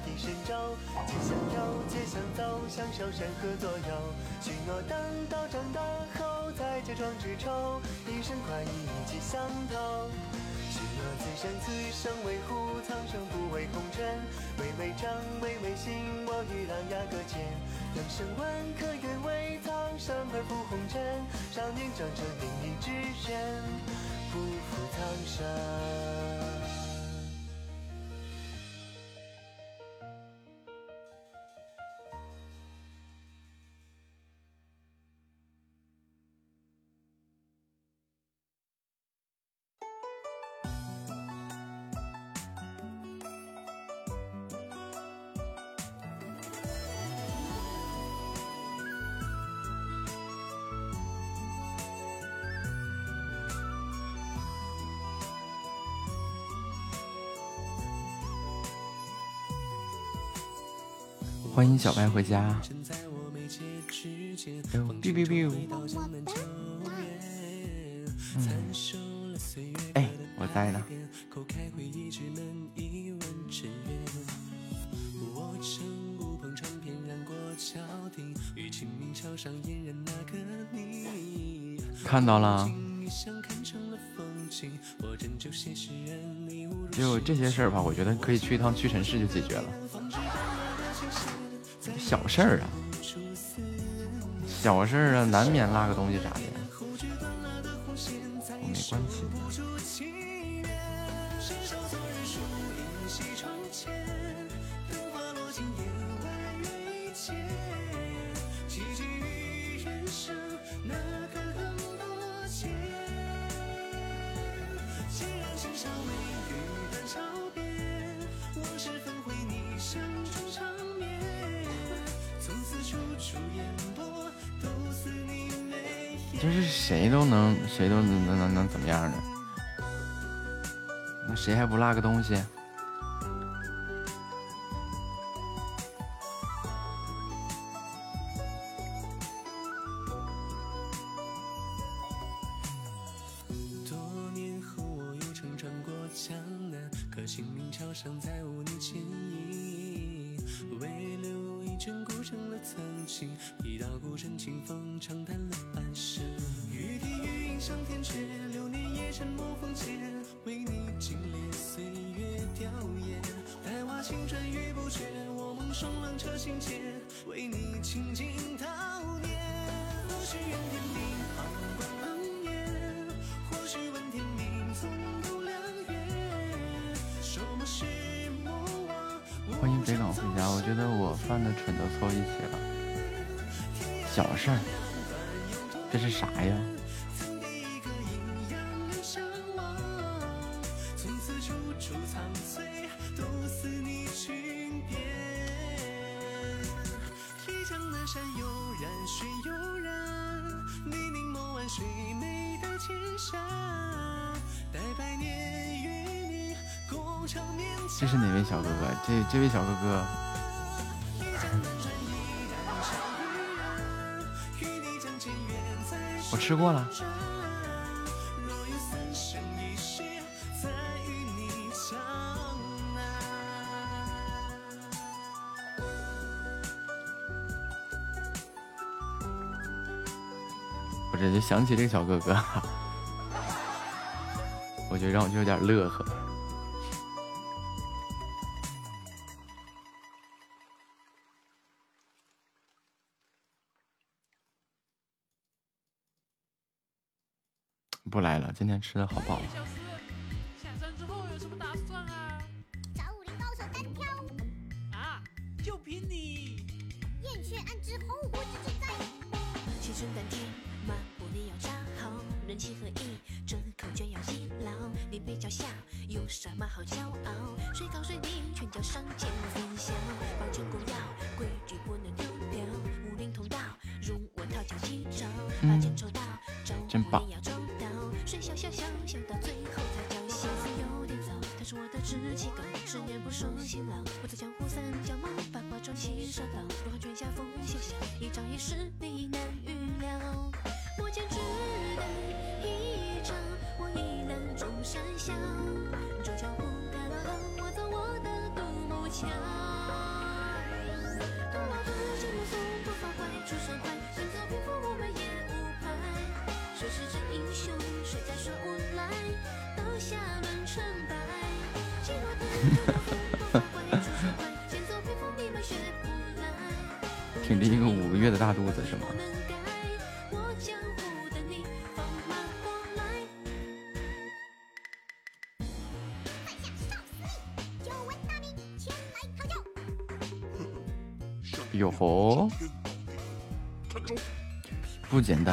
地神州，吉祥有，吉祥走，享受山河左右。许诺等到长大后再结壮志酬，一生快意一骑相投。许诺此生此生为护，苍生不为红尘。巍巍长，巍巍心，我与狼牙搁浅。人生问，可愿为苍生而赴红尘？少年长成凌云志愿，不负苍生。欢迎小白回家。biu biu biu。哎，我在呢。看到了。就这些事儿吧，我觉得可以去一趟屈臣氏就解决了。小事儿啊，小事儿啊，难免落个东西啥的，还不落个东西？这位小哥哥，我吃过了。我这就想起这个小哥哥，我觉得让我就有点乐呵。今天吃的好饱。啊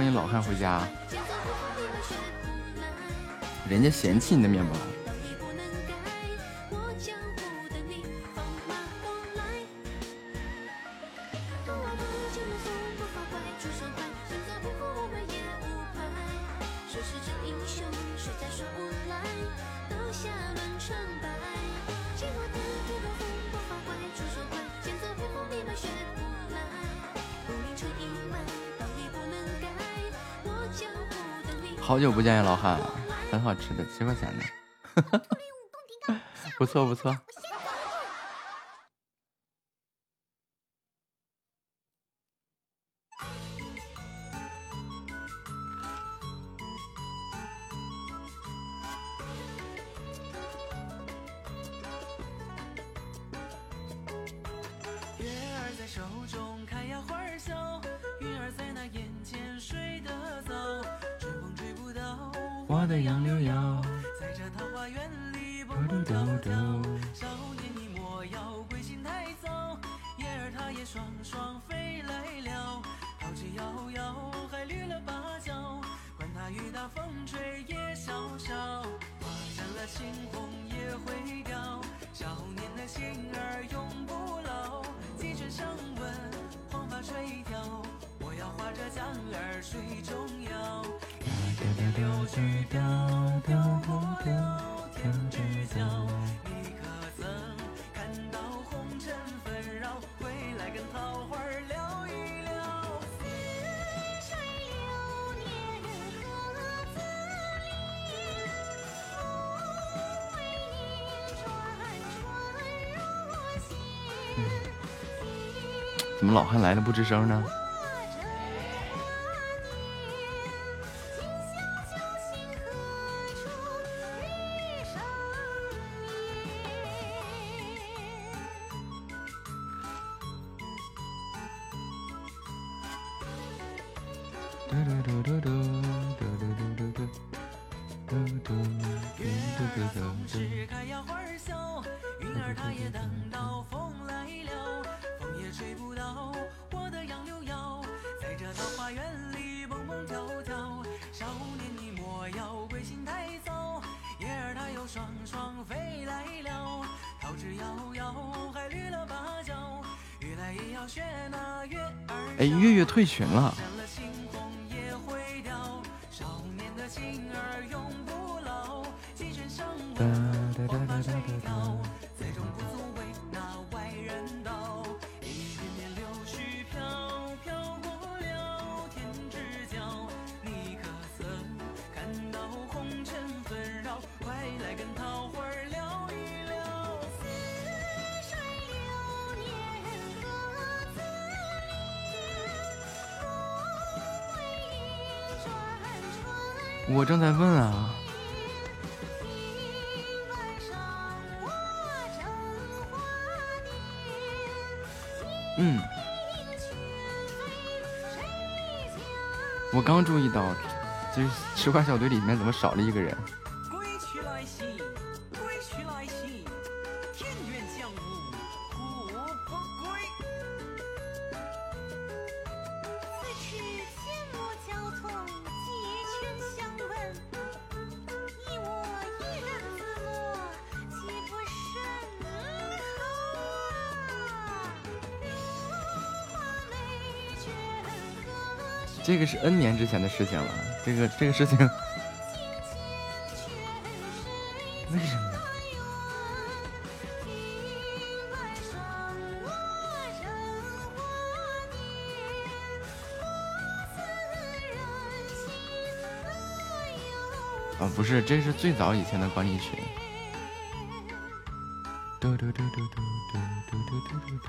欢迎老汉回家。人家嫌弃你的面包。不建议，老汉，很好吃的，七块钱的，不错不错。不吱声呢？群了。十块小队里面怎么少了一个人。是 N 年之前的事情了，这个这个事情。不是，这是最早以前的管理群。嘟嘟嘟嘟嘟嘟嘟嘟嘟嘟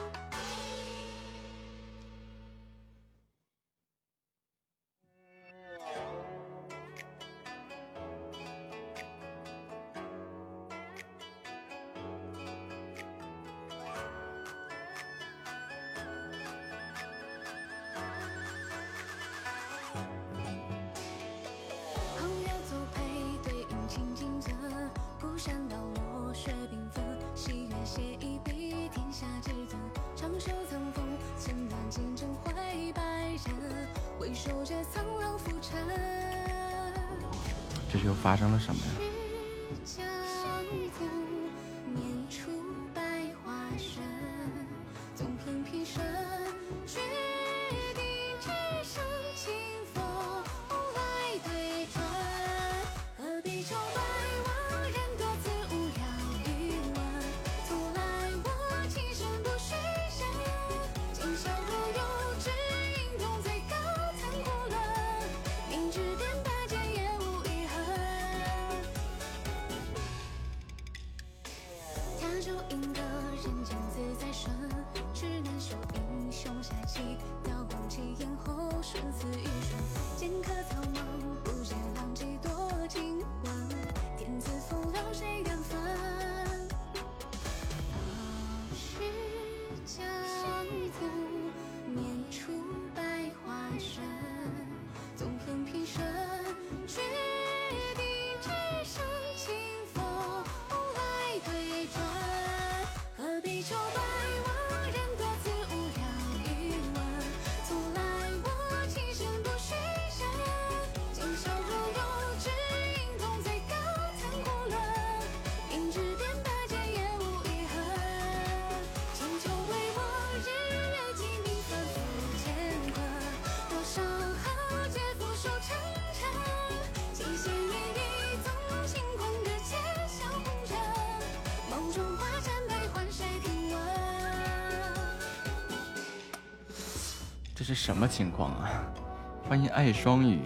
这是什么情况啊？欢迎爱双语，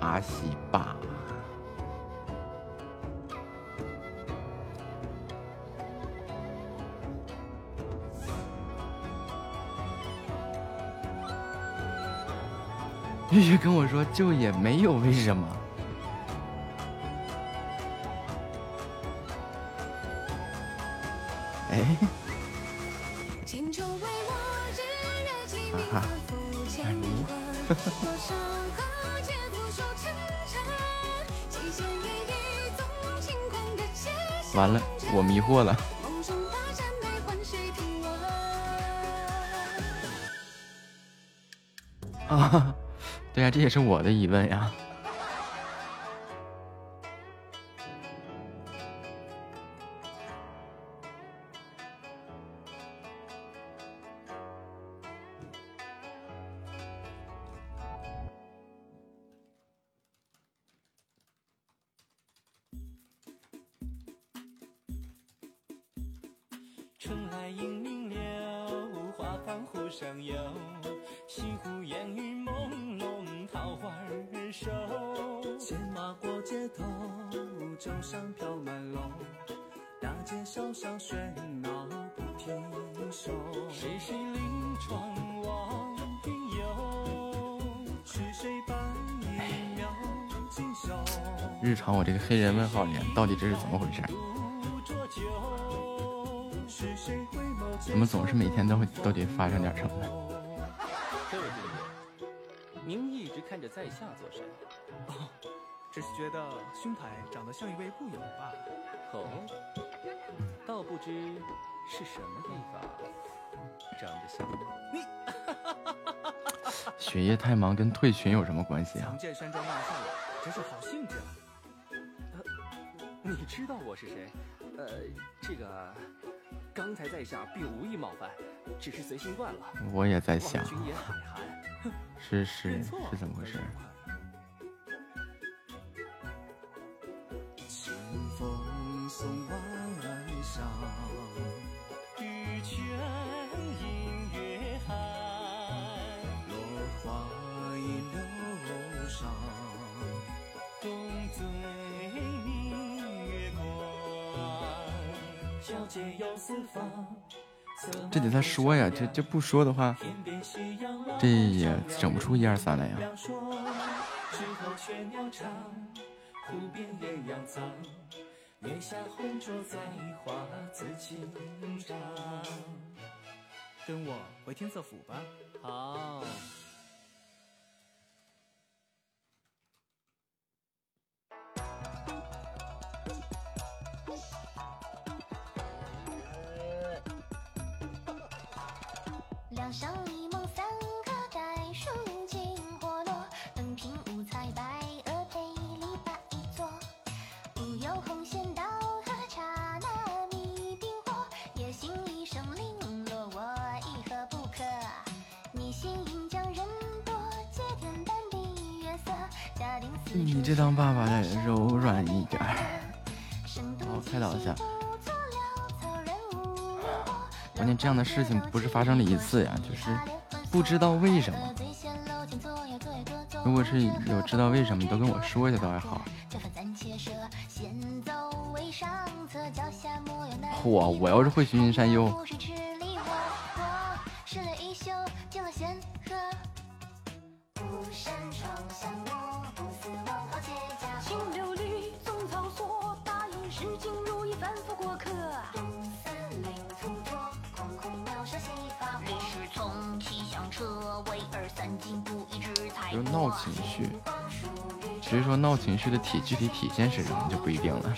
阿西爸，玉玉跟我说，就也没有为什么。完了，我迷惑了。啊，对呀，这也是我的疑问呀。黑天都会都得发生点什么？这位弟弟，您一直看着在下做甚？哦，只是觉得兄台长得像一位故友吧。哦，倒不知是什么地方长得像你。雪夜太忙跟退群有什么关系啊？见山庄大赛，真是好兴致啊！你知道我是谁？呃，这个刚才在下并无意冒犯，只是随性惯了。我也在想，是是是怎么回事？这得他说呀，这这不说的话，这也整不出一二三来呀。跟我回天色府吧。好。两相一梦三个盖，数尽火落。本品五彩白鹅配篱笆一座。不有红线刀和刹那迷兵火。夜行一声零落，我亦何不可？你心应将人多，借天淡地月色。家定四你这当爸爸的柔软一点。好，开导一下。这样的事情不是发生了一次呀，就是不知道为什么。如果是有知道为什么，都跟我说一下倒还好。嚯，我要是会循循善诱。就闹情绪，只是说闹情绪的体具体体现是什么就不一定了。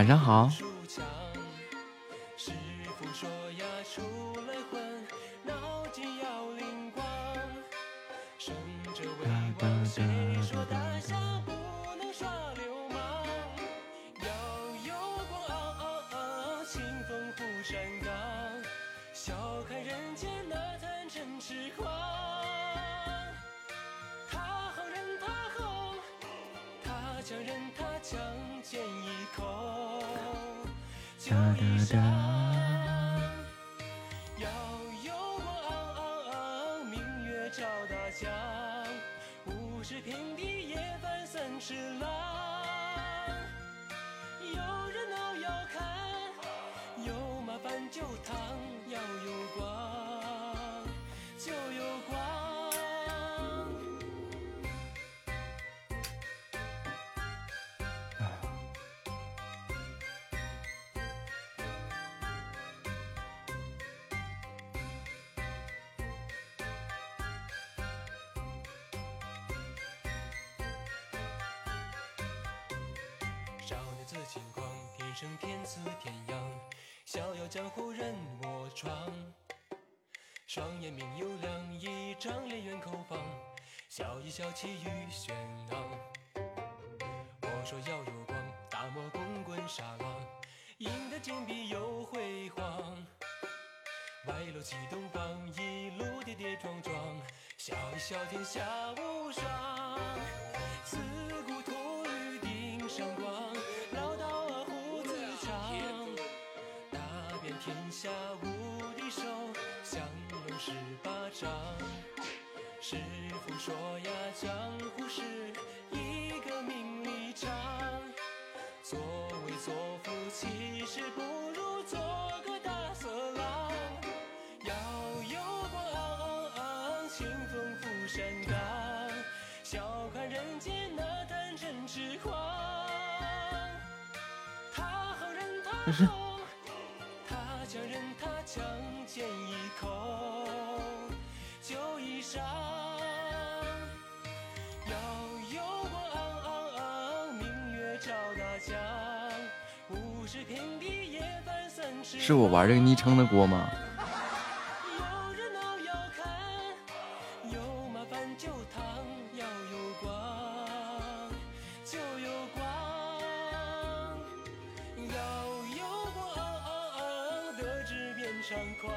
晚上好。傲气与轩昂，我说要有光，打漠滚滚沙浪，赢得金币又辉煌。外露起东方，一路跌跌撞撞，笑一笑天下无双。自古土语定声光，老道啊胡子长，打遍天下无敌手，降龙十八掌。是。说呀江湖是。一个名利场作威作福其实不如做个大色狼要有光清风拂山岗笑看人间哪谈真痴狂他好人他好他强人他强剑一口酒一上是我玩这个昵称的锅吗？有闹要看有麻烦就躺要有光就有光要有光得志便猖狂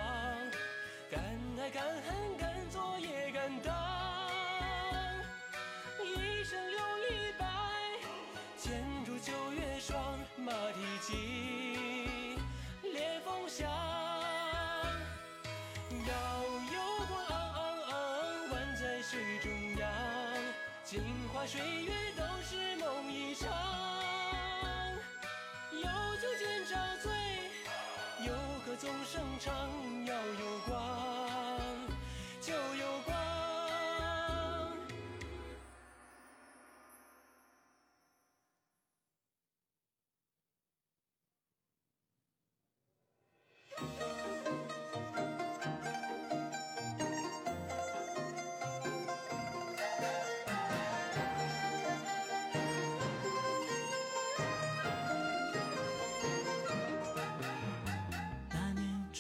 敢爱敢恨水中央，镜花水月都是梦一场。有酒今朝醉，有歌纵声唱，要有光。就有。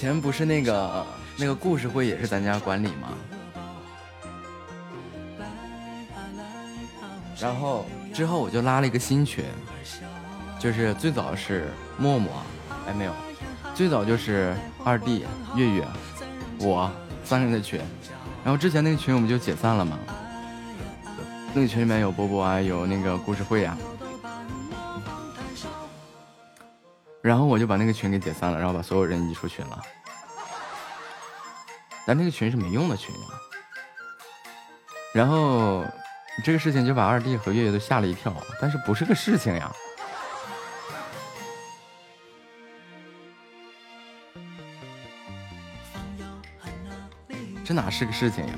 前不是那个那个故事会也是咱家管理吗？然后之后我就拉了一个新群，就是最早是默默，哎，没有，最早就是二弟月月，我三个的群，然后之前那个群我们就解散了嘛，那个群里面有波波啊，有那个故事会啊。然后我就把那个群给解散了，然后把所有人移出群了。但那个群是没用的群呀。然后这个事情就把二弟和月月都吓了一跳，但是不是个事情呀？这哪是个事情呀？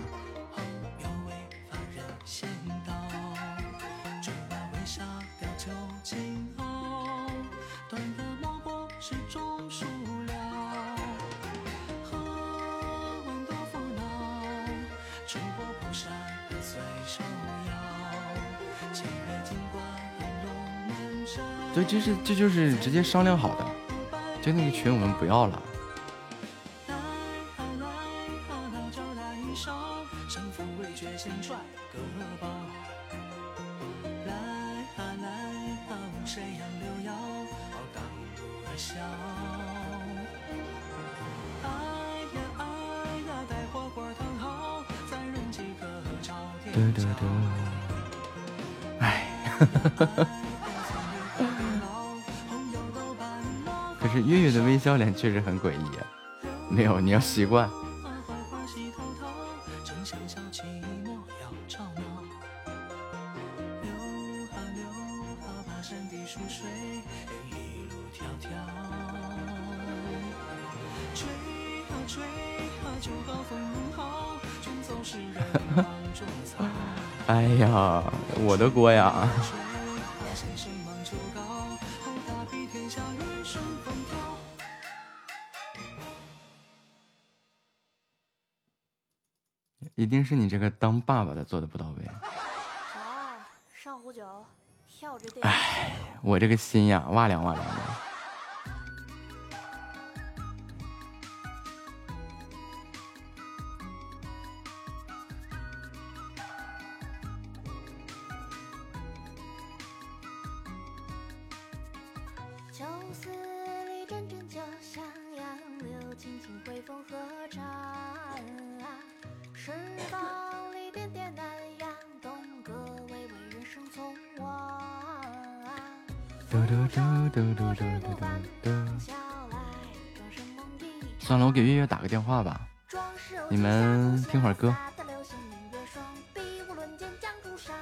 这这就是直接商量好的，就那个群我们不要了。确实很诡异，没有，你要习惯。哎呀，我的锅呀！个当爸爸的做的不到位。上壶酒，跳着哎，我这个心呀，哇凉哇凉的。鲜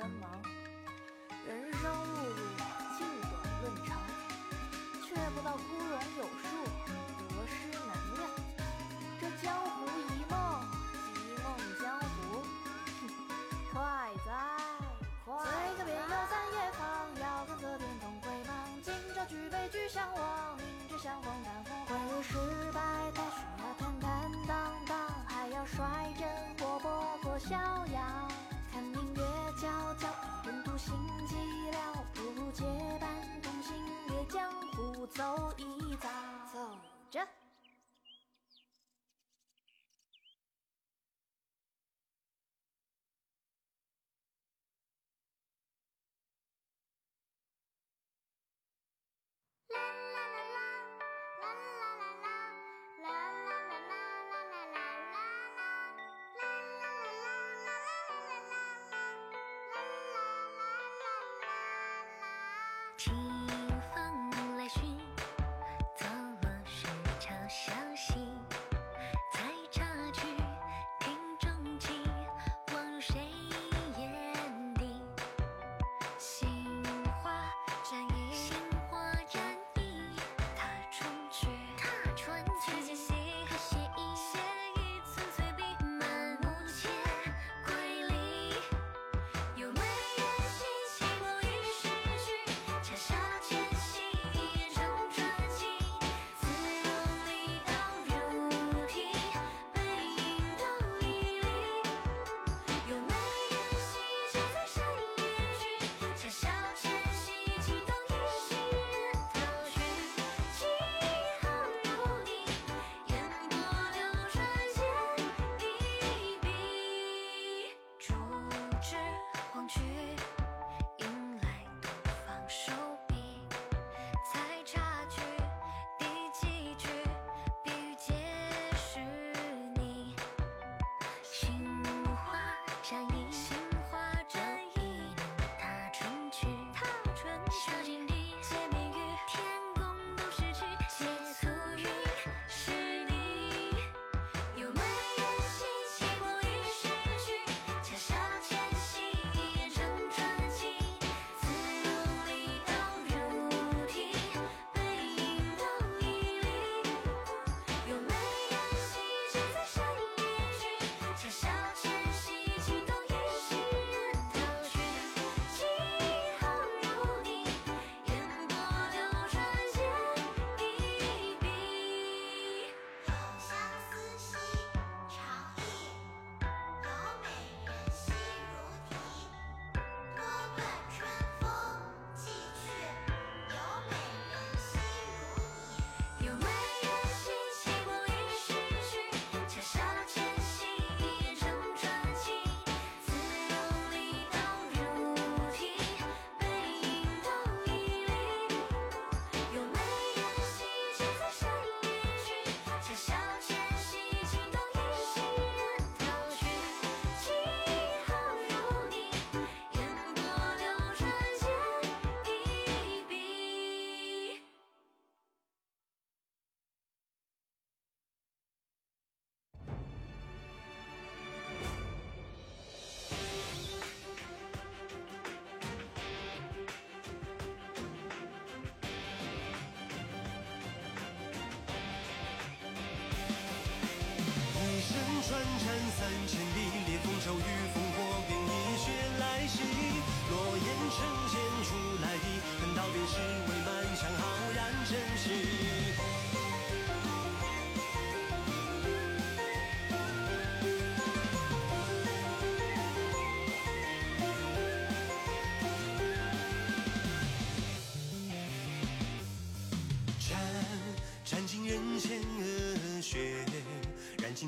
人生路 la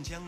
江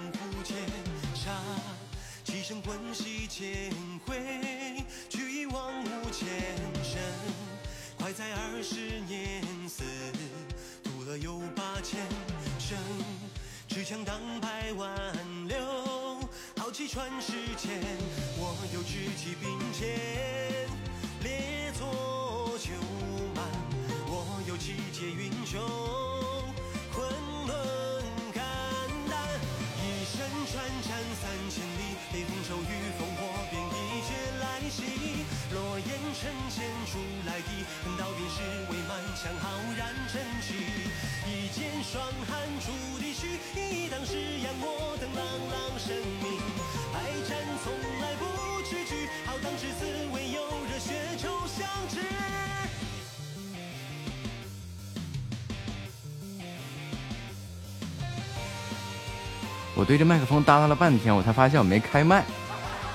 我对着麦克风耷拉了半天，我才发现我没开麦。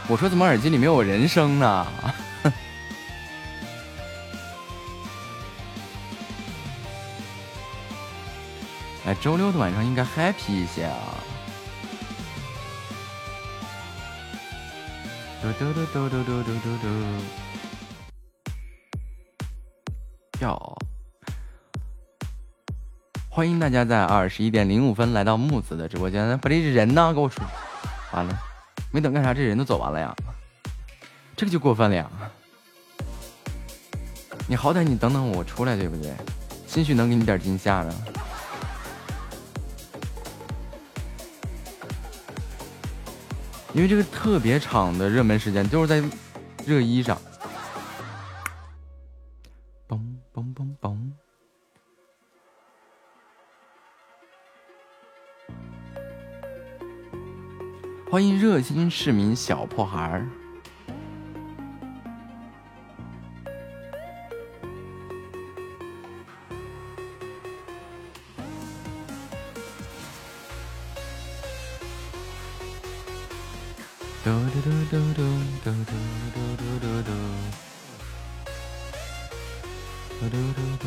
我说怎么耳机里没有人声呢？哎，周六的晚上应该 happy 一些啊！嘟嘟嘟嘟嘟嘟嘟嘟。欢迎大家在二十一点零五分来到木子的直播间。把这人呢？给我出！完了，没等干啥，这人都走完了呀！这个就过分了呀！你好歹你等等我出来，对不对？兴许能给你点惊吓呢。因为这个特别长的热门时间都是在热一上。欢迎热心市民小破孩儿。嘟嘟嘟嘟嘟嘟嘟嘟嘟嘟嘟，嘟嘟嘟嘟，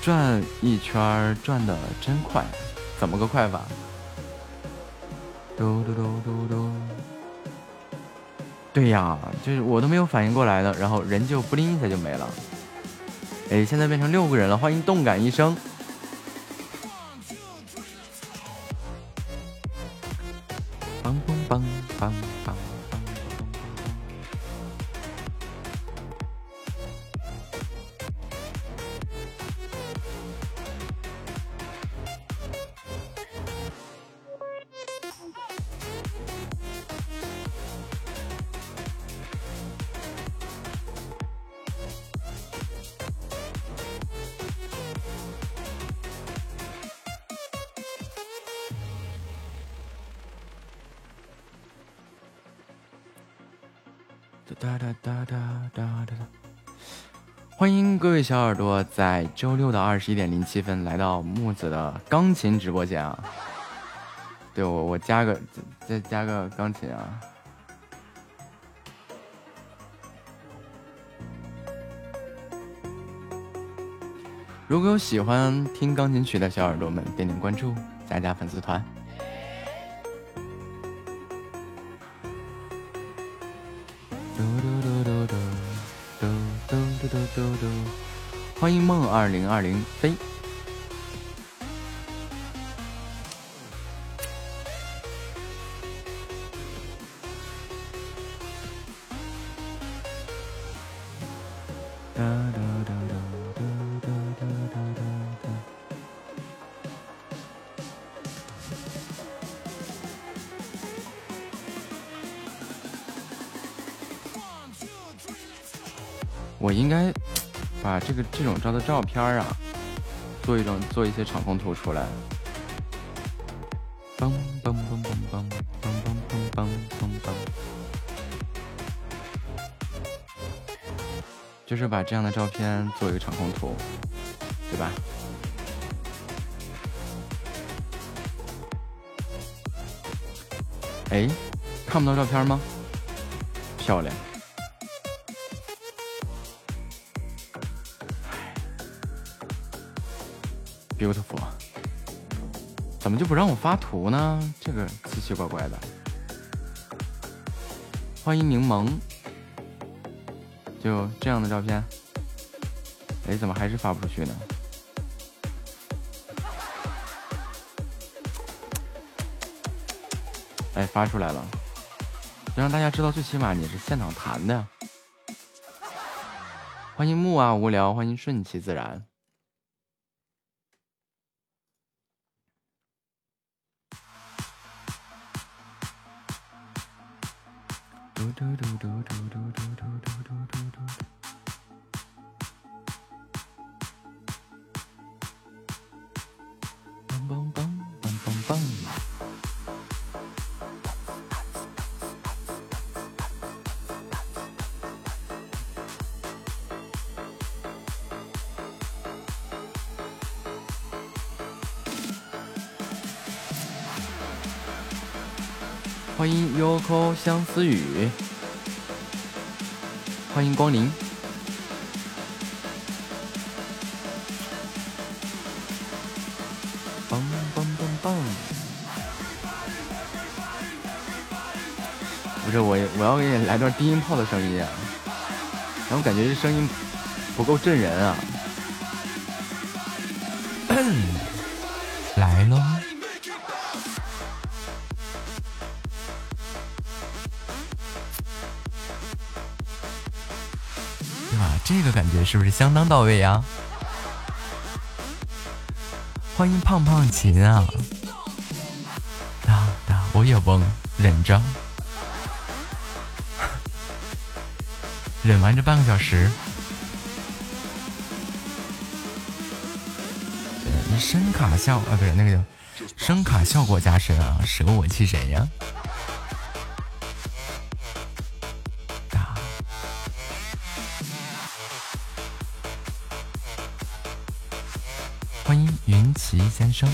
转一圈儿转的真快，怎么个快法？嘟嘟嘟嘟嘟，对呀，就是我都没有反应过来呢，然后人就不灵一下就没了。哎，现在变成六个人了，欢迎动感一生。小耳朵在周六的二十一点零七分来到木子的钢琴直播间啊！对我，我加个再加个钢琴啊！如果有喜欢听钢琴曲的小耳朵们，点点关注，加加粉丝团。二零二零飞。这种照的照片啊，做一种做一些场控图出来。梆梆梆梆梆梆梆梆梆梆梆，就是把这样的照片做一个场控图，对吧？哎，看不到照片吗？漂亮。beautiful。怎么就不让我发图呢？这个奇奇怪怪的。欢迎柠檬，就这样的照片。哎，怎么还是发不出去呢？哎，发出来了，就让大家知道，最起码你是现场弹的。欢迎木啊，无聊，欢迎顺其自然。思雨，欢迎光临。不是我，我要给你来段低音炮的声音啊！然后感觉这声音不够震人啊！觉是不是相当到位呀？欢迎胖胖琴啊！哒哒，我也懵，忍着。忍完这半个小时，声卡效啊，不是那个叫声卡效果加深啊，舍我其谁呀？声。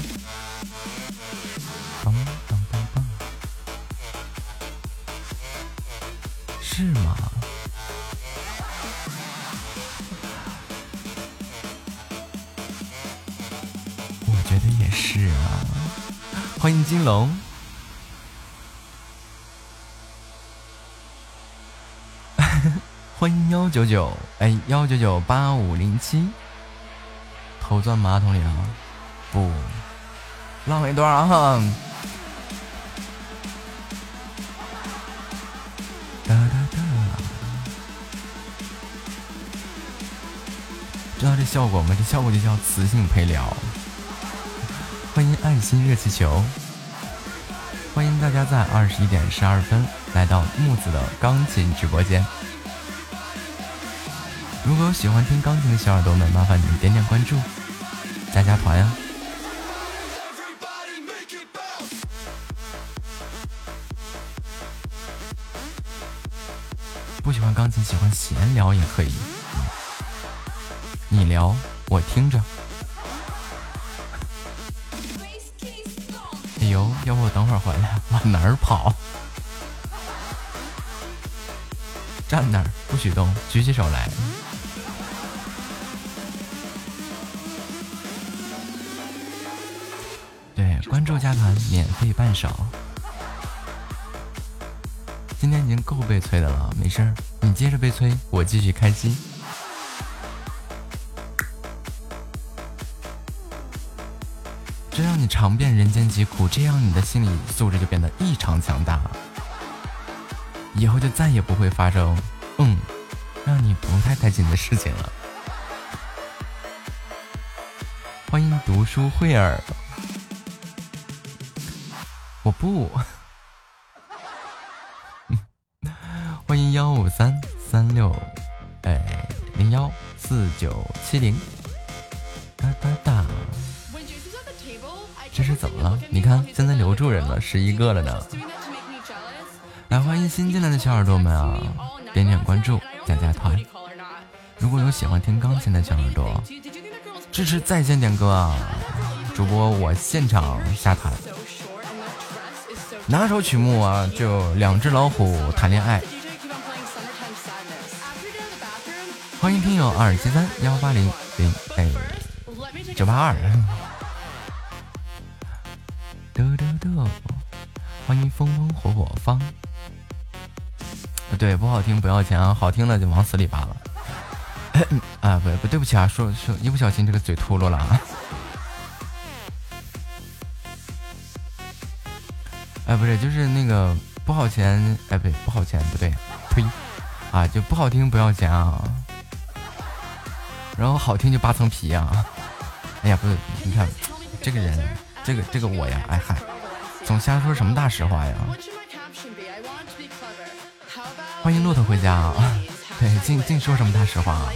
当当当当，是吗？我觉得也是啊。欢迎金龙。欢迎幺九九，哎，幺九九八五零七，头钻马桶里了吗？不。浪一段啊！哒哒哒，知道这效果吗？这效果就叫磁性陪聊。欢迎爱心热气球。欢迎大家在二十一点十二分来到木子的钢琴直播间。如果有喜欢听钢琴的小耳朵们，麻烦你们点点关注，加加团呀。喜欢，闲聊也可以。你聊，我听着。哎呦要不我等会儿回来，往哪儿跑？站那儿，不许动，举起手来。对，关注加团，免费半首。够被催的了，没事儿，你接着被催，我继续开心。尝遍人间疾苦，这样你的心理素质就变得异常强大了，以后就再也不会发生嗯让你不太开心的事情了。欢迎读书慧儿，我不。三三六哎零幺四九七零哒哒哒。这是怎么了？你看，现在留住人了，十一个了呢。来，欢迎新进来的小耳朵们啊，点点关注，加加团。如果有喜欢听钢琴的小耳朵，支持在线点歌啊！主播我现场下弹，哪首曲目啊？就两只老虎谈恋爱。欢迎听友二七三幺八零零哎九八二。Hello，欢迎风风火火方。对，不好听不要钱啊，好听的就往死里扒了。啊，不不对不起啊，说说一不小心这个嘴秃噜了啊。哎，不是，就是那个不好钱，哎，不对，不好钱，不对，呸，啊，就不好听不要钱啊。然后好听就扒层皮呀。哎呀，不是，你看这个人，这个这个我呀，哎嗨，总瞎说什么大实话呀。欢迎骆驼回家啊！对，净净说什么大实话啊！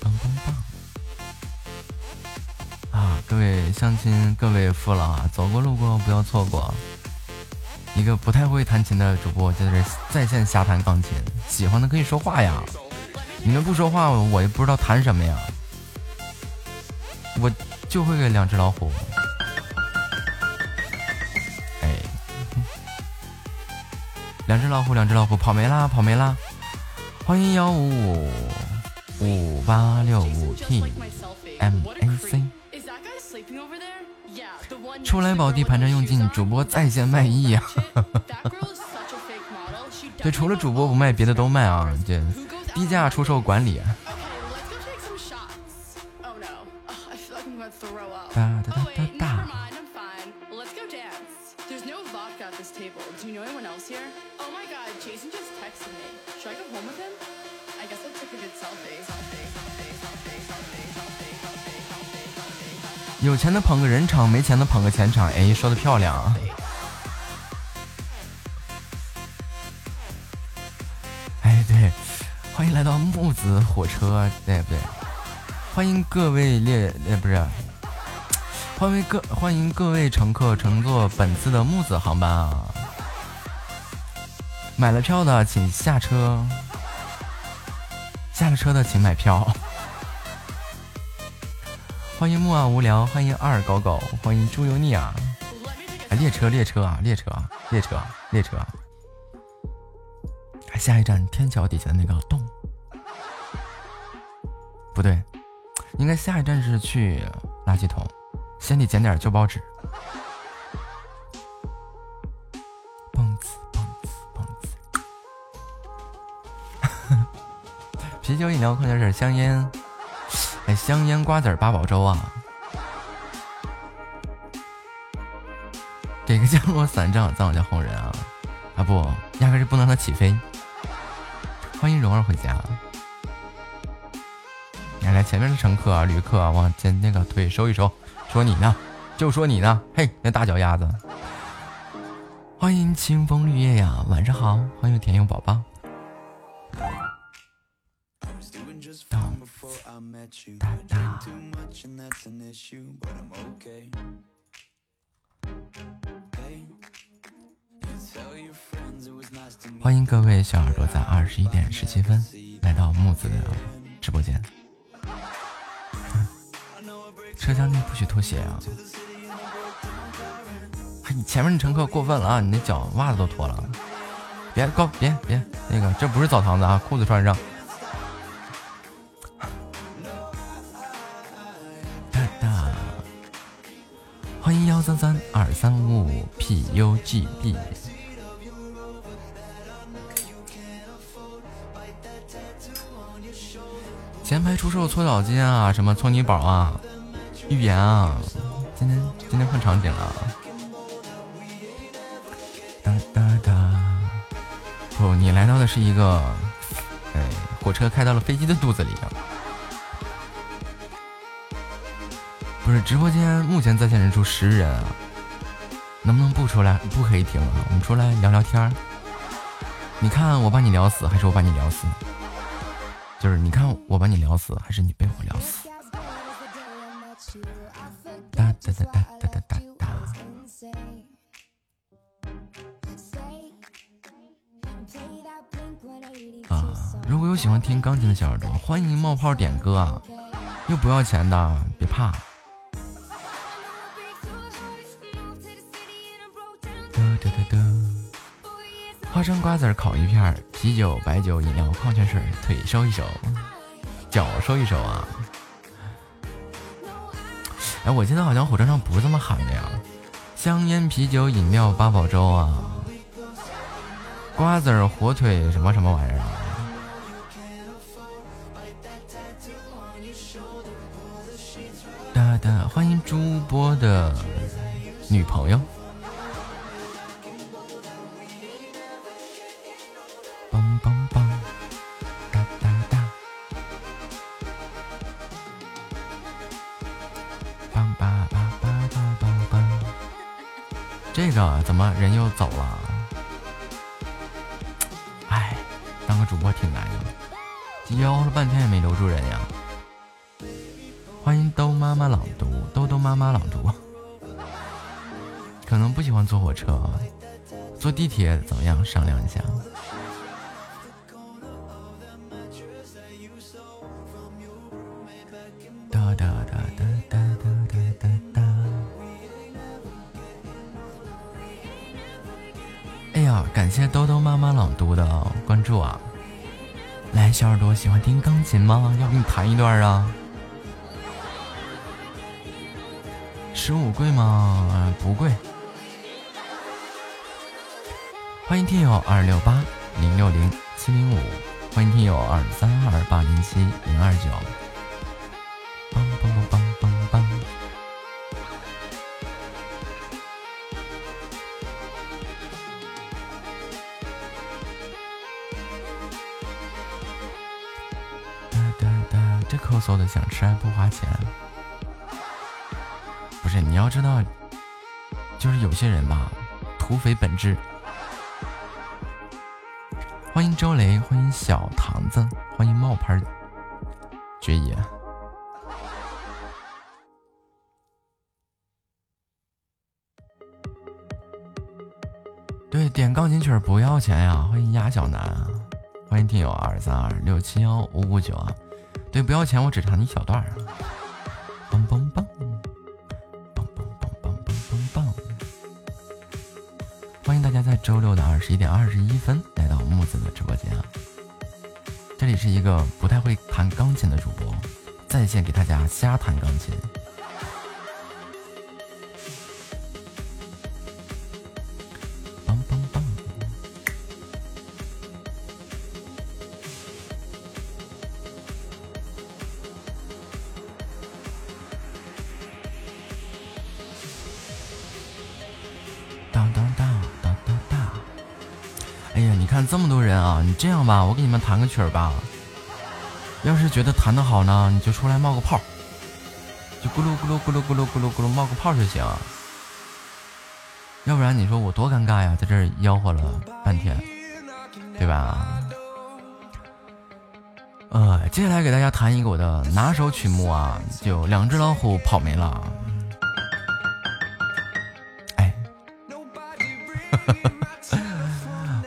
棒棒棒！啊，各位乡亲，各位父老啊，走过路过不要错过。一个不太会弹琴的主播在这在线瞎弹钢琴，喜欢的可以说话呀。你们不说话，我也不知道弹什么呀。我就会两只老虎。两只老虎，两只老虎跑没啦，跑没啦！欢迎幺五五五八六五 T M A C，出来宝地盘缠用尽，主播在线卖艺啊！对，除了主播不卖，别的都卖啊！这低价出售管理。哒哒哒哒哒。有钱的捧个人场，没钱的捧个钱场。哎，说的漂亮。哎，子火车，对不对？欢迎各位列，呃，不是，欢迎各欢迎各位乘客乘坐本次的木子航班啊！买了票的请下车，下了车的请买票。欢迎木啊无聊，欢迎二狗狗，欢迎猪油腻啊！列车列车啊列车列车列车，下一站天桥底下的那个洞，不对，应该下一站是去垃圾桶，先得捡点旧报纸。蹦子蹦子蹦子，啤酒饮料矿泉水香烟。哎香烟瓜子八宝粥啊！给个降落伞，正好正好叫红人啊！啊不，压根就不能让他起飞。欢迎蓉儿回家。来来，前面的乘客啊，旅客啊，往前那个腿收一收。说你呢，就说你呢。嘿，那大脚丫子。欢迎清风绿叶呀，晚上好。欢迎甜柚宝宝。欢迎各位小耳朵在二十一点十七分来到木子的直播间。车厢内不许脱鞋啊！你前面的乘客过分了啊！你那脚袜子都脱了，别高别别那个，这不是澡堂子啊！裤子穿上。欢迎幺三三二三五五 PUGB。前排出售搓澡巾啊，什么搓泥宝啊，浴盐啊，今天今天换场景了。哒哒哒，不，你来到的是一个，哎，火车开到了飞机的肚子里。不是直播间目前在线人数十人啊，能不能不出来不可以停啊？我们出来聊聊天儿。你看我把你聊死，还是我把你聊死？就是你看我把你聊死，还是你被我聊死？哒哒哒哒哒哒哒哒。啊，如果有喜欢听钢琴的小耳朵，欢迎冒泡点歌啊，又不要钱的，别怕。花生瓜子烤一片，啤酒、白酒、饮料、矿泉水，腿收一收，脚收一收啊！哎，我记得好像火车上不是这么喊的呀，香烟、啤酒、饮料、八宝粥啊，瓜子、火腿什么什么玩意儿。哒哒，欢迎主播的女朋友。人又走了？哎，当个主播挺难的，吆了半天也没留住人呀。欢迎兜妈妈朗读，兜兜妈妈朗读。可能不喜欢坐火车，坐地铁怎么样？商量一下。小耳朵喜欢听钢琴吗？要不你弹一段啊！十五贵吗？不贵。欢迎听友二六八零六零七零五，欢迎听友二三二八零七零二九。想吃还不花钱，不是你要知道，就是有些人吧，土匪本质。欢迎周雷，欢迎小唐子，欢迎冒牌爵爷。对，点钢琴曲不要钱呀！欢迎鸭小南，欢迎听友二三二六七幺五五九啊。对，不要钱，我只唱一小段儿。棒棒棒，棒棒棒棒棒棒棒。欢迎大家在周六的二十一点二十一分来到木子的直播间啊！这里是一个不太会弹钢琴的主播，在线给大家瞎弹钢琴。这样吧，我给你们弹个曲儿吧。要是觉得弹的好呢，你就出来冒个泡，就咕噜咕噜咕噜咕噜咕噜咕噜冒个泡就行。要不然你说我多尴尬呀，在这儿吆喝了半天，对吧？呃，接下来给大家弹一个我的拿手曲目啊，就两只老虎跑没了。哎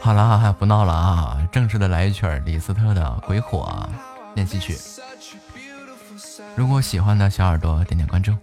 好了，不闹了啊！正式的来一曲李斯特的《鬼火》练习曲。如果喜欢的小耳朵，点点关注。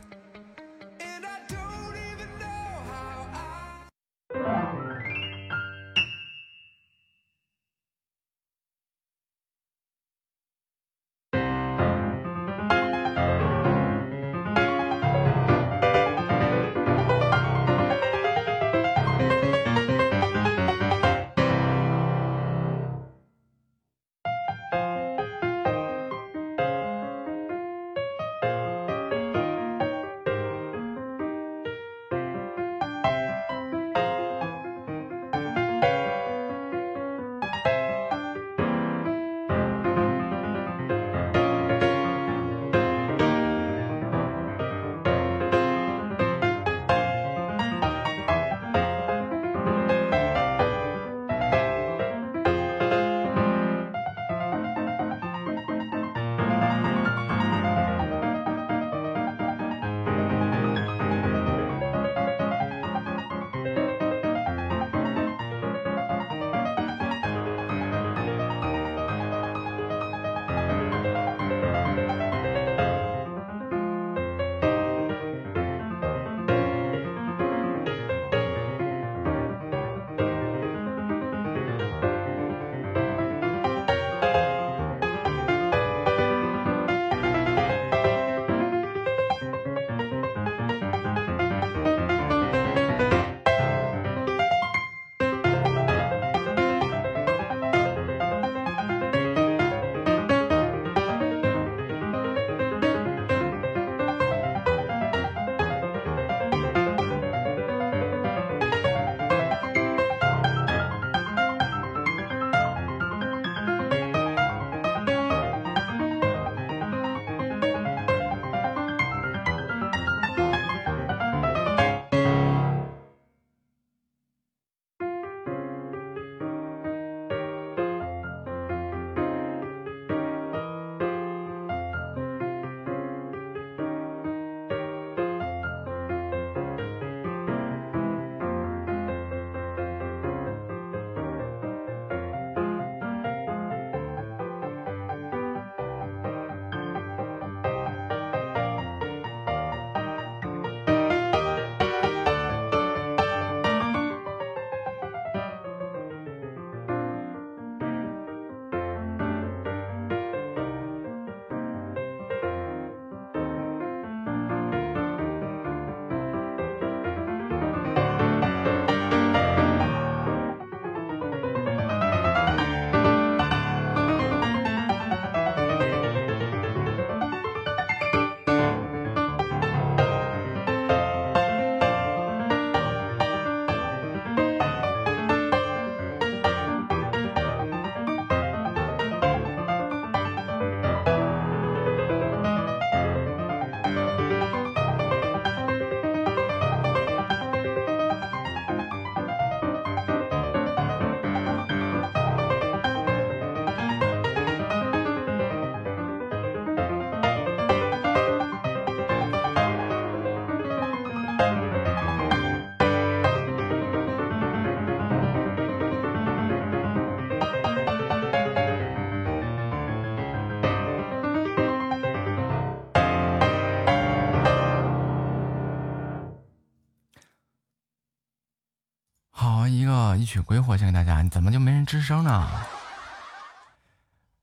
曲鬼火，献给大家。你怎么就没人吱声呢？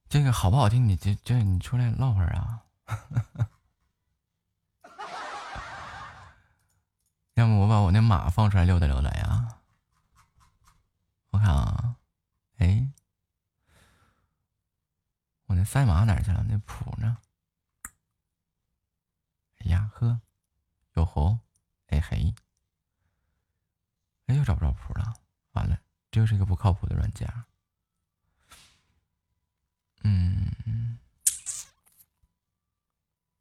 这个好不好听？你这这你出来唠会儿啊！要不我把我那马放出来溜达溜达呀？我看啊，哎，我那赛马哪去了？那谱呢？哎呀呵，有猴，哎嘿，哎又找不着谱了，完了，这又是一个不靠谱的软件。嗯，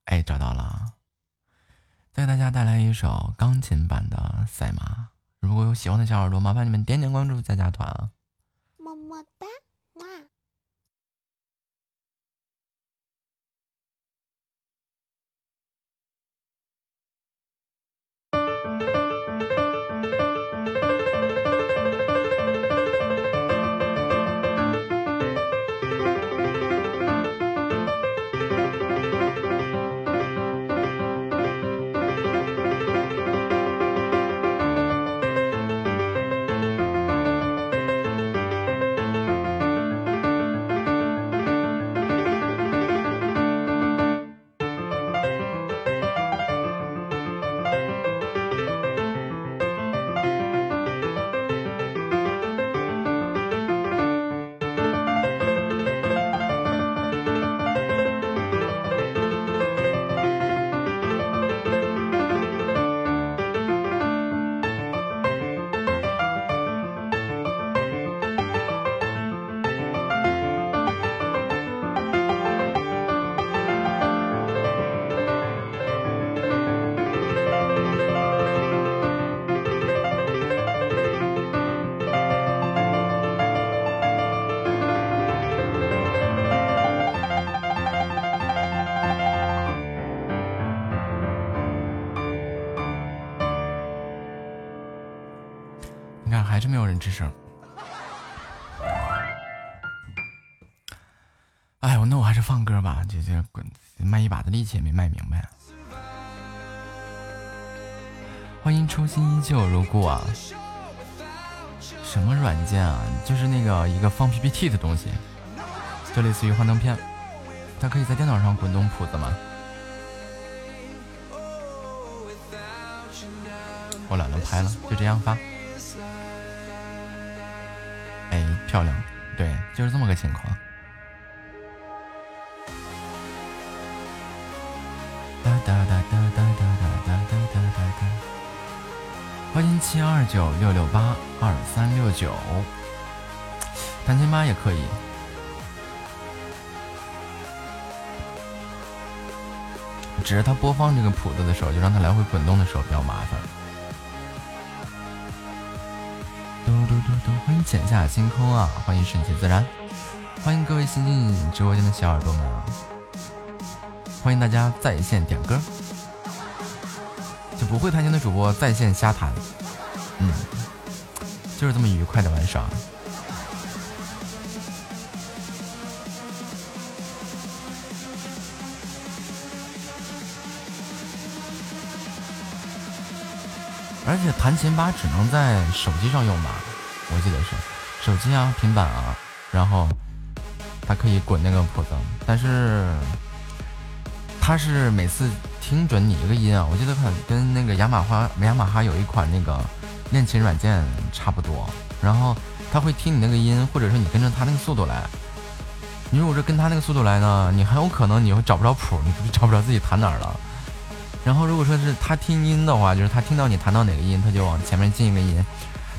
哎，找到了，再给大家带来一首钢琴版的《赛马》。如果有喜欢的小耳朵，麻烦你们点点关注，加加团啊！心依旧如故啊！什么软件啊？就是那个一个放 PPT 的东西，就类似于幻灯片。它可以在电脑上滚动谱子吗？我懒得拍了，就这样发。哎漂亮，对，就是这么个情况。哒哒哒哒哒哒哒哒哒哒哒。欢迎七二九六六八二三六九，弹琴吧也可以。只是它播放这个谱子的时候，就让它来回滚动的时候比较麻烦。嘟嘟嘟嘟欢迎浅下星空啊！欢迎顺其自然，欢迎各位新进直播间的小耳朵们啊，欢迎大家在线点歌，不会弹琴的主播在线瞎弹，嗯，就是这么愉快的玩耍。而且弹琴吧只能在手机上用吧。我记得是手机啊、平板啊，然后它可以滚那个谱子，但是它是每次听准你一个音啊。我记得很跟那个雅马哈雅马哈有一款那个练琴软件差不多，然后它会听你那个音，或者说你跟着它那个速度来。你如果是跟它那个速度来呢，你很有可能你会找不着谱，你找不着自己弹哪儿了。然后如果说是他听音的话，就是他听到你弹到哪个音，他就往前面进一个音。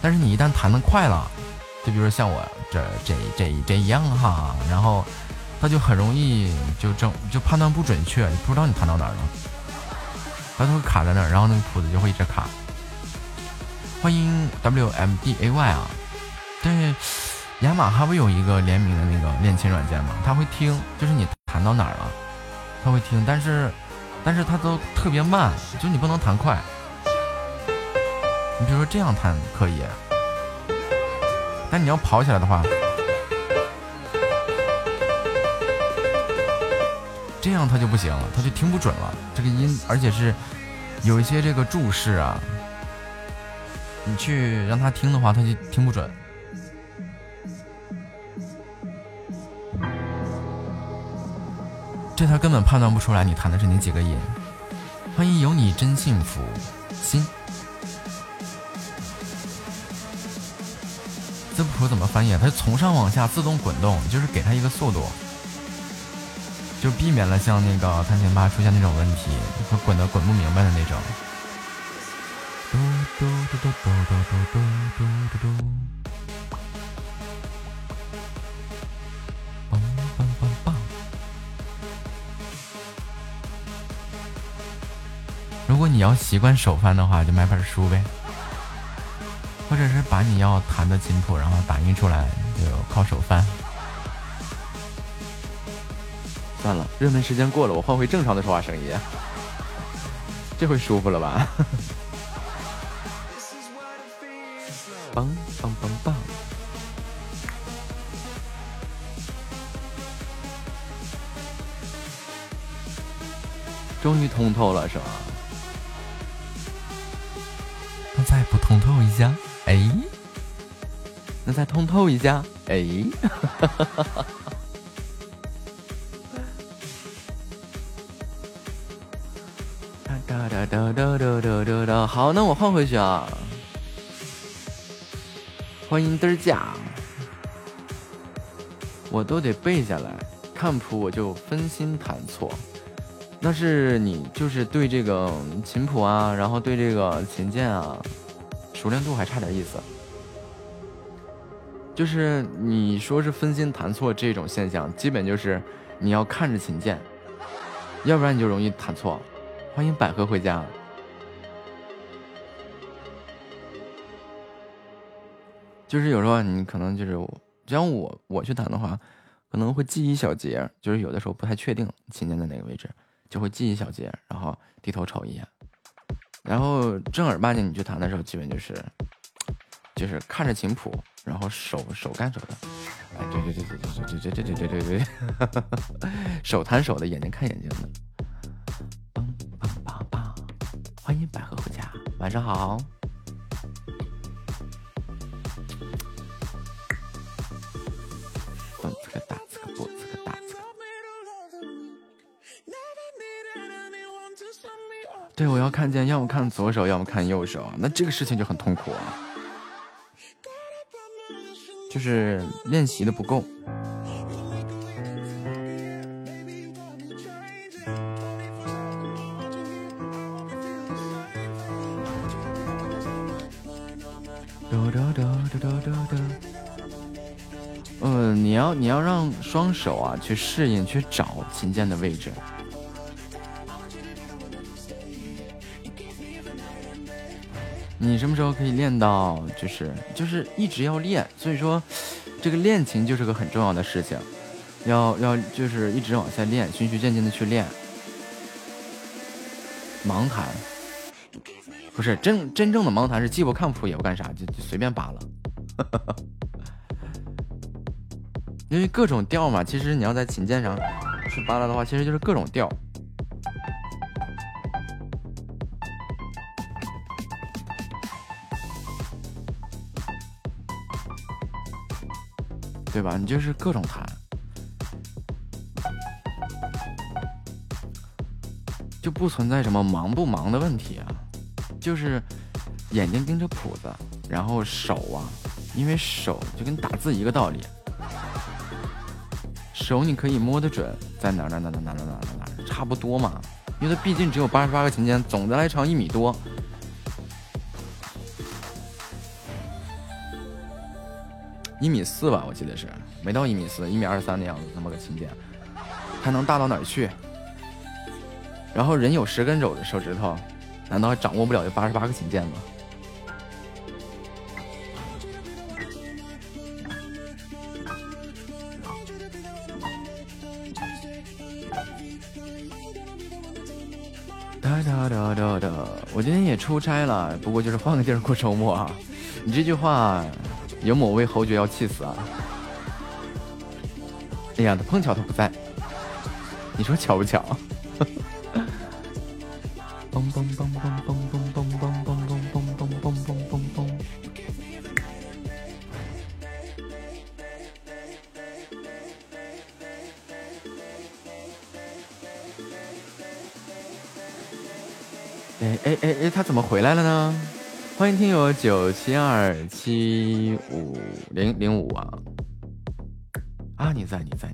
但是你一旦弹的快了，就比如说像我这这这这一样哈，然后他就很容易就正就判断不准确，不知道你弹到哪儿了，它就会卡在那儿，然后那个谱子就会一直卡。欢迎 W M D A Y 啊，对，雅马哈不有一个联名的那个练琴软件吗？他会听，就是你弹到哪儿了，他会听，但是但是他都特别慢，就你不能弹快。你比如说这样弹可以，但你要跑起来的话，这样他就不行了，他就听不准了，这个音，而且是有一些这个注释啊。你去让他听的话，他就听不准。这他根本判断不出来你弹的是哪几个音。欢迎有你真幸福，新。这谱怎么翻译啊？它从上往下自动滚动，就是给它一个速度。就避免了像那个弹琴吧出现那种问题，会滚的滚不明白的那种。嘟嘟嘟嘟嘟嘟嘟嘟嘟嘟。如果你要习惯手翻的话，就买本书呗，或者是把你要弹的琴谱，然后打印出来，就靠手翻。算了，热门时间过了，我换回正常的说话声音，这回舒服了吧？棒棒棒棒！终于通透了，是吧？再不通透一下，哎，那再通透一下，哎，哒哒哒哒哒哒哒，好，那我换回去啊。欢迎嘚儿酱，我都得背下来，看谱我就分心弹错。那是你就是对这个琴谱啊，然后对这个琴键啊，熟练度还差点意思。就是你说是分心弹错这种现象，基本就是你要看着琴键，要不然你就容易弹错。欢迎百合回家。就是有时候你可能就是，就像我我去弹的话，可能会记一小节，就是有的时候不太确定琴键在哪个位置。就会记一小节，然后低头瞅一眼，然后正儿八经你去弹的时候，基本就是就是看着琴谱，然后手手干手的，哎，对对对对对对对对对对对对，手弹手的，眼睛看眼睛的。梆梆梆梆，欢迎百合回家，晚上好。对，我要看见，要么看左手，要么看右手，那这个事情就很痛苦啊，就是练习的不够。嗯，你要你要让双手啊去适应，去找琴键的位置。你什么时候可以练到？就是就是一直要练，所以说这个练琴就是个很重要的事情，要要就是一直往下练，循序渐进的去练。盲弹不是真真正的盲弹，是既不看谱也不干啥，就就随便扒了。因为各种调嘛，其实你要在琴键上去扒拉的话，其实就是各种调。对吧？你就是各种弹，就不存在什么忙不忙的问题啊。就是眼睛盯着谱子，然后手啊，因为手就跟打字一个道理，手你可以摸得准在哪哪哪哪哪哪哪哪，差不多嘛。因为它毕竟只有八十八个琴键，总的来长一米多。一米四吧，我记得是没到一米四，一米二三的样子，那么个琴键，它能大到哪去？然后人有十根手手指头，难道还掌握不了这八十八个琴键吗？哒哒哒哒哒，我今天也出差了，不过就是换个地儿过周末啊。你这句话。有某位侯爵要气死啊！哎呀，他碰巧他不在，你说巧不巧？么回来了呢？欢迎听友九七二七五零零五啊！啊，你在，你在，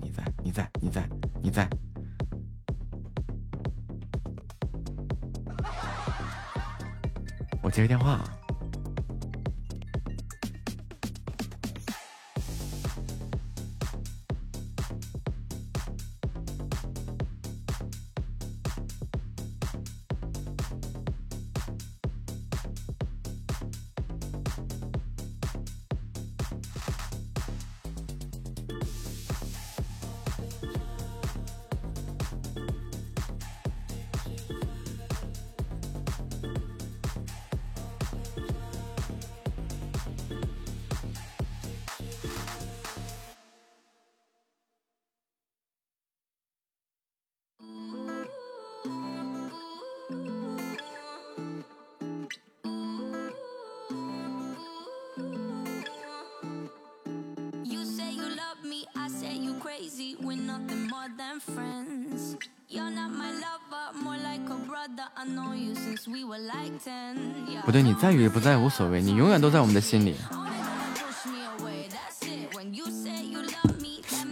在无所谓，你永远都在我们的心里。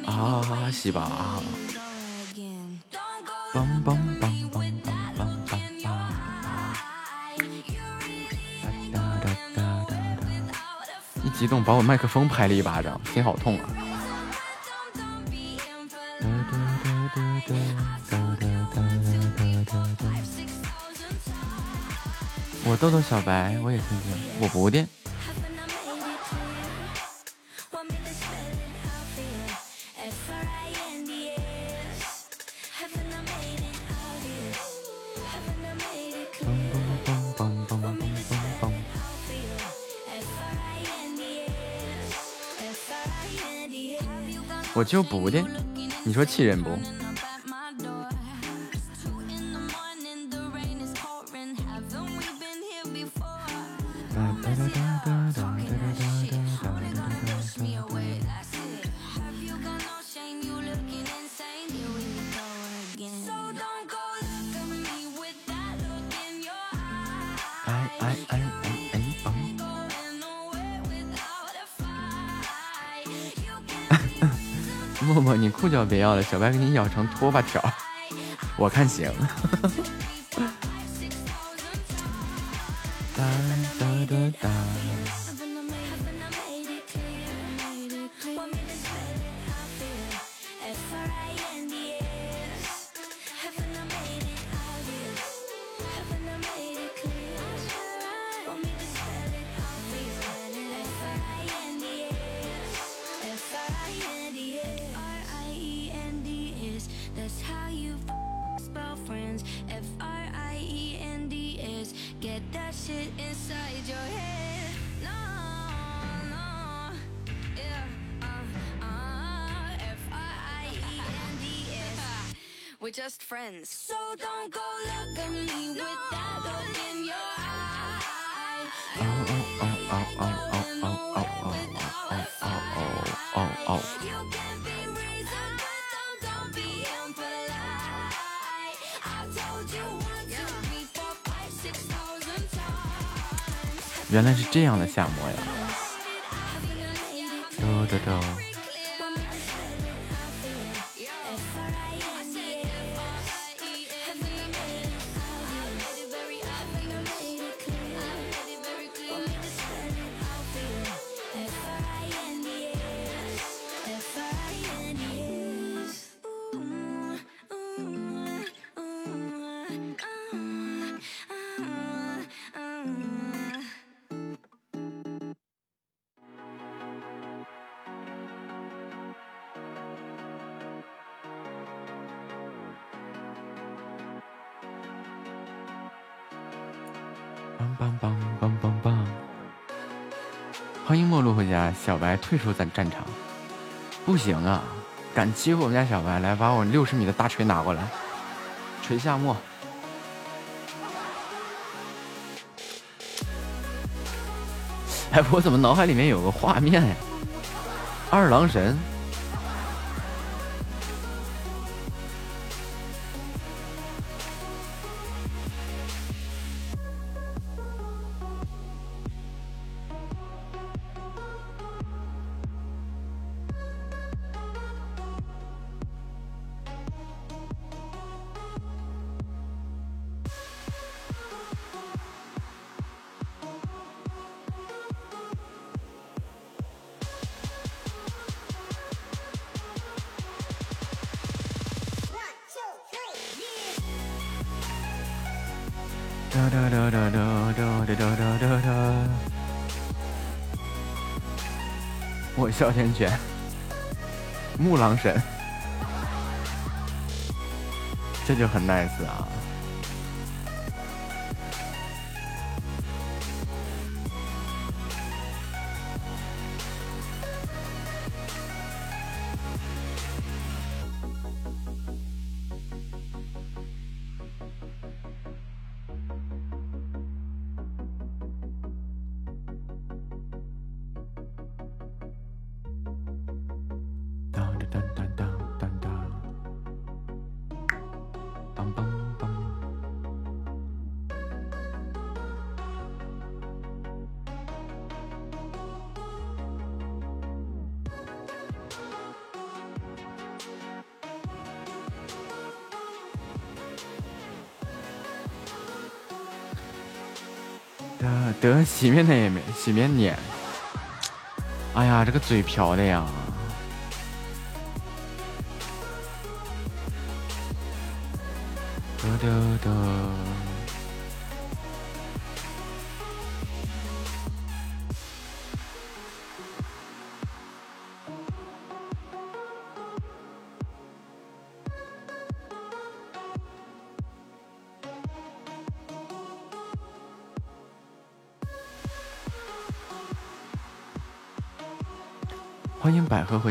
啊，西吧。一激动把我麦克风拍了一巴掌，心好痛啊。豆豆小白，我也听听，我不的。我就不的，你说气人不？别要了，小白给你咬成拖把条，我看行。来是这样的夏回家。小白退出咱战场，不行啊！敢欺负我们家小白，来把我六十米的大锤拿过来，锤夏末。哎，我怎么脑海里面有个画面呀？二郎神。哮天犬，木狼神，这就很 nice 啊。洗面奶也没洗面奶，哎呀，这个嘴瓢的呀！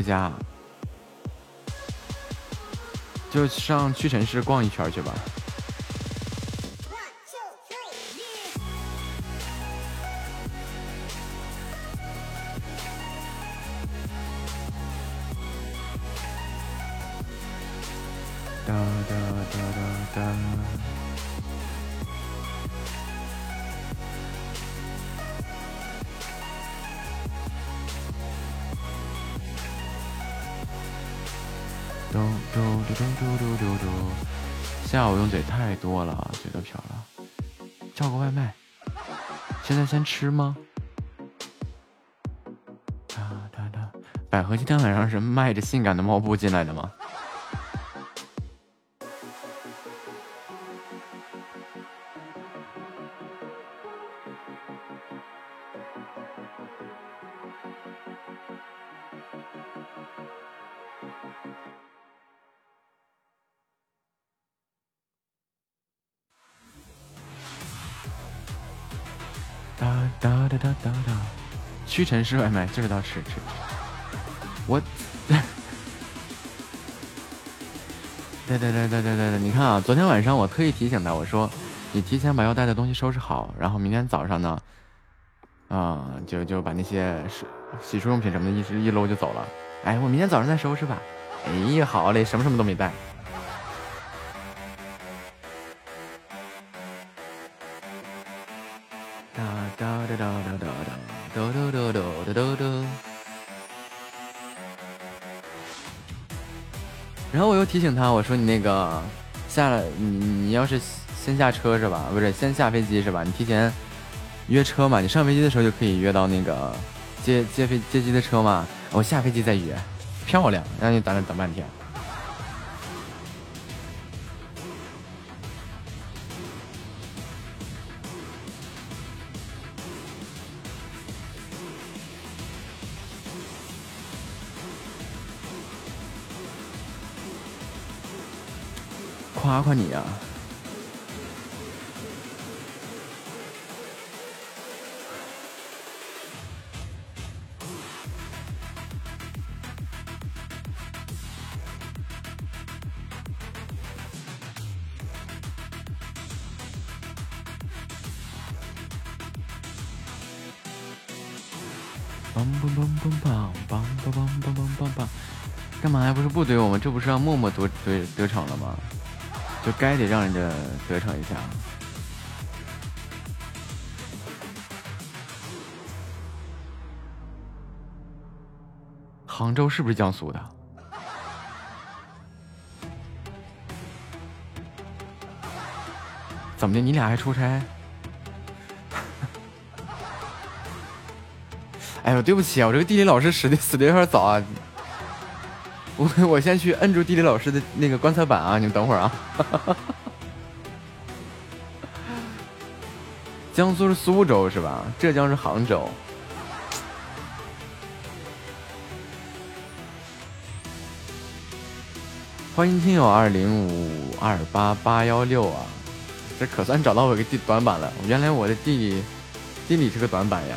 回家，就上屈臣氏逛一圈去吧。现在先吃吗？百合今天晚上是迈着性感的猫步进来的吗？屈臣氏外卖就知道吃吃，我，对对对对对对对，你看啊，昨天晚上我特意提醒他，我说你提前把要带的东西收拾好，然后明天早上呢，啊，就就把那些洗洗漱用品什么的一一搂就走了。哎，我明天早上再收拾吧。哎呀，好嘞，什么什么都没带。提醒他，我说你那个下了，你你要是先下车是吧？不是先下飞机是吧？你提前约车嘛？你上飞机的时候就可以约到那个接接飞接机的车嘛？我下飞机再约，漂亮，让你等那等半天。夸夸你呀该得让人家得逞一下。杭州是不是江苏的？怎么的？你俩还出差？哎呦，对不起啊，我这个地理老师死的死的有点早啊。我 我先去摁住地理老师的那个观测板啊，你们等会儿啊。江苏是苏州是吧？浙江是杭州。欢迎听友二零五二八八幺六啊，这可算找到我一个地短板了。原来我的地理地理是个短板呀。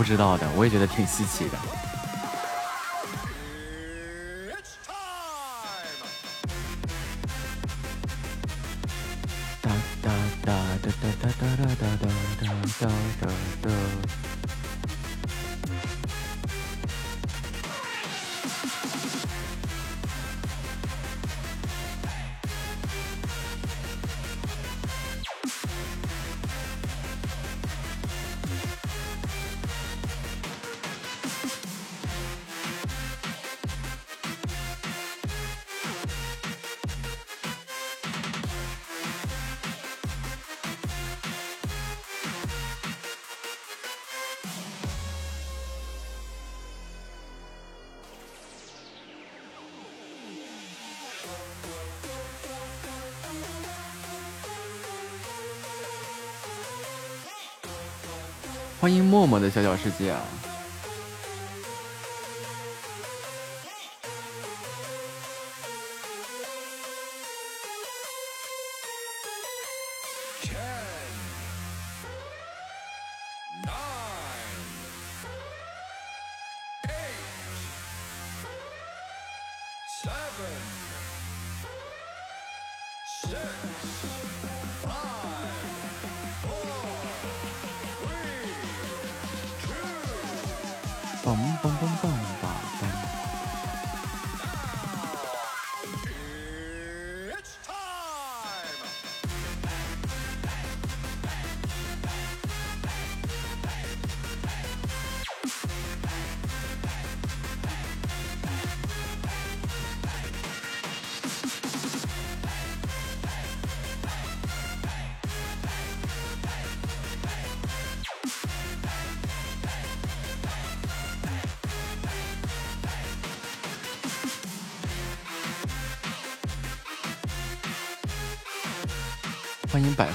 不知道的我也觉得挺稀奇的。的小小世界啊。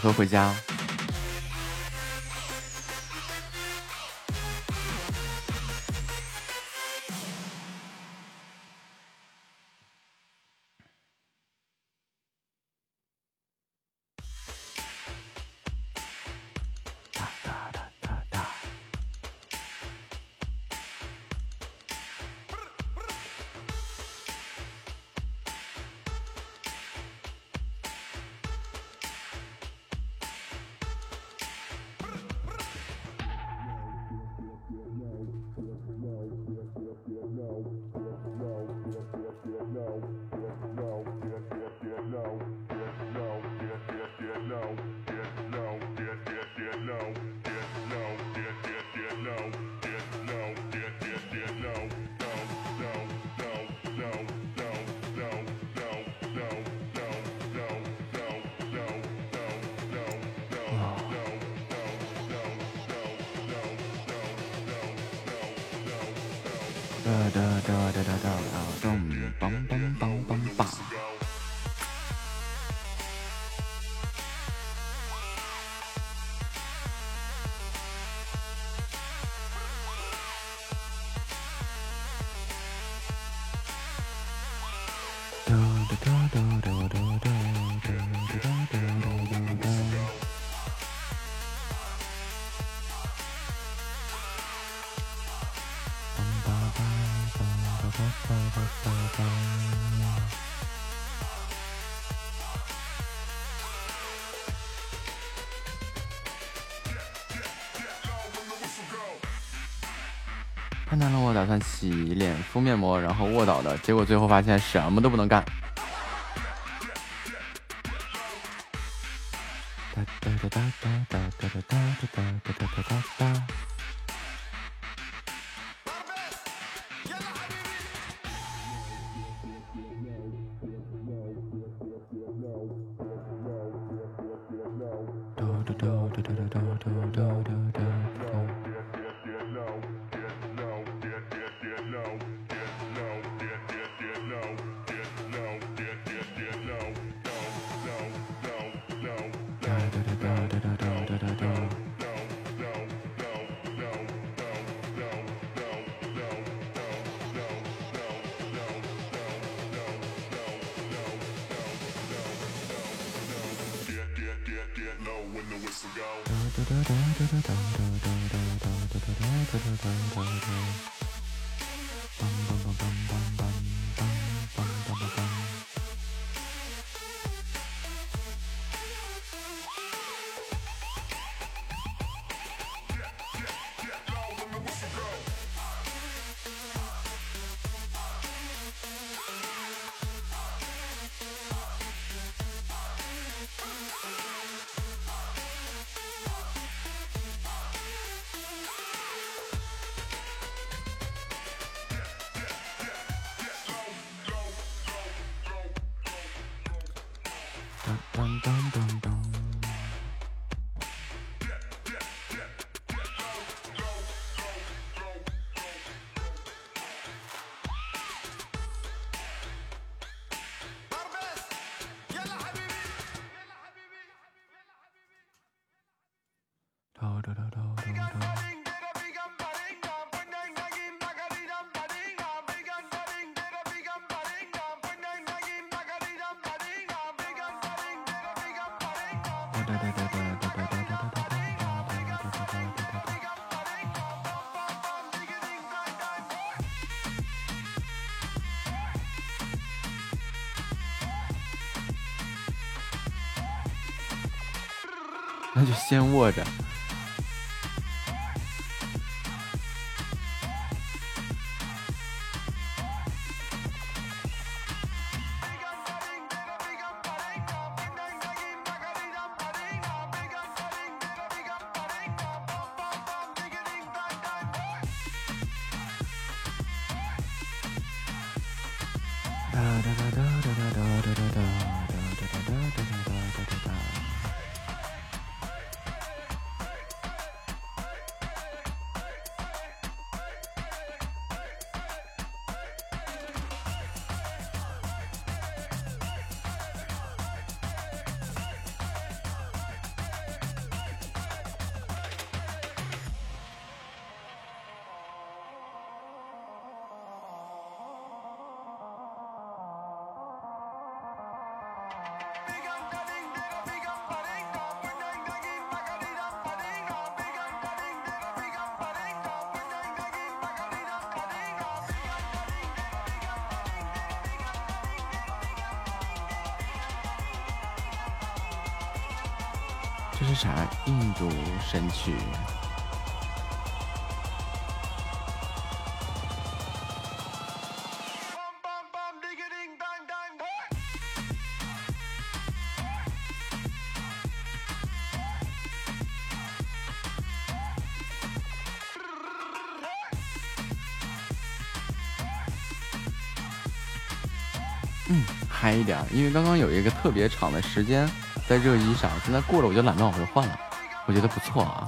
都回家。哒哒哒哒哒哒哒咚，梆梆梆梆梆敷面膜，然后卧倒的结果，最后发现什么都不能干。先握着。神曲。嗯，嗨一点，因为刚刚有一个特别长的时间。在热衣上，现在过了我就懒得往回换了，我觉得不错啊。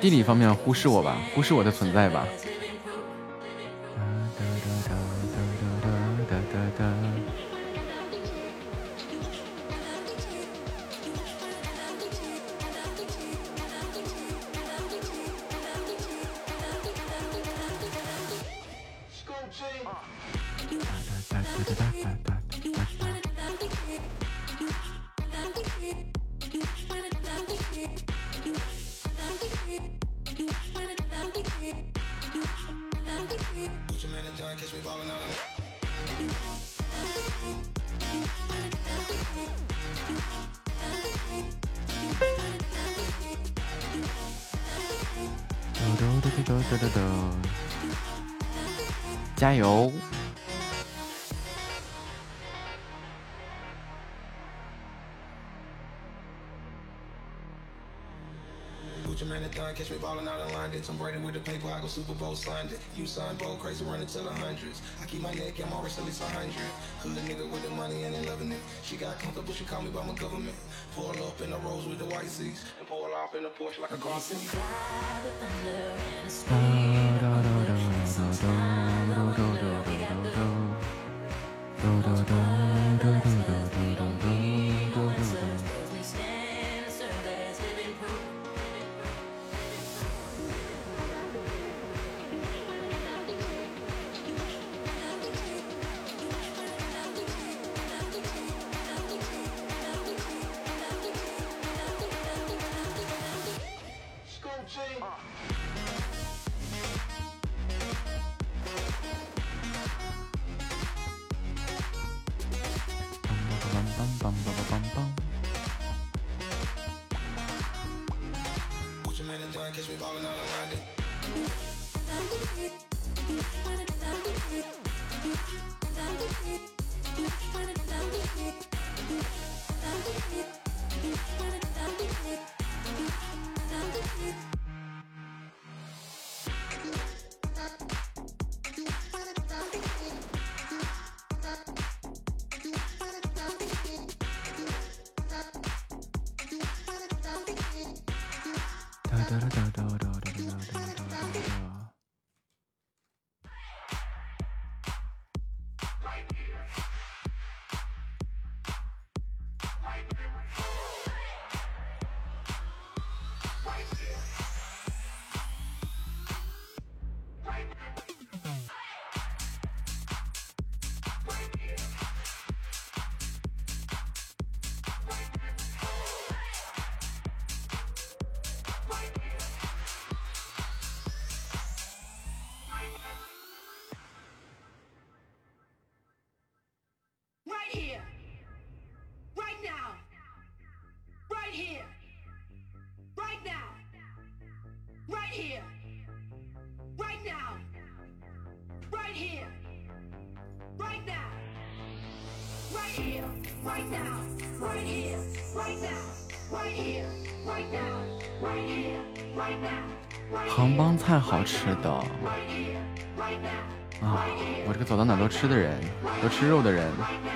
地理方面忽视我吧忽视我的存在吧。Both signed it. You signed both. crazy running to the hundreds. I keep my neck, I'm always at least a hundred. Hood nigga with the money and they loving it. She got comfortable, she called me by my government. Pull up in the rose with the white seats. And pull off in the porch like a car seat. 杭帮菜好吃的啊！我这个走到哪都吃的人，都吃肉的人。Right right now, right here.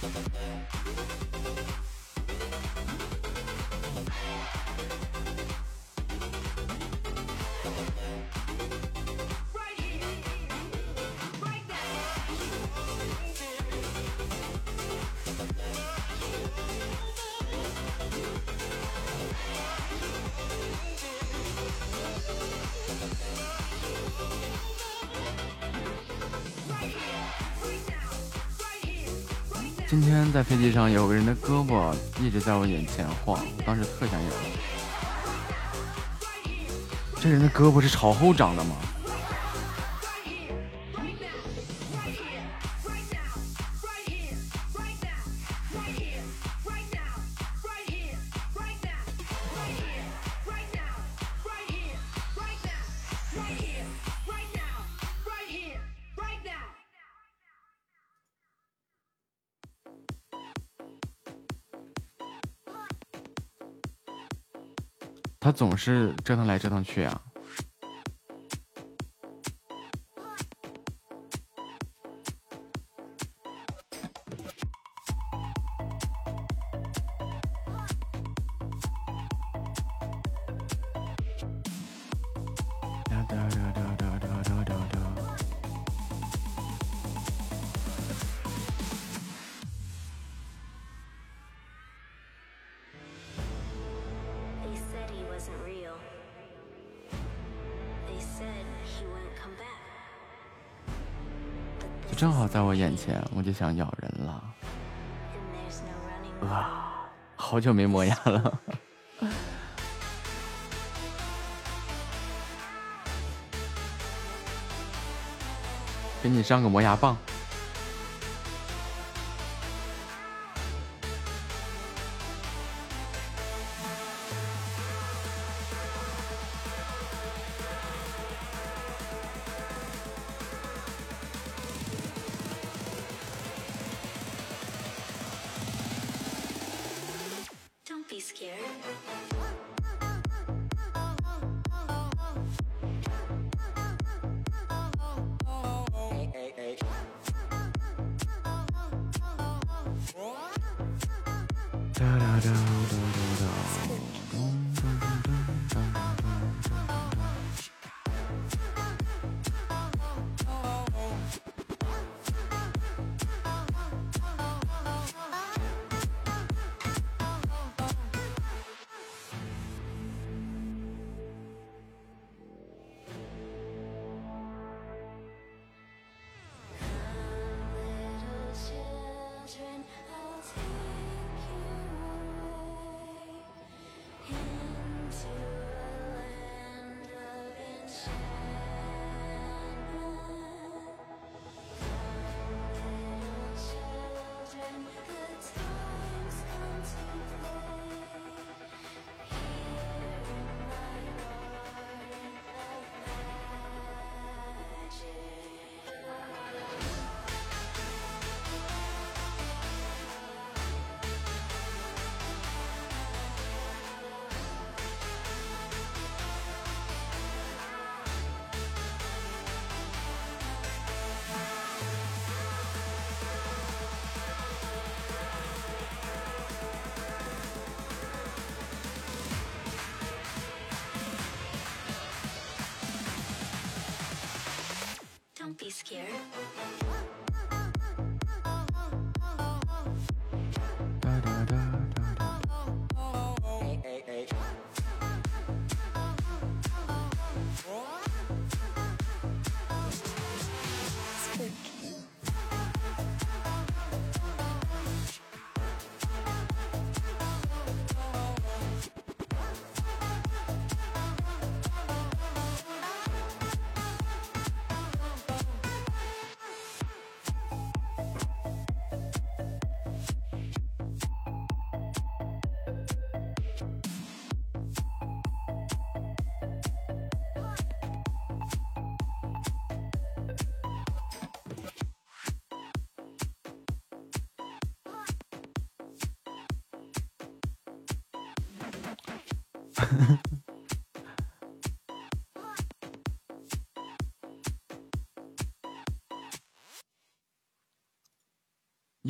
嗯，好的。好，你先忙。 今天在飞机上，有个人的胳膊一直在我眼前晃，我当时特想咬。这人的胳膊是朝后长的吗？总是折腾来折腾去啊。前我就想咬人了，啊，好久没磨牙了，给你上个磨牙棒。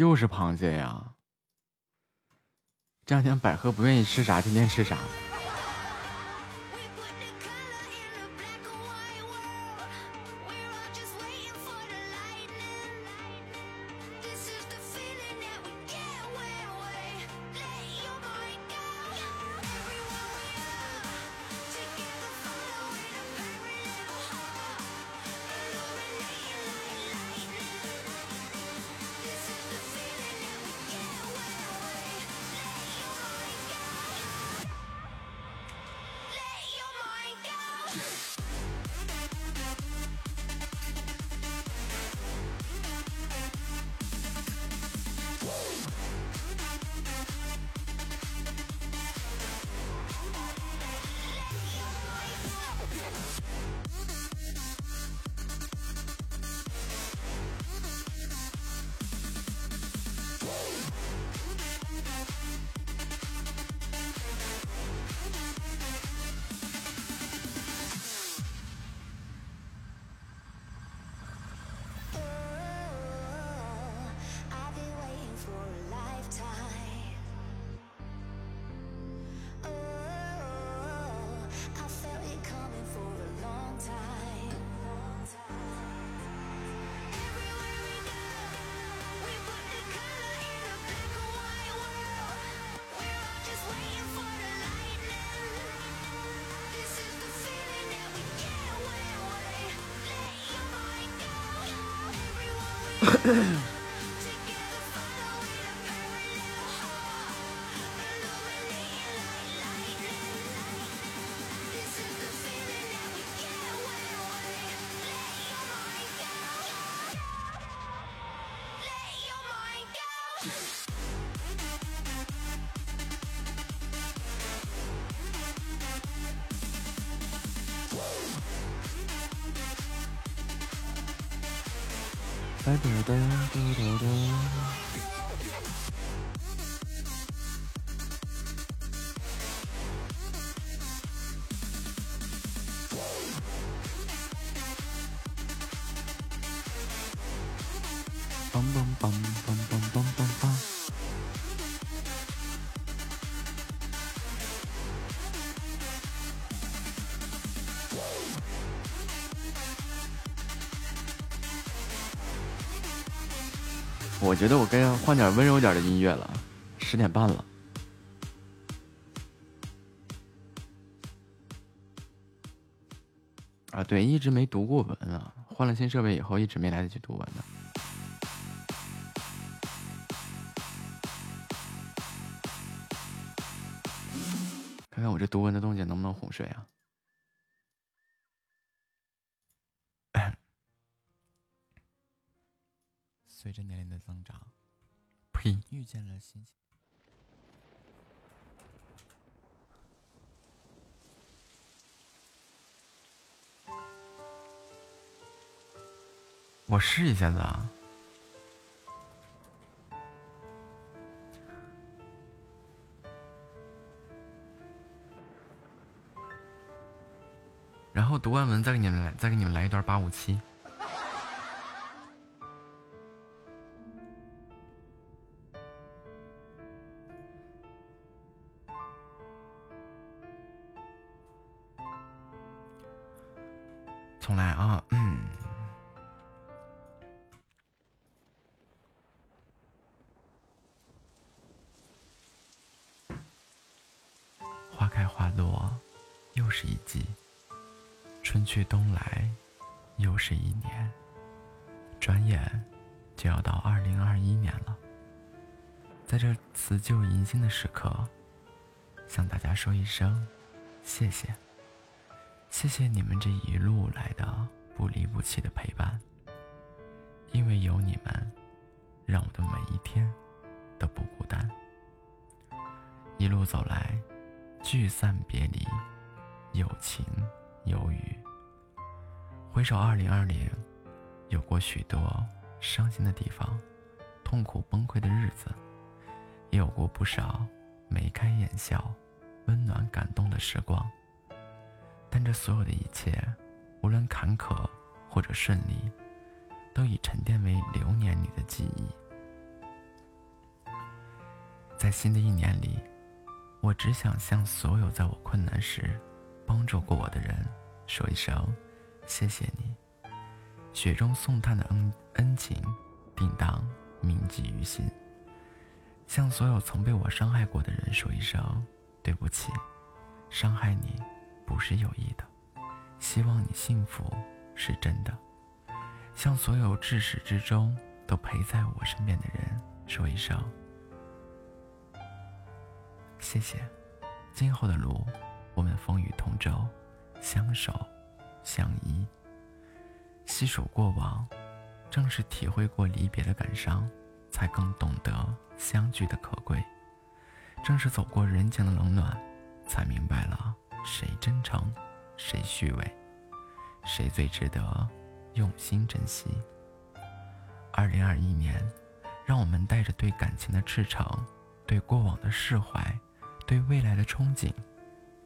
又是螃蟹呀！这两天百合不愿意吃啥，天天吃啥。Ahem. 我觉得我该换点温柔点的音乐了，十点半了。啊，对，一直没读过文啊，换了新设备以后，一直没来得及读文呢。看看我这读文的动静能不能哄睡啊？试一下子啊。然后读完文再给你们来，再给你们来一段八五七。新的时刻，向大家说一声谢谢。谢谢你们这一路来的不离不弃的陪伴。因为有你们，让我的每一天都不孤单。一路走来，聚散别离，有晴有雨。回首二零二零，有过许多伤心的地方，痛苦崩溃的日子，也有过不少眉开眼笑、温暖感动的时光。但这所有的一切，无论坎坷或者顺利，都已沉淀为流年里的记忆。在新的一年里，我只想向所有在我困难时帮助过我的人说一声谢谢你。雪中送炭的恩恩情，定当铭记于心。向所有曾被我伤害过的人说一声对不起，伤害你不是有意的，希望你幸福是真的。向所有至始至终都陪在我身边的人说一声。谢谢，今后的路，我们风雨同舟，相守，相依。细数过往，正是体会过离别的感伤，才更懂得相聚的可贵。正是走过人间的冷暖，才明白了谁真诚，谁虚伪，谁最值得用心珍惜。二零二一年，让我们带着对感情的赤诚，对过往的释怀。对未来的憧憬，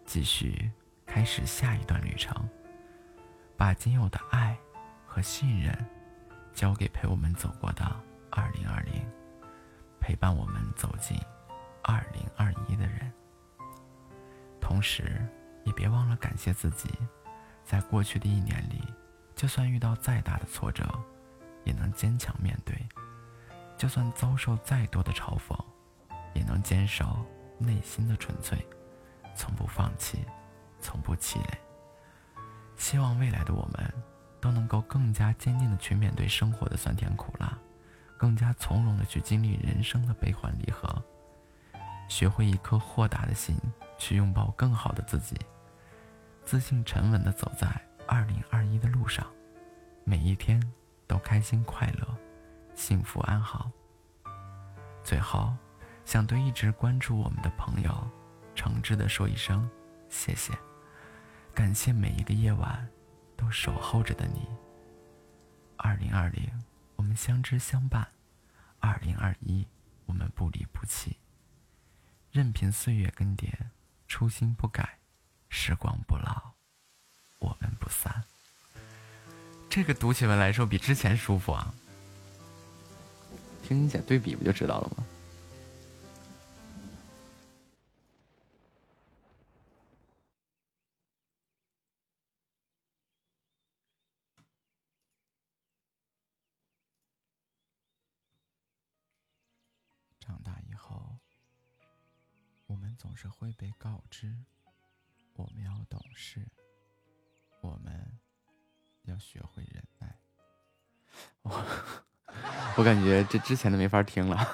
继续开始下一段旅程，把仅有的爱和信任交给陪我们走过的二零二零，陪伴我们走进二零二一的人。同时，也别忘了感谢自己，在过去的一年里，就算遇到再大的挫折，也能坚强面对；就算遭受再多的嘲讽，也能坚守。内心的纯粹，从不放弃，从不气馁。希望未来的我们，都能够更加坚定的去面对生活的酸甜苦辣，更加从容的去经历人生的悲欢离合，学会一颗豁达的心，去拥抱更好的自己，自信沉稳的走在二零二一的路上，每一天都开心快乐，幸福安好。最后。想对一直关注我们的朋友，诚挚的说一声谢谢，感谢每一个夜晚都守候着的你。二零二零，相知相伴；二零二一，我们不离不弃。任凭岁月更迭，初心不改，时光不老，我们不散。这个读起文来说比之前舒服啊！听你姐对比不就知道了吗？总是会被告知，我们要懂事，我们要学会忍耐。我 我感觉这之前的没法听了，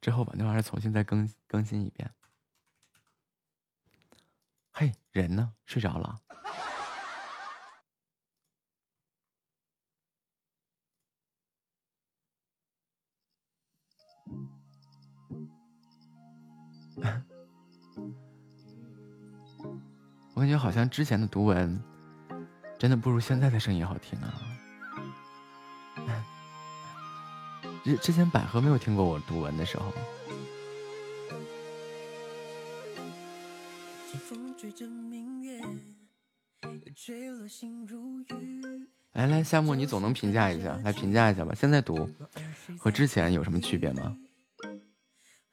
之后把那玩意儿重新再更更新一遍。嘿，人呢？睡着了？我感觉好像之前的读文真的不如现在的声音好听啊！之之前百合没有听过我读文的时候。来来，夏沫，你总能评价一下，来评价一下吧。现在读和之前有什么区别吗？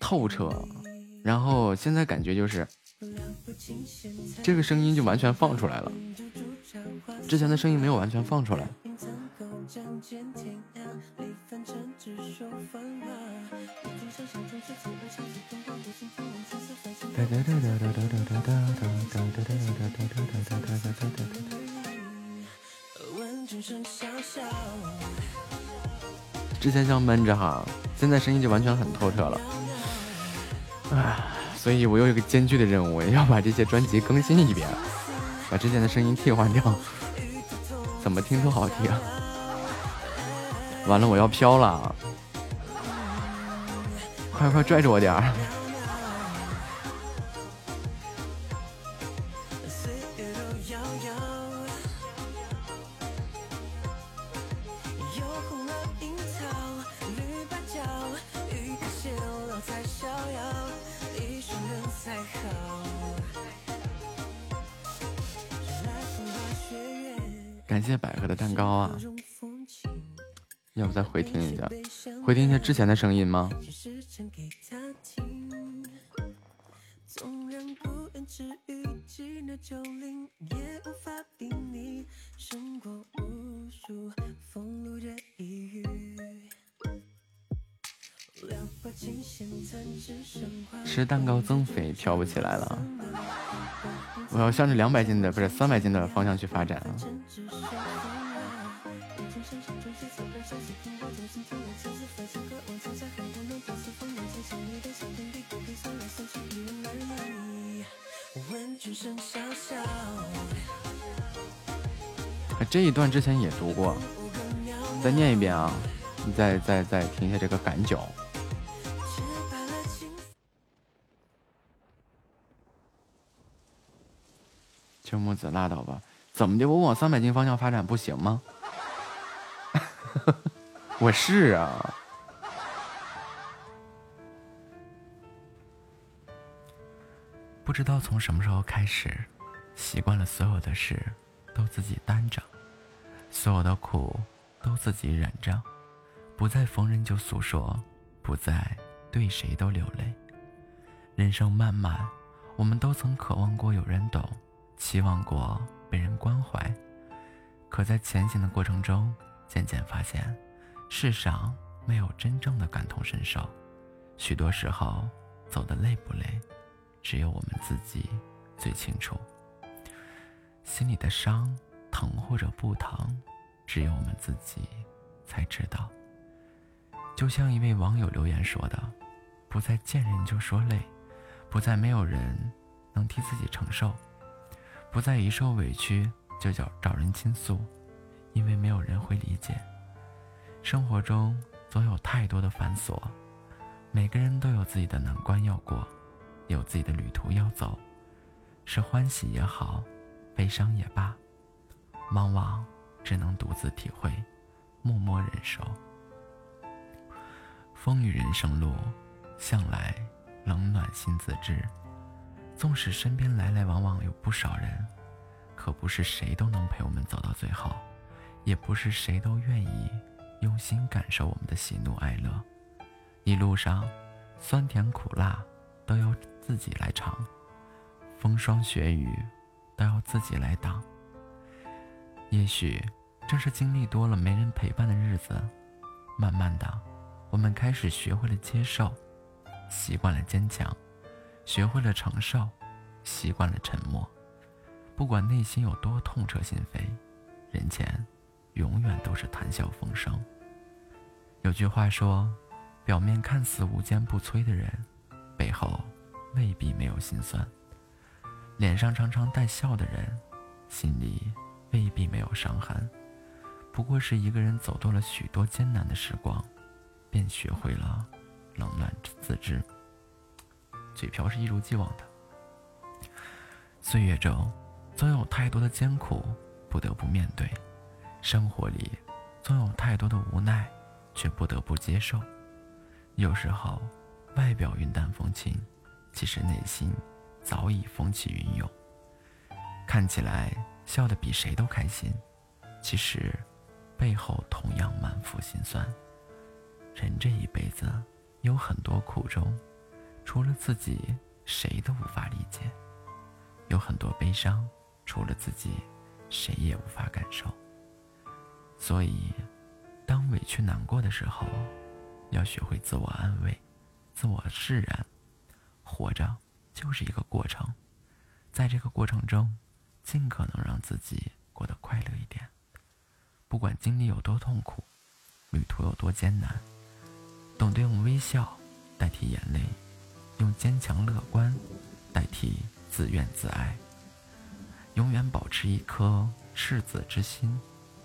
透彻，然后现在感觉就是这个声音就完全放出来了，之前的声音没有完全放出来。之前像闷着哈，现在声音就完全很透彻了。啊，所以我有一个艰巨的任务，要把这些专辑更新一遍，把之前的声音替换掉，怎么听都好听。完了，我要飘了，快快拽着我点儿。回听一下之前的声音吗？吃蛋糕增肥，飘不起来了。我要向着两百斤的，不是三百斤的方向去发展啊！这一段之前也读过，再念一遍啊！你再再再听一下这个感脚。秋木子拉倒吧，怎么的？我往三百斤方向发展不行吗？我是啊。不知道从什么时候开始，习惯了所有的事都自己担着，所有的苦都自己忍着，不再逢人就诉说，不再对谁都流泪。人生漫漫，我们都曾渴望过有人懂，期望过被人关怀，可在前行的过程中，渐渐发现，世上没有真正的感同身受，许多时候走得累不累？只有我们自己最清楚，心里的伤疼或者不疼，只有我们自己才知道。就像一位网友留言说的：“不再见人就说累，不再没有人能替自己承受，不再一受委屈就找找人倾诉，因为没有人会理解。生活中总有太多的繁琐，每个人都有自己的难关要过。”有自己的旅途要走，是欢喜也好，悲伤也罢，往往只能独自体会，默默忍受。风雨人生路，向来冷暖心自知。纵使身边来来往往有不少人，可不是谁都能陪我们走到最后，也不是谁都愿意用心感受我们的喜怒哀乐。一路上，酸甜苦辣都要。自己来尝，风霜雪雨都要自己来挡。也许正是经历多了没人陪伴的日子，慢慢的，我们开始学会了接受，习惯了坚强，学会了承受，习惯了沉默。不管内心有多痛彻心扉，人前永远都是谈笑风生。有句话说，表面看似无坚不摧的人，背后。未必没有心酸，脸上常常带笑的人，心里未必没有伤痕。不过是一个人走多了许多艰难的时光，便学会了冷暖自知。嘴瓢是一如既往的。岁月中，总有太多的艰苦不得不面对；生活里，总有太多的无奈，却不得不接受。有时候，外表云淡风轻。其实内心早已风起云涌，看起来笑得比谁都开心，其实背后同样满腹心酸。人这一辈子有很多苦衷，除了自己谁都无法理解；有很多悲伤，除了自己谁也无法感受。所以，当委屈难过的时候，要学会自我安慰，自我释然。活着就是一个过程，在这个过程中，尽可能让自己过得快乐一点。不管经历有多痛苦，旅途有多艰难，懂得用微笑代替眼泪，用坚强乐观代替自怨自艾，永远保持一颗赤子之心，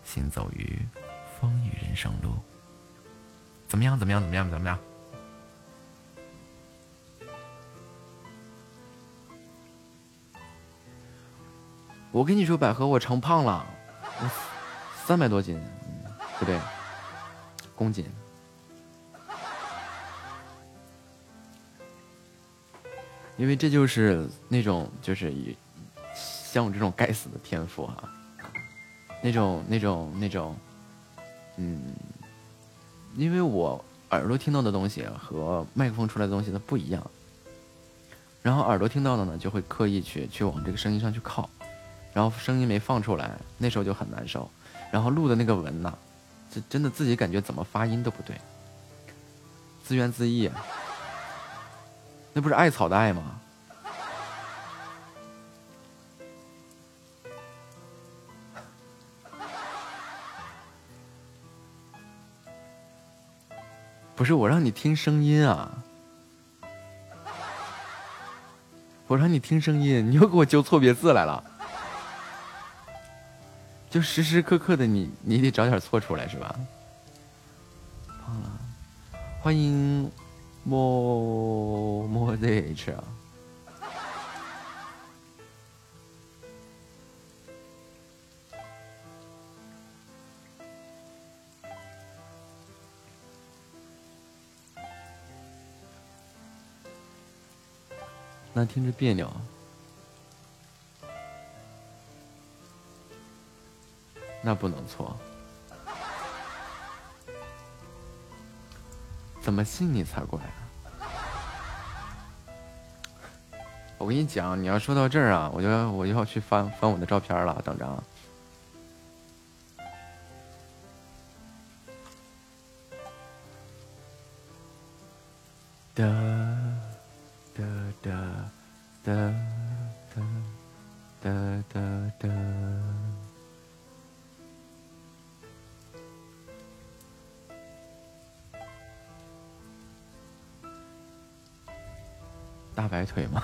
行走于风雨人生路。怎么样？怎么样？怎么样？怎么样？我跟你说，百合，我成胖了，三百多斤，不对，公斤。因为这就是那种，就是像我这种该死的天赋哈，那种那种那种，嗯，因为我耳朵听到的东西和麦克风出来的东西它不一样，然后耳朵听到的呢，就会刻意去去往这个声音上去靠，然后声音没放出来，那时候就很难受，然后录的那个文呐，这真的自己感觉怎么发音都不对，自怨自艾。那不是艾草的艾吗？不是我让你听声音啊！我让你听声音，你又给我纠错别字来了。就时时刻刻的你，你得找点错出来是吧？胖了，欢迎。莫莫 zh 啊！那听着别扭，那不能错。怎么信你才过来？我跟你讲，你要说到这儿啊，我就我就要去翻翻我的照片了，等着。哒哒哒哒哒哒哒哒。大白腿吗？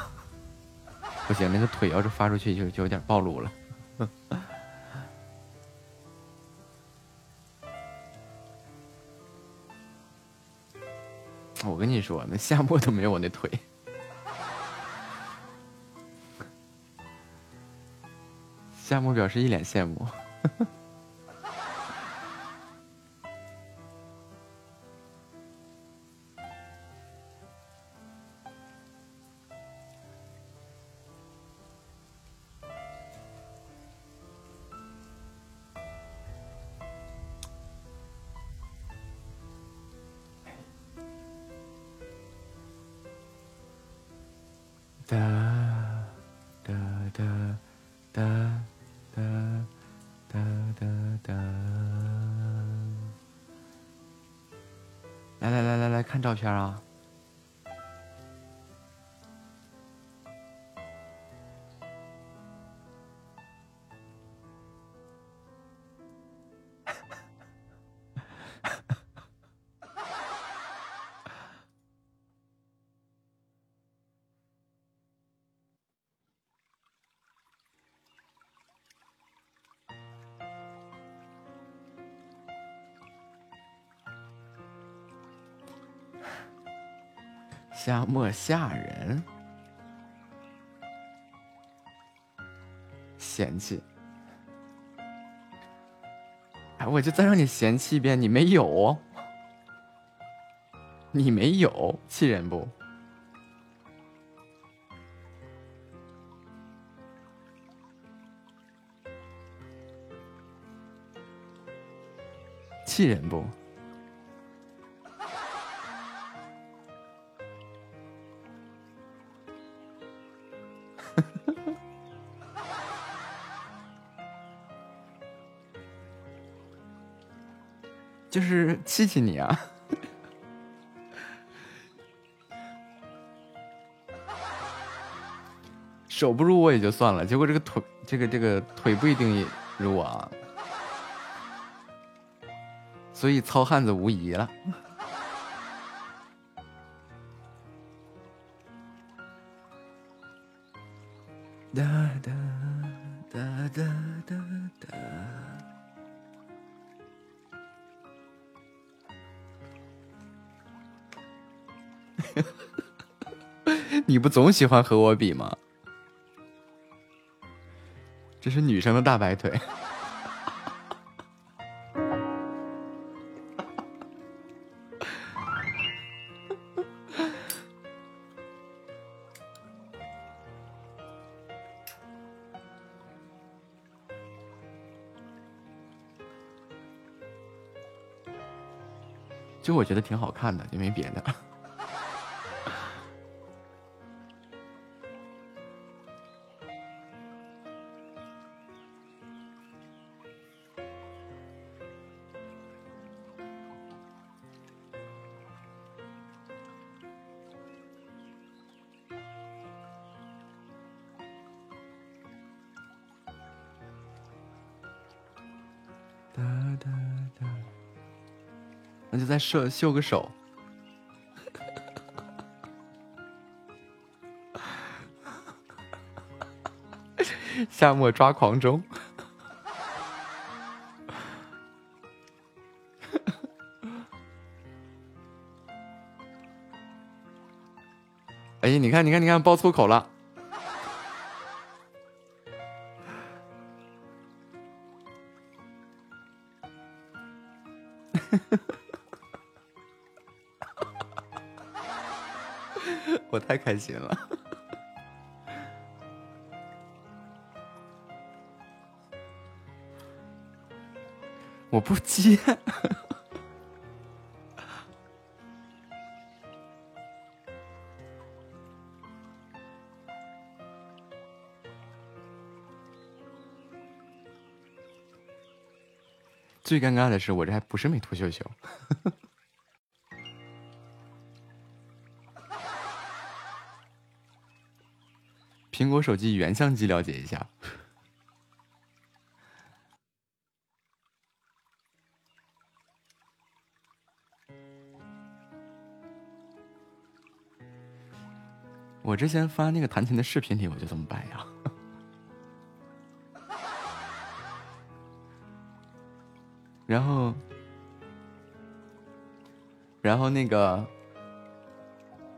不行，那个腿要是发出去就就有点暴露了。我跟你说，那夏沫都没有我那腿。夏沫表示一脸羡慕。照片啊！夏末吓人，嫌弃。哎，我就再让你嫌弃一遍，你没有，你没有，气人不？气人不？就是气气你啊！手不如我也就算了，结果这个腿，这个这个腿不一定如我啊，所以糙汉子无疑了。不总喜欢和我比吗？这是女生的大白腿。就我觉得挺好看的，就没别的。再秀秀个手，夏末抓狂中。哎，你看，你看，你看，爆粗口了。开心了，我不接。最尴尬的是，我这还不是美图秀秀。果手机原相机了解一下。我之前发那个弹琴的视频里，我就这么摆呀。然后，然后那个，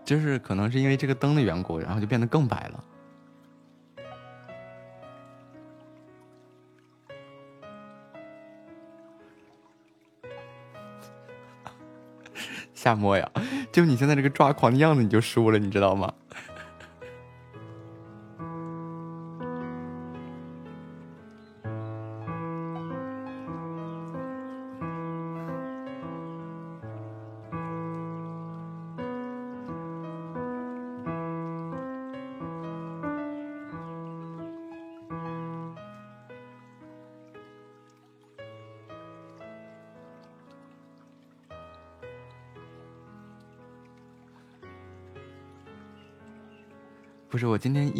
就是可能是因为这个灯的缘故，然后就变得更白了。瞎摸呀！就你现在这个抓狂的样子，你就输了，你知道吗？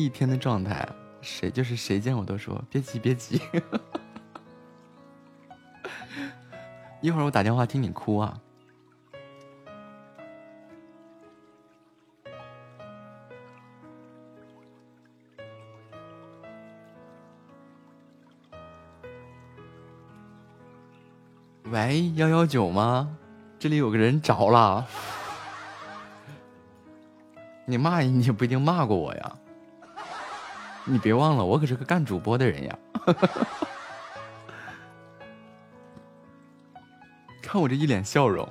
一天的状态，谁就是谁见我都说别急别急，一会儿我打电话听你哭啊。喂，幺幺九吗？这里有个人着了。你骂你也不一定骂过我呀，你别忘了，我可是个干主播的人呀。看我这一脸笑容。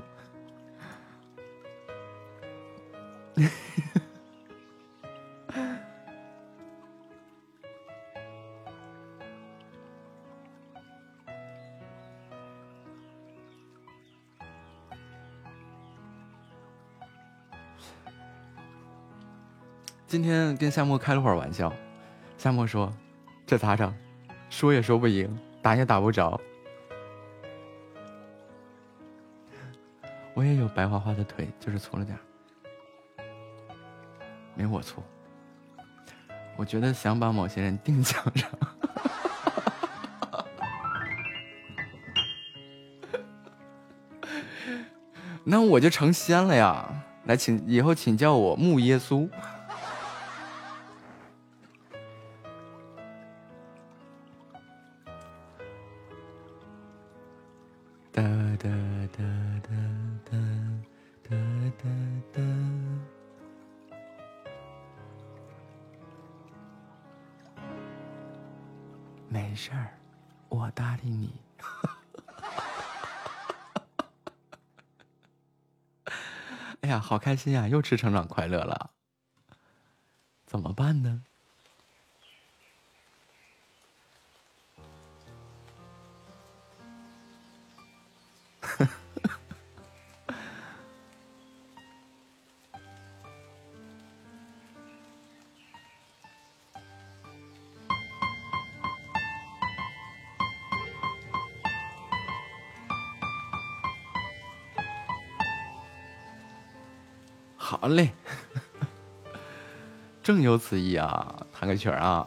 今天跟夏沫开了会儿玩笑，夏沫说：“这咋整？说也说不赢，打也打不着。”我也有白花花的腿，就是粗了点没我粗。我觉得想把某些人钉墙上，那我就成仙了呀！来，请以后请叫我木耶稣。开心呀！又吃成长快乐了，怎么办呢？此意啊，弹个曲儿啊。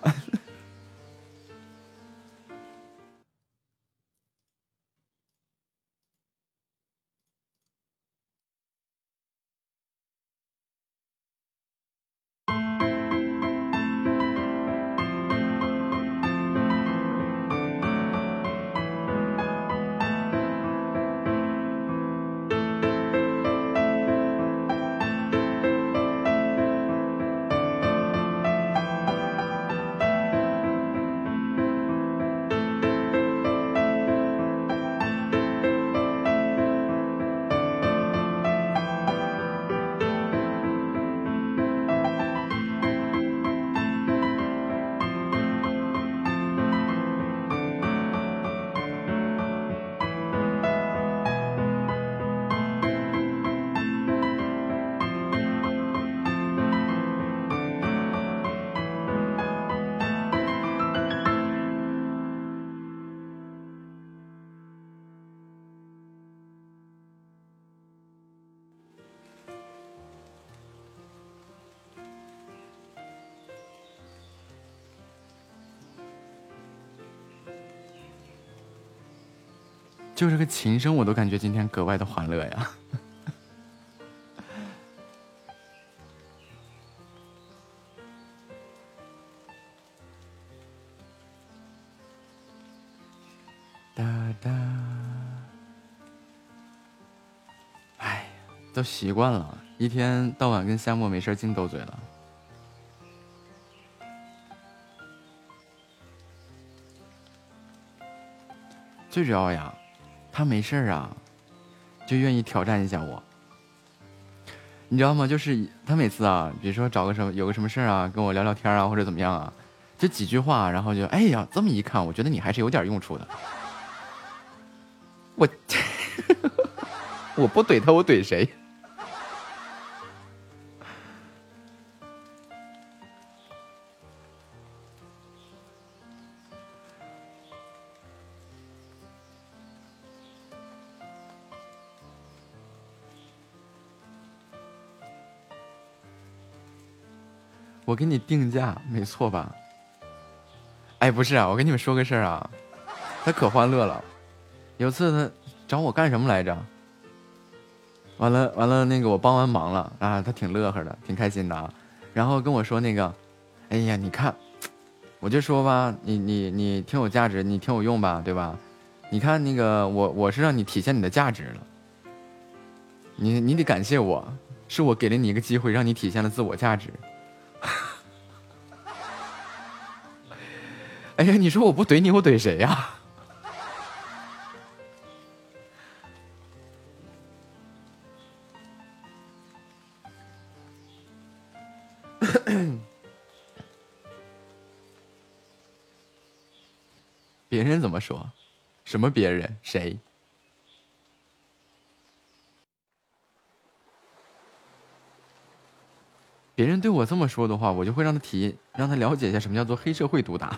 琴声，我都感觉今天格外的欢乐呀！哒哒，哎，都习惯了，一天到晚跟夏沫没事净斗嘴了。最主要呀。他没事儿啊，就愿意挑战一下我，你知道吗？就是他每次啊，比如说找个什么有个什么事儿啊，跟我聊聊天啊，或者怎么样啊，就几句话，然后就哎呀，这么一看，我觉得你还是有点用处的。我 我不怼他，我怼谁？给你定价，没错吧？哎，不是啊，我跟你们说个事儿啊，他可欢乐了。有次他找我干什么来着？完了完了，那个我帮完忙了啊，他挺乐呵的，挺开心的啊。然后跟我说那个，哎呀，你看，我就说吧，你你你挺有价值，你挺有用吧，对吧？你看那个我我是让你体现你的价值了，你你得感谢我，是我给了你一个机会，让你体现了自我价值。哎呀，你说我不怼你，我怼谁呀？别人怎么说？什么别人？谁？别人对我这么说的话，我就会让他提，让他了解一下什么叫做黑社会毒打。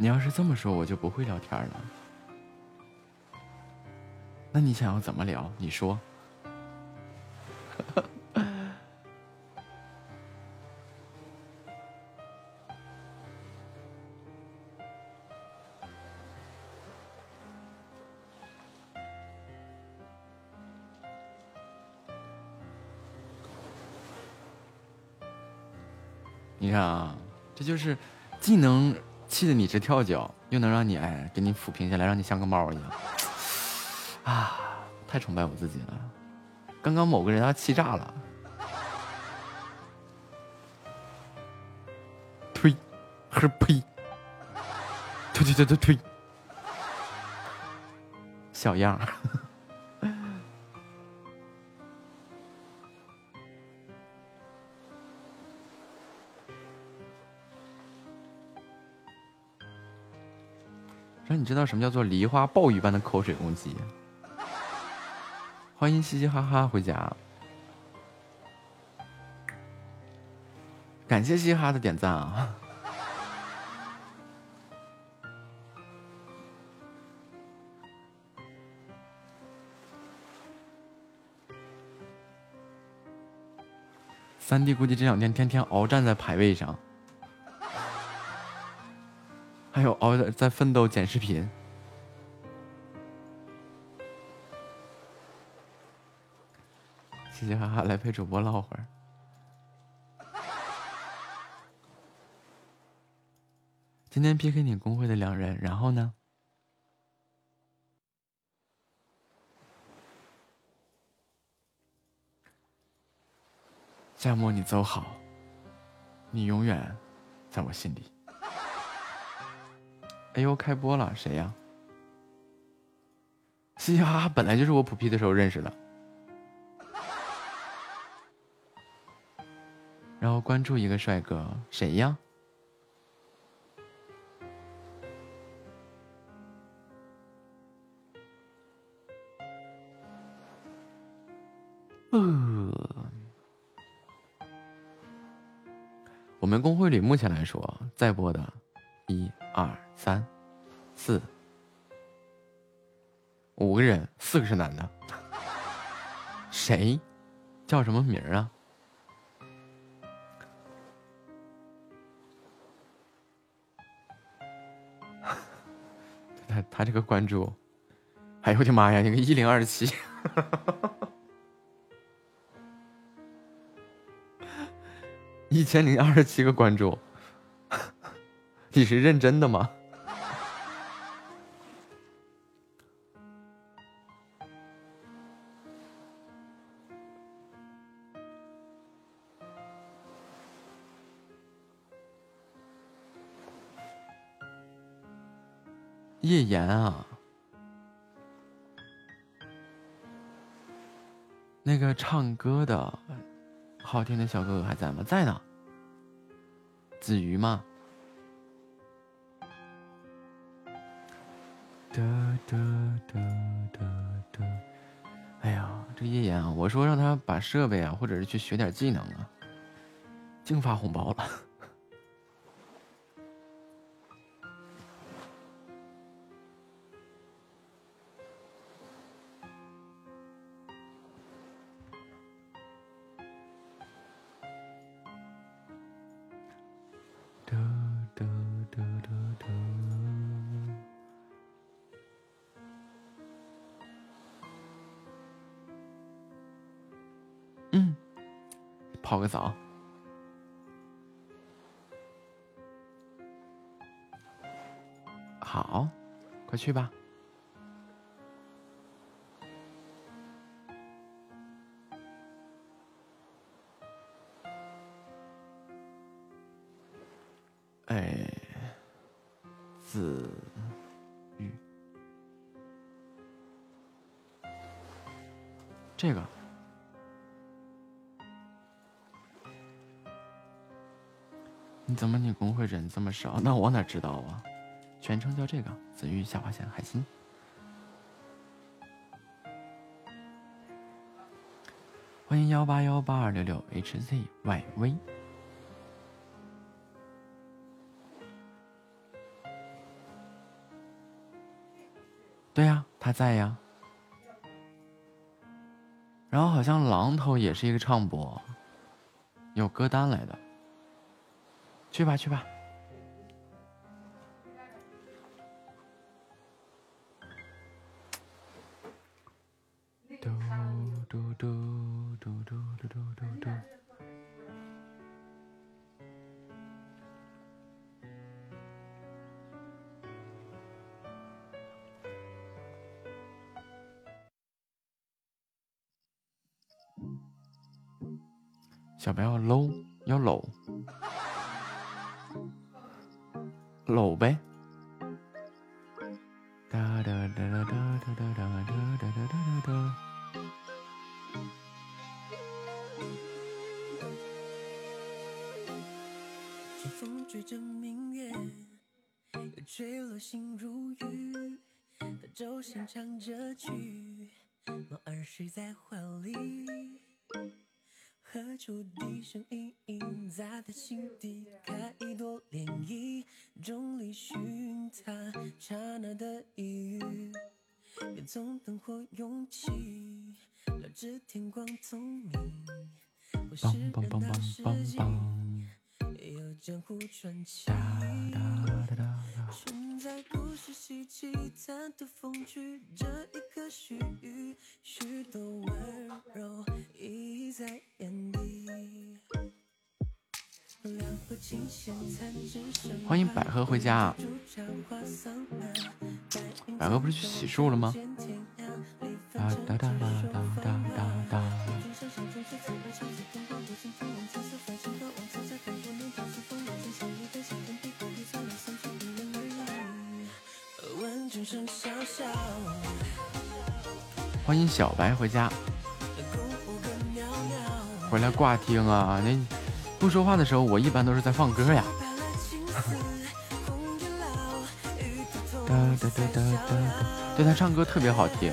你要是这么说，我就不会聊天了。那你想要怎么聊？你说。直跳脚，又能让你哎给你抚平下来，让你像个猫一样啊！太崇拜我自己了。刚刚某个人要气炸了，推，呵呸，推推推推推，小样。知道什么叫做梨花暴雨般的口水攻击。欢迎嘻嘻哈哈回家，感谢嘻哈的点赞啊！三弟估计这两天天天鏖战在排位上。还有熬在在奋斗剪视频，嘻嘻哈哈来陪主播唠会儿。今天 PK 你公会的两人，然后呢？夏末你走好，你永远在我心里。哎呦，开播了，谁呀？嘻嘻哈哈，本来就是我普 P 的时候认识的。然后关注一个帅哥，谁呀？呃，我们公会里目前来说在播的，一二。三、四、五个人，四个是男的。谁？叫什么名儿啊？他他这个关注，哎呦我的妈呀！那个一零二七，一千零二十七个关注，你是认真的吗？叶岩啊，那个唱歌的好听的小哥哥还在吗？在呢。子瑜吗？哒哒哒哒哒。哎呀，这叶岩啊，我说让他把设备啊，或者是去学点技能啊，净发红包了。少？那我哪知道啊？全称叫这个紫玉下划线海星。欢迎幺八幺八二六六 HZYV。对呀，他在呀。然后好像榔头也是一个唱播，有歌单来的。去吧去吧。搂呗。哒哒哒哒哒哒哒哒哒哒哒哒。清风追着明月，又吹落星如雨。他舟声唱着曲，猫儿睡在怀里。何处笛声隐隐，在他心底开一朵涟漪，众里寻他刹那的一遇，便从灯火涌起，了知天光聪明。我是人的世界，有江湖传奇。身在故事稀奇，贪图风趣，这一刻须臾，许多温柔欢迎百合回家。百合不是去洗漱了吗？哒哒哒哒哒哒哒。欢迎小白回家。回来挂听啊，那。不说话的时候，我一般都是在放歌呀。哒哒哒哒哒，对他唱歌特别好听。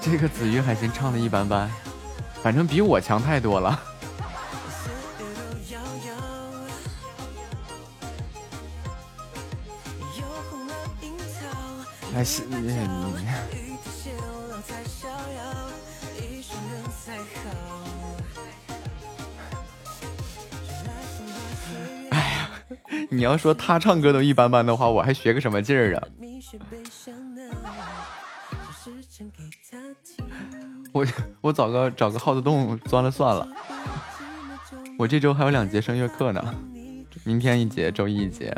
这个子瑜还行，唱的一般般，反正比我强太多了。还 是你你要说他唱歌都一般般的话，我还学个什么劲儿啊？我我找个找个耗子洞钻了算了。我这周还有两节声乐课呢，明天一节，周一一节。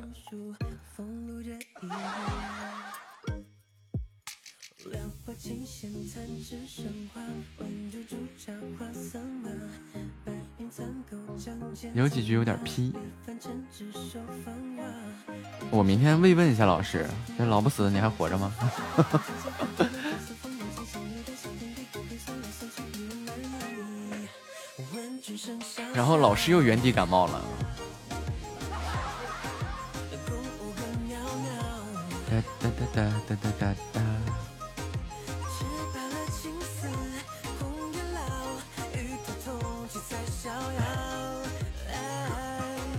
有几句有点批，我明天慰问一下老师，这老不死的你还活着吗？然后老师又原地感冒了。哒哒哒哒哒哒哒哒。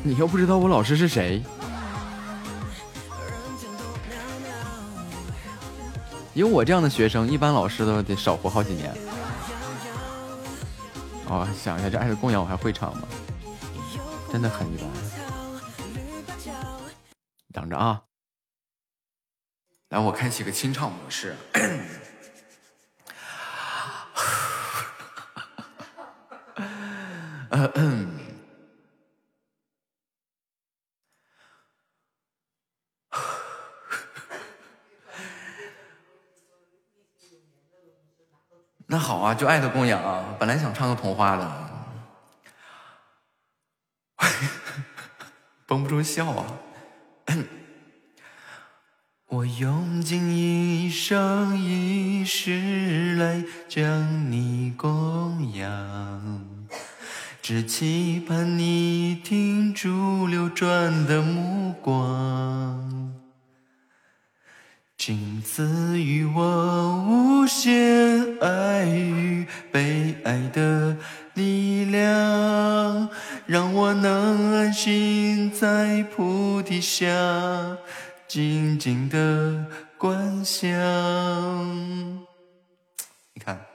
你又不知道我老师是谁。有我这样的学生，一般老师都得少活好几年。哦，想一下，这《爱的供养》我还会唱吗？真的很一般。等着啊！来，我开启个清唱模式。就爱的供养啊！本来想唱个童话的，绷不住笑啊！我用尽一生一世来将你供养，只期盼你停住流转的目光。请赐予我无限爱与被爱的力量，让我能安心在菩提下，静静的观想。你看，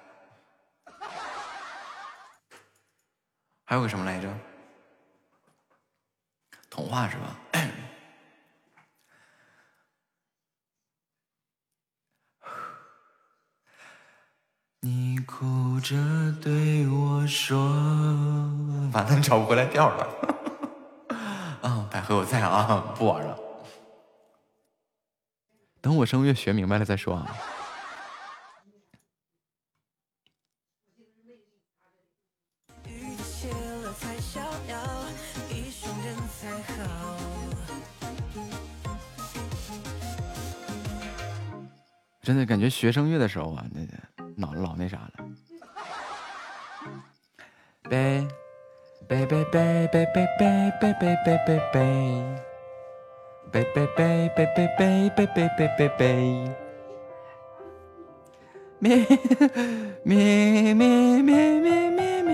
还有个什么来着？童话是吧？你哭着对我说：“完了，找不回来调了。”啊，百合我在啊，不玩了。等我声乐学明白了再说啊。真的感觉学声乐的时候啊，那老老那啥了。背背背背背背背背背背背背。背背背背背背背背背背背，咩咩咩咩咩咩咩咩咩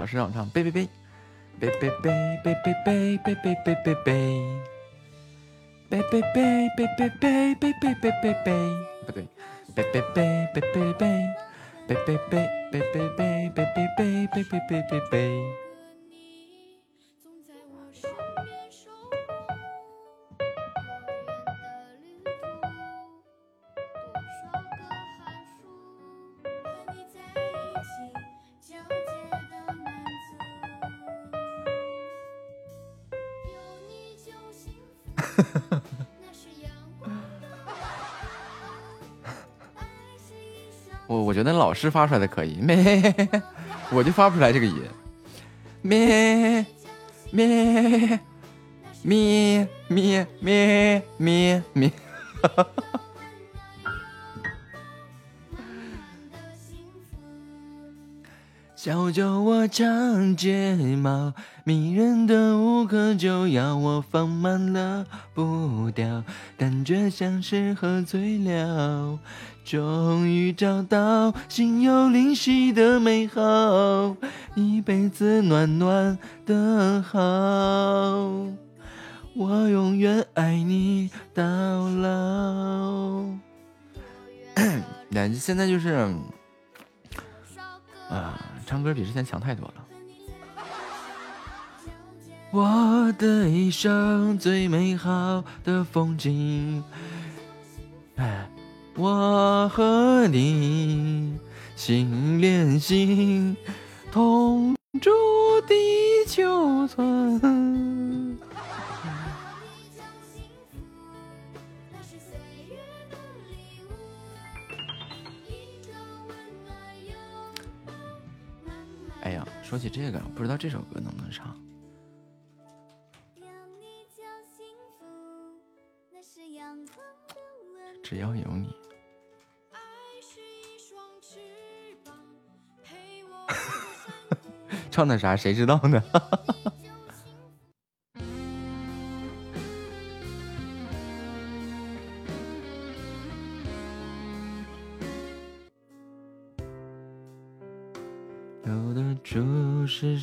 老师让我唱，背背背，背背背背背背背背背背背，背背背背背背背背背背背背，不对，背背背背背背，背背背背背背背背背背背背。老师发出来的可以，咩，我就发不出来这个音，咩咩咩咩咩咩咩，小酒窝长睫毛，迷人的无可救药我放慢了步调，感觉像是喝醉了。终于找到心有灵犀的美好，一辈子暖暖的好，我永远爱你到老。那现在就是啊。唱歌比之前强太多了。我的一生最美好的风景，哎，我和你心连心，同住地球村。说起这个，不知道这首歌能不能唱。只要有你。唱的啥？谁知道呢？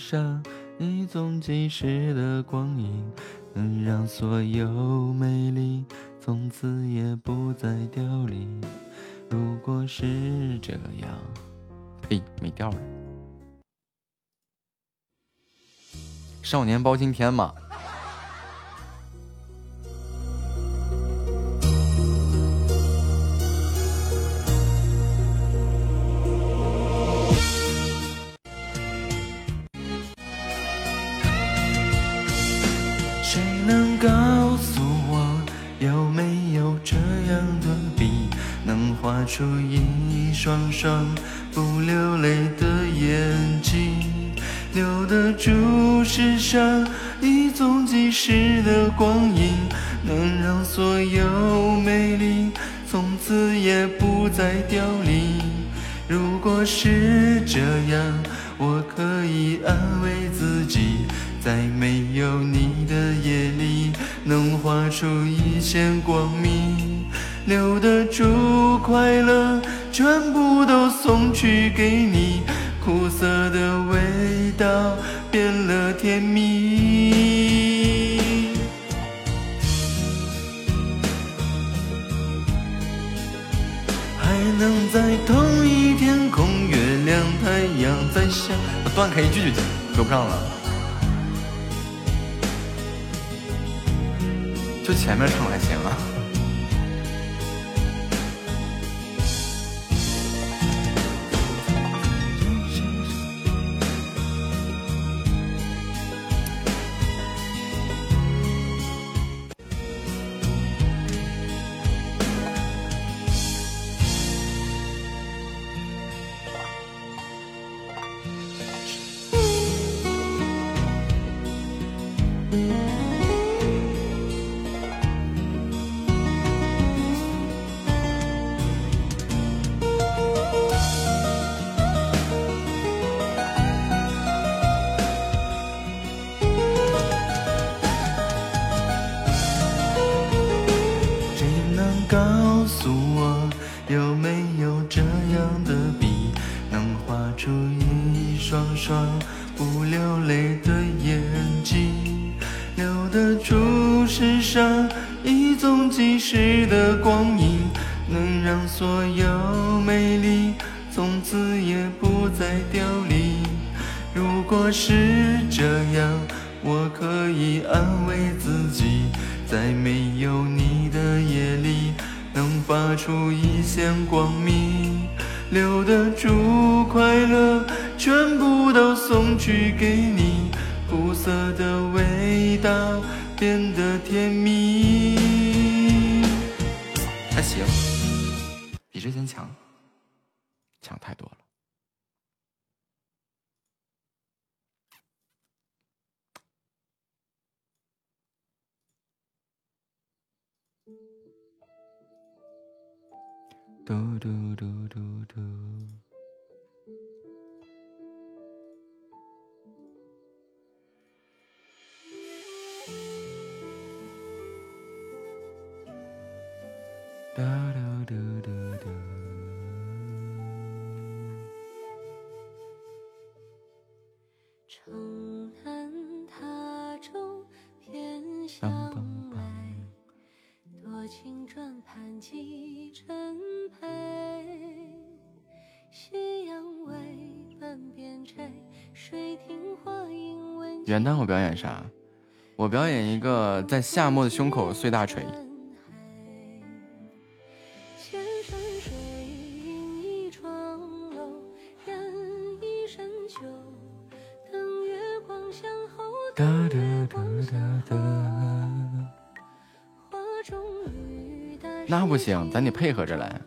上一纵即逝的光阴，能让所有美丽从此也不再凋零。如果是这样，呸，没调了。少年包青天嘛。去给你苦涩的味道变得甜蜜。还行比之前强。元旦我表演啥？我表演一个在夏末的胸口碎大锤。那不行，咱得配合着来。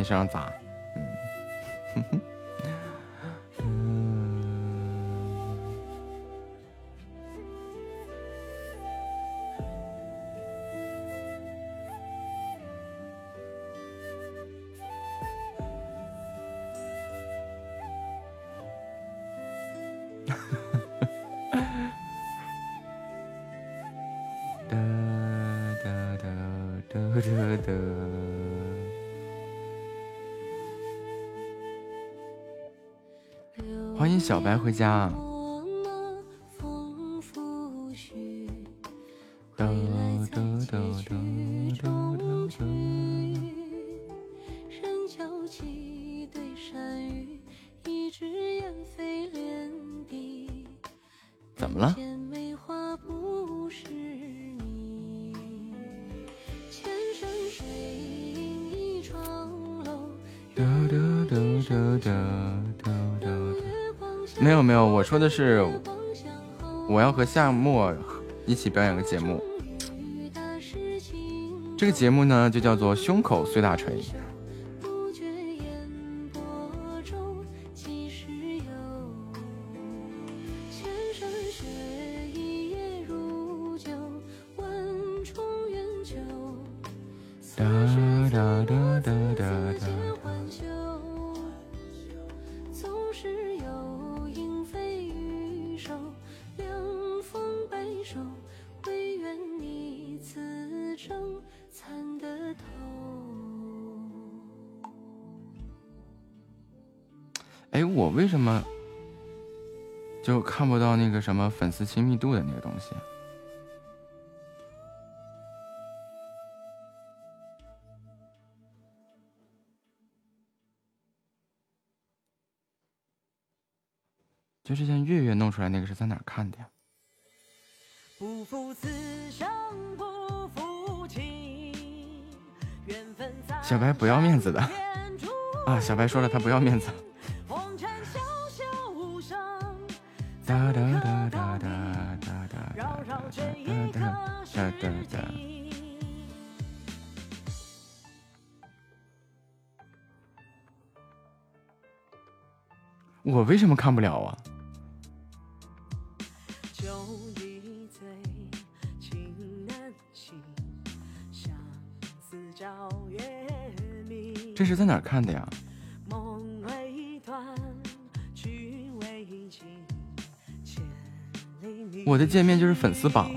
你身上砸。回家。说的是我要和夏沫一起表演个节目。这个节目呢，就叫做胸口碎大锤。个什么粉丝亲密度的那个东西，就是像月月弄出来那个是在哪看的呀？小白不要面子的啊！小白说了，他不要面子。么看不了啊？这是在哪看的呀？我的界面就是粉丝榜。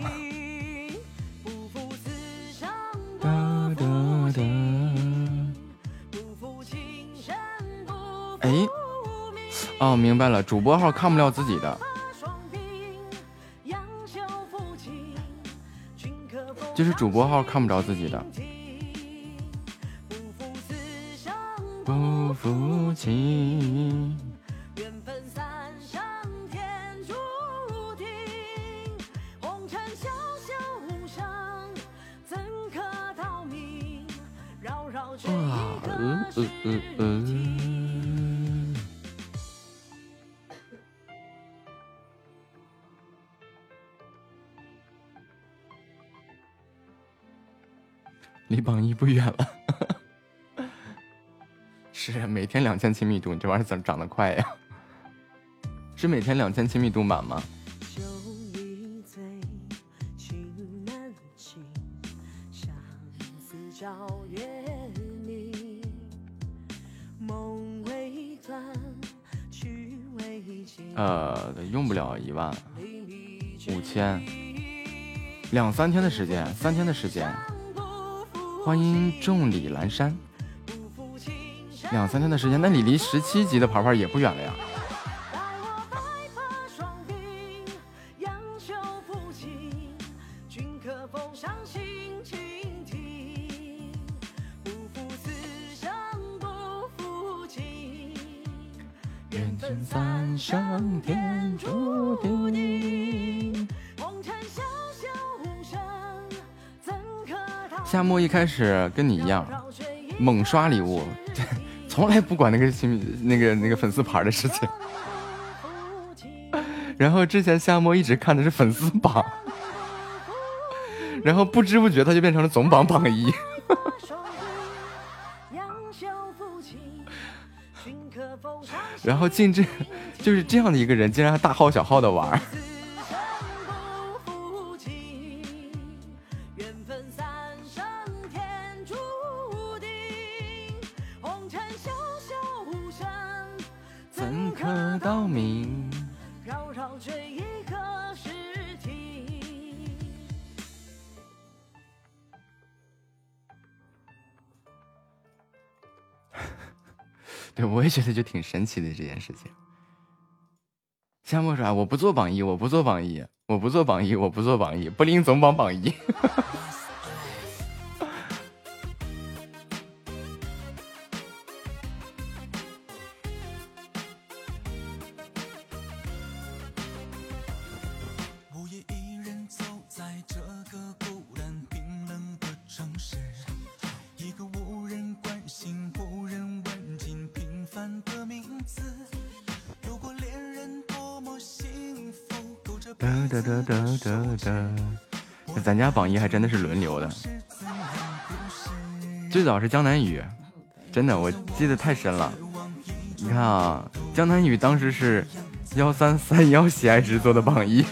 明白了，主播号看不了自己的，就是主播号看不着自己的。不服气。千亲密度，你这玩意儿怎么长得快呀？是每天两千亲密度满吗？呃，用不了一万，五千，两三天的时间，三天的时间。欢迎众里阑珊，两三天的时间，那你离十七级的牌牌也不远了呀。夏末一开始跟你一样，猛刷礼物，从来不管那个新那个那个粉丝牌的事情。然后之前夏沫一直看的是粉丝榜，然后不知不觉他就变成了总榜榜一。然后进这就是这样的一个人，竟然还大号小号的玩。觉得就挺神奇的这件事情。夏沫说：“我不做榜一，我不做榜一，我不做榜一，我不做榜一，不领总榜榜一。”榜一还真的是轮流的，最早是江南雨，真的我记得太深了。你看啊，江南雨当时是幺三三幺喜爱值做的榜一。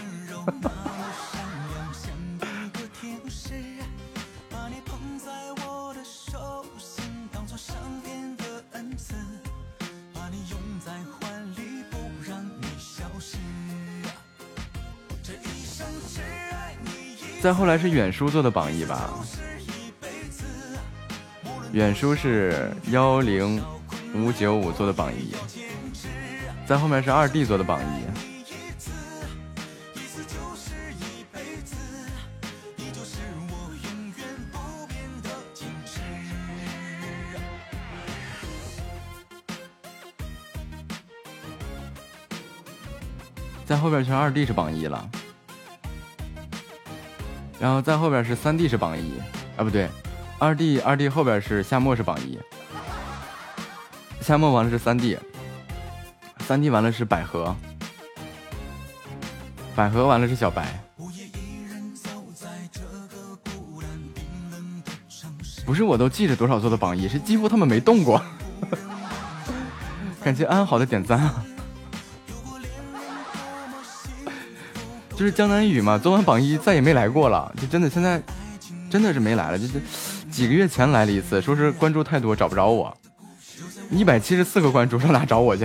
后来是远叔做的榜一吧，远叔是幺零五九五做的榜一，在后面是二弟做的榜一，在后边全二弟是榜一了。然后在后边是三弟是榜一啊，不对，二弟二弟后边是夏末是榜一，夏末完了是三弟，三弟完了是百合，百合完了是小白，不是我都记着多少座的榜一，是几乎他们没动过，感谢安好的点赞啊。就是江南雨嘛，昨晚榜一再也没来过了，就真的现在真的是没来了，就是几个月前来了一次，说是关注太多找不着我，一百七十四个关注上哪找我去？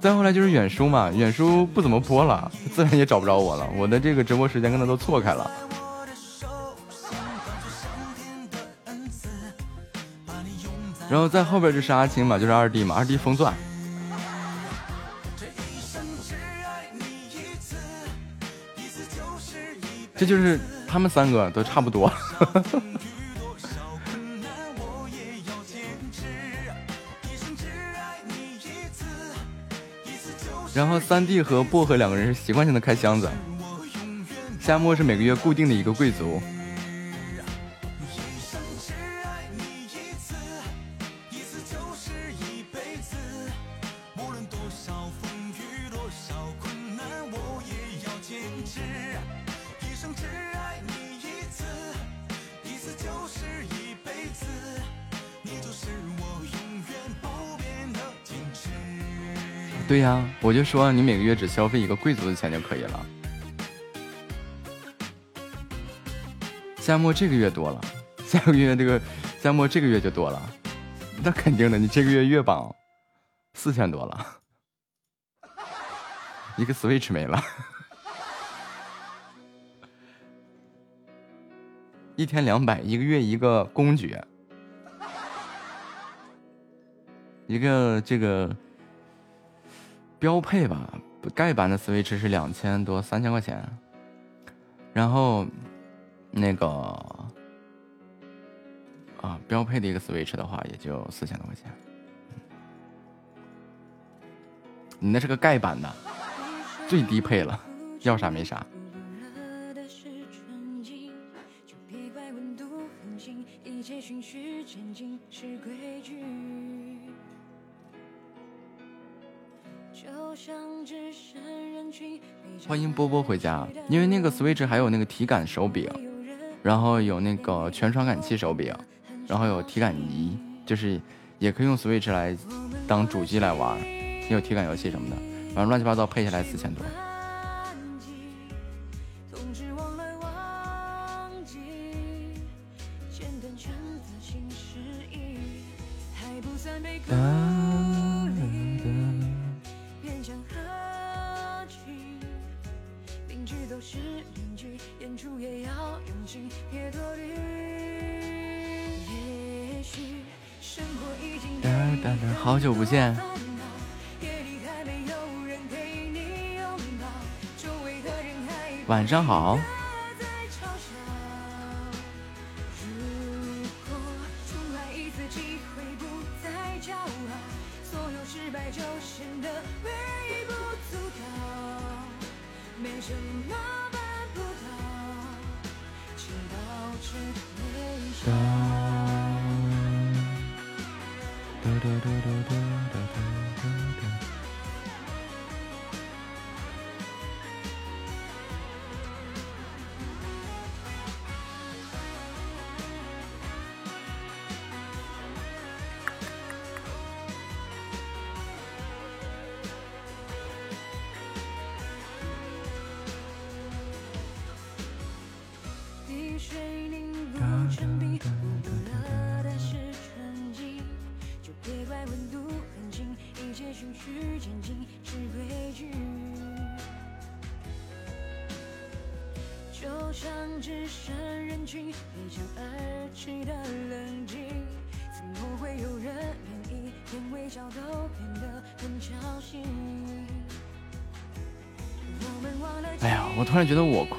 再后来就是远叔嘛，远叔不怎么播了，自然也找不着我了，我的这个直播时间跟他都错开了。然后在后边就是阿青嘛，就是二弟嘛，二弟封钻。这就是他们三个都差不多，然后三弟和薄荷两个人是习惯性的开箱子，夏末是每个月固定的一个贵族。对呀，我就说你每个月只消费一个贵族的钱就可以了。夏末这个月多了，下个月这个夏末这个月就多了，那肯定的，你这个月月榜四千多了，一个 Switch 没了，一天两百，一个月一个公爵，一个这个。标配吧，盖版的 Switch 是两千多，三千块钱。然后那个啊，标配的一个 Switch 的话，也就四千多块钱。你那是个盖版的，最低配了，要啥没啥。欢迎波波回家，因为那个 Switch 还有那个体感手柄，然后有那个全传感器手柄，然后有体感仪，就是也可以用 Switch 来当主机来玩，也有体感游戏什么的，反正乱七八糟配下来四千多。好。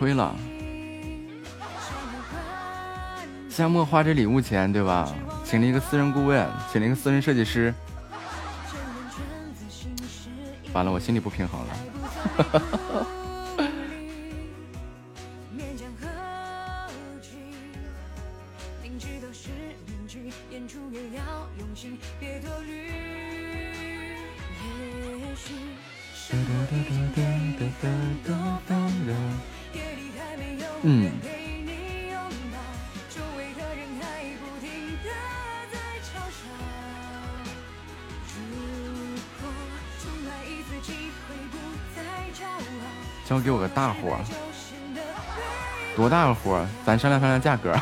亏了。夏末花这礼物钱，对吧？请了一个私人顾问，请了一个私人设计师。完了，我心里不平衡了。大个活？咱商量商量价格。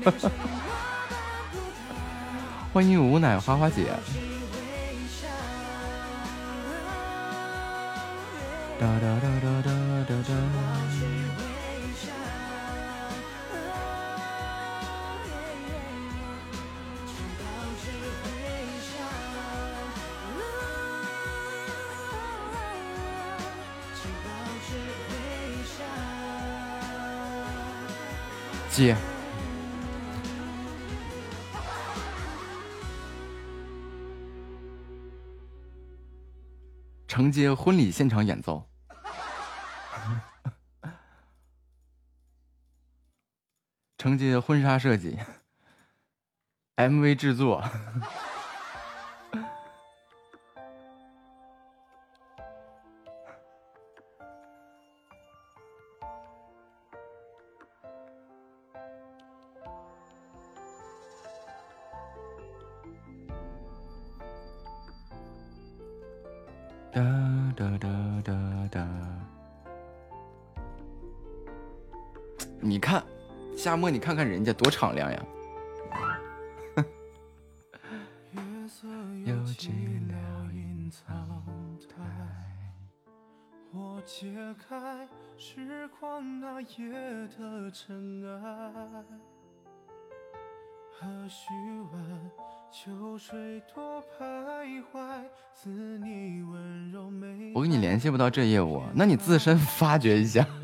欢迎无奶花花姐。现场演奏，承接婚纱设计，MV 制作。夏末，你看看人家多敞亮呀！我跟你联系不到这业务，那你自身发掘一下。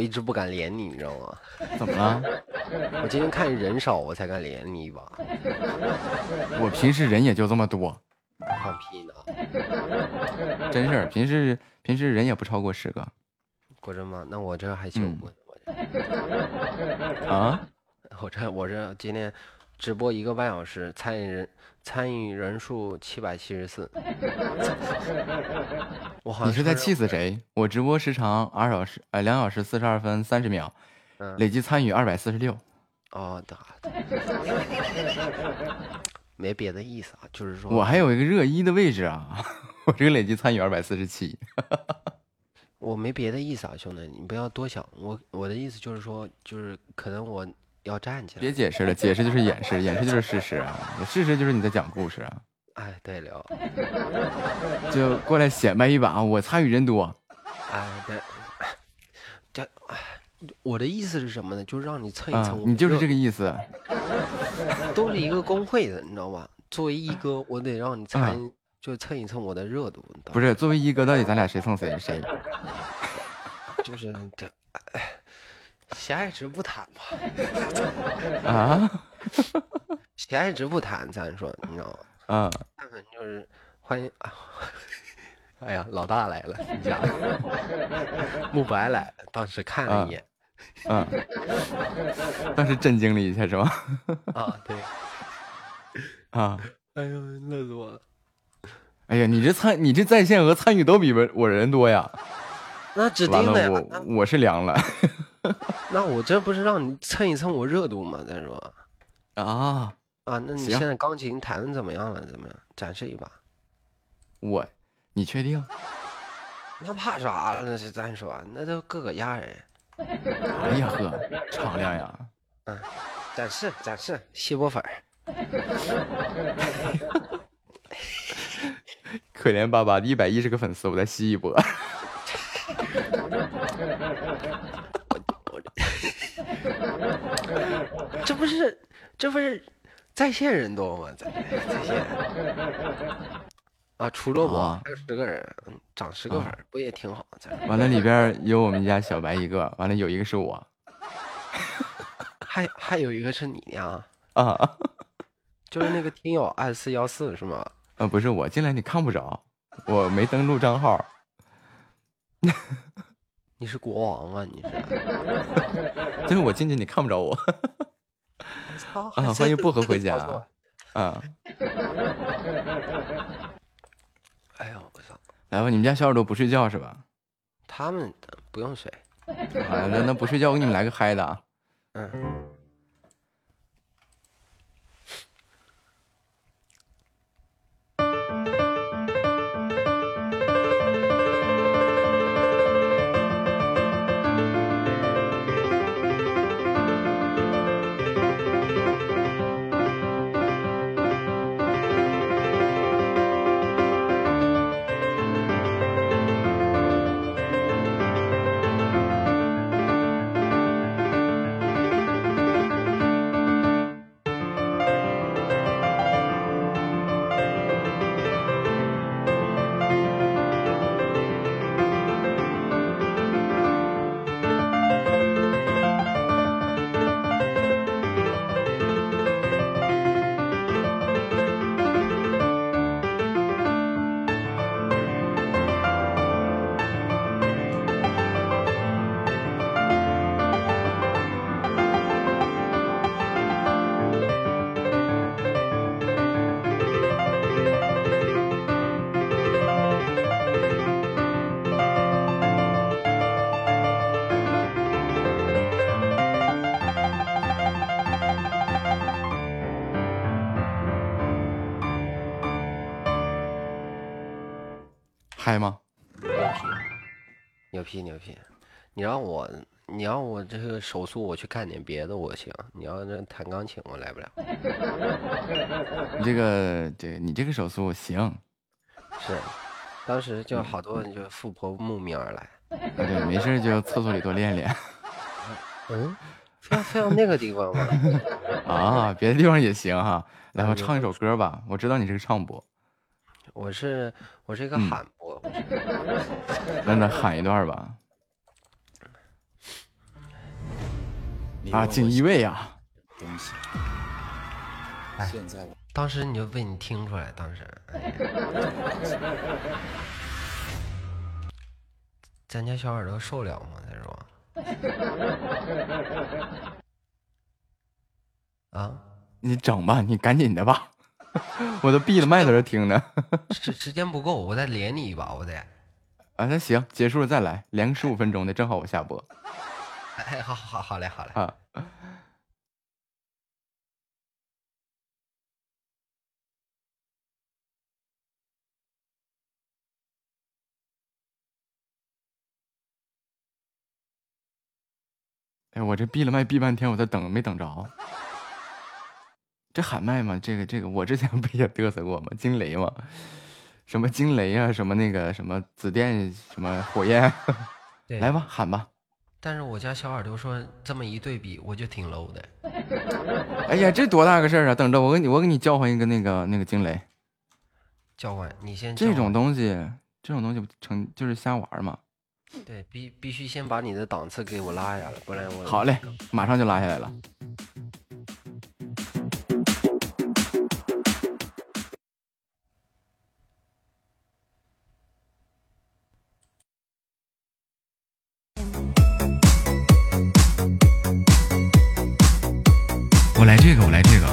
我一直不敢连你，你知道吗？怎么了？我今天看人少，我才敢连你一把。我平时人也就这么多。放屁呢！真事儿，平时平时人也不超过十个。果真吗？那我这还行。啊？我这我这今天直播一个半小时，参与人参与人数七百七十四。我好你是在气死谁？我直播时长二小时，哎，两小时四十二分三十秒，累计参与二百四十六。哦，的，没别的意思啊，就是说我还有一个热一的位置啊，我这个累计参与二百四十七。我没别的意思啊，兄弟，你不要多想。我我的意思就是说，就是可能我要站起来。别解释了，解释就是掩饰，掩饰就是事实啊，事实就是你在讲故事啊。哎，对了，就过来显摆一把，我参与人多。哎，对，这，我的意思是什么呢？就是让你蹭一蹭。你就是这个意思。都是一个公会的，你知道吧？作为一哥，我得让你参，就蹭一蹭我的热度。不是，作为一哥，到底咱俩谁蹭谁？谁？就是这，闲爱值不谈吧。啊？闲爱值不谈，咱说，你知道吗？嗯，就是欢迎啊！哎呀，老大来了，你家慕白来了，当时看了一眼，嗯，当时震惊了一下，是吧？啊，对，啊，哎呦，乐死我了！哎呀，你这参，你这在线和参与都比我我人多呀！那指定的，我我是凉了。那我这不是让你蹭一蹭我热度吗？再说啊。啊，那你现在钢琴弹的怎么样了？怎么样？展示一把。我你确定？那怕啥了？那是咱说，那都各个样人。哎呀呵，敞亮呀！嗯，展示展示，吸波粉儿。可怜巴巴的一百一十个粉丝，我再吸一波。这不是这不是在线人多吗？在在线啊，除了我还有十个人，涨十个粉不也挺好？完了里边有我们家小白一个，完了有一个是我，还还有一个是你呀？啊，就是那个听友二四幺四是吗？啊，不是我进来你看不着，我没登录账号。你是国王啊？你是？就是我进去你看不着我。啊，欢迎薄荷回家。啊。哎呦，我操！来吧，你们家小耳朵不睡觉是吧？他们不用睡。啊，那那不睡觉，我给你们来个嗨的啊。嗯。批，牛批！你让我，你让我这个手速，我去干点别的我行。你要这弹钢琴，我来不了。你这个，对你这个手速行。是，当时就好多人就富婆慕名而来。对，没事就厕所里多练练。嗯，非要非要那个地方吗？啊，别的地方也行哈。来，我唱一首歌吧。我知道你是个唱播。我是我是一个喊播，那咱喊一段吧。啊，锦衣卫啊！东西。现在当时你就被你听出来，当时。咱家小耳朵受了吗？他说。啊？你整吧，你赶紧的吧。我都闭了麦在这听呢，时时间不够，我再连你一把，我得。啊，那行，结束了再来，连个十五分钟的，正好我下播。哎，好好好嘞，好嘞。啊。哎，我这闭了麦闭半天，我在等，没等着。这喊麦吗？这个这个，我之前 不也嘚瑟过吗？惊雷吗？什么惊雷啊？什么那个什么紫电？什么火焰？来吧，喊吧。但是我家小耳朵说，这么一对比，我就挺 low 的。哎呀，这多大个事儿啊！等着我给你，我给你叫唤一个那个那个惊雷。叫唤，你先。这种东西，这种东西成就是瞎玩嘛。对，必必须先把你的档次给我拉下来，不然我。好嘞，马上就拉下来了。我来这个，我来这个。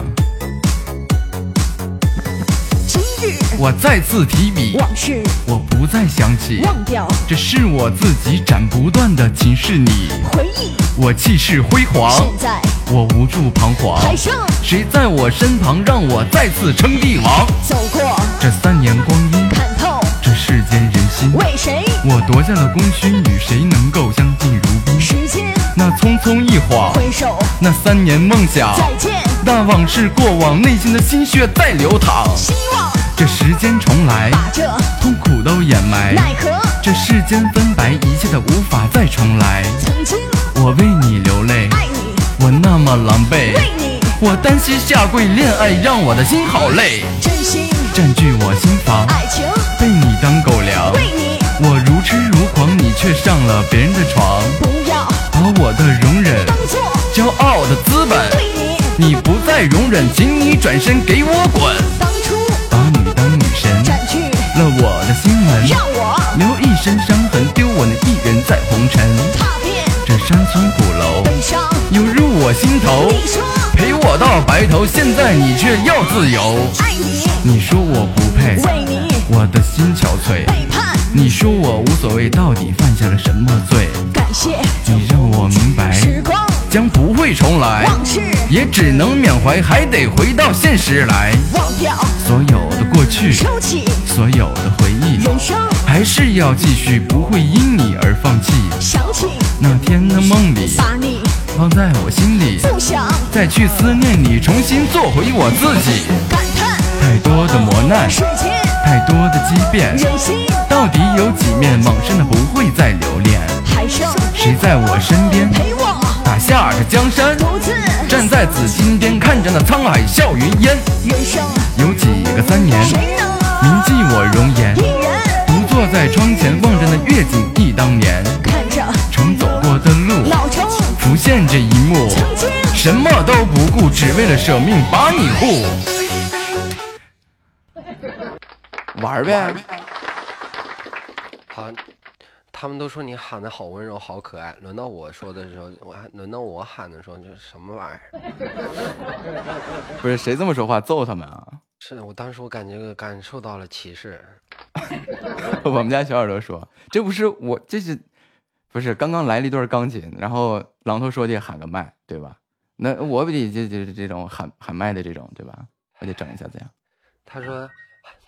今日我再次提笔，往事我不再想起，忘掉。这是我自己斩不断的情是你，回忆我气势辉煌，现在我无助彷徨。海上谁在我身旁，让我再次称帝王？走过这三年光阴，看透这世间人心。为谁。我夺下了功勋，与谁能够相敬如宾？时间，那匆匆一晃，回首，那三年梦想，再见。那往事过往，内心的心血在流淌。希望这时间重来，把这痛苦都掩埋。奈何这世间分白，一切都无法再重来。曾经我为你流泪，爱你，我那么狼狈，为你我单膝下跪，恋爱让我的心好累，真心占据我心房，爱情，被你当狗粮。为你我如痴如狂，你却上了别人的床，把我的容忍当做骄傲的资本。对你你不再容忍，请你转身给我滚！当初把你当女神，占据了我的心门，让我留一身伤痕，丢我那一人在红尘。踏遍这山村古楼悲伤。又入我心头，你说陪我到白头，现在你却要自由。爱你，你说我不配，我的心憔悴。背叛，你说我无所谓，到底犯下了什么罪？感谢你让我明白，时光将不会重来，往事也只能缅怀，还得回到现实来。忘掉，所有的过去，收起所有的回忆，人生，还是要继续，不会因你而放弃。想起那天的梦里，把你放在我心里，不想再去思念你，重新做回我自己。感叹太多的磨难，世间太多的畸变，到底有几面？往生的不会再留恋。还剩谁在我身边，陪我打下这江山？独自站在紫金巅，看着那沧海笑云烟。人生，有几个三年，谁能铭记我容颜？独坐在窗前，望着那月景忆当年，看着曾走过的路，老城浮现这一幕。曾经什么都不顾，只为了舍命把你护。玩呗，好，他们都说你喊的好温柔，好可爱。轮到我说的时候，我还轮到我喊的时候，就是什么玩意儿？不是谁这么说话，揍他们啊！是的，我当时我感觉感受到了歧视。我们家小耳朵说，这不是我，这是不是刚刚来了一段钢琴，然后榔头说得喊个麦，对吧？那我不得这这这种喊喊麦的这种，对吧？我得整一下这样。他说，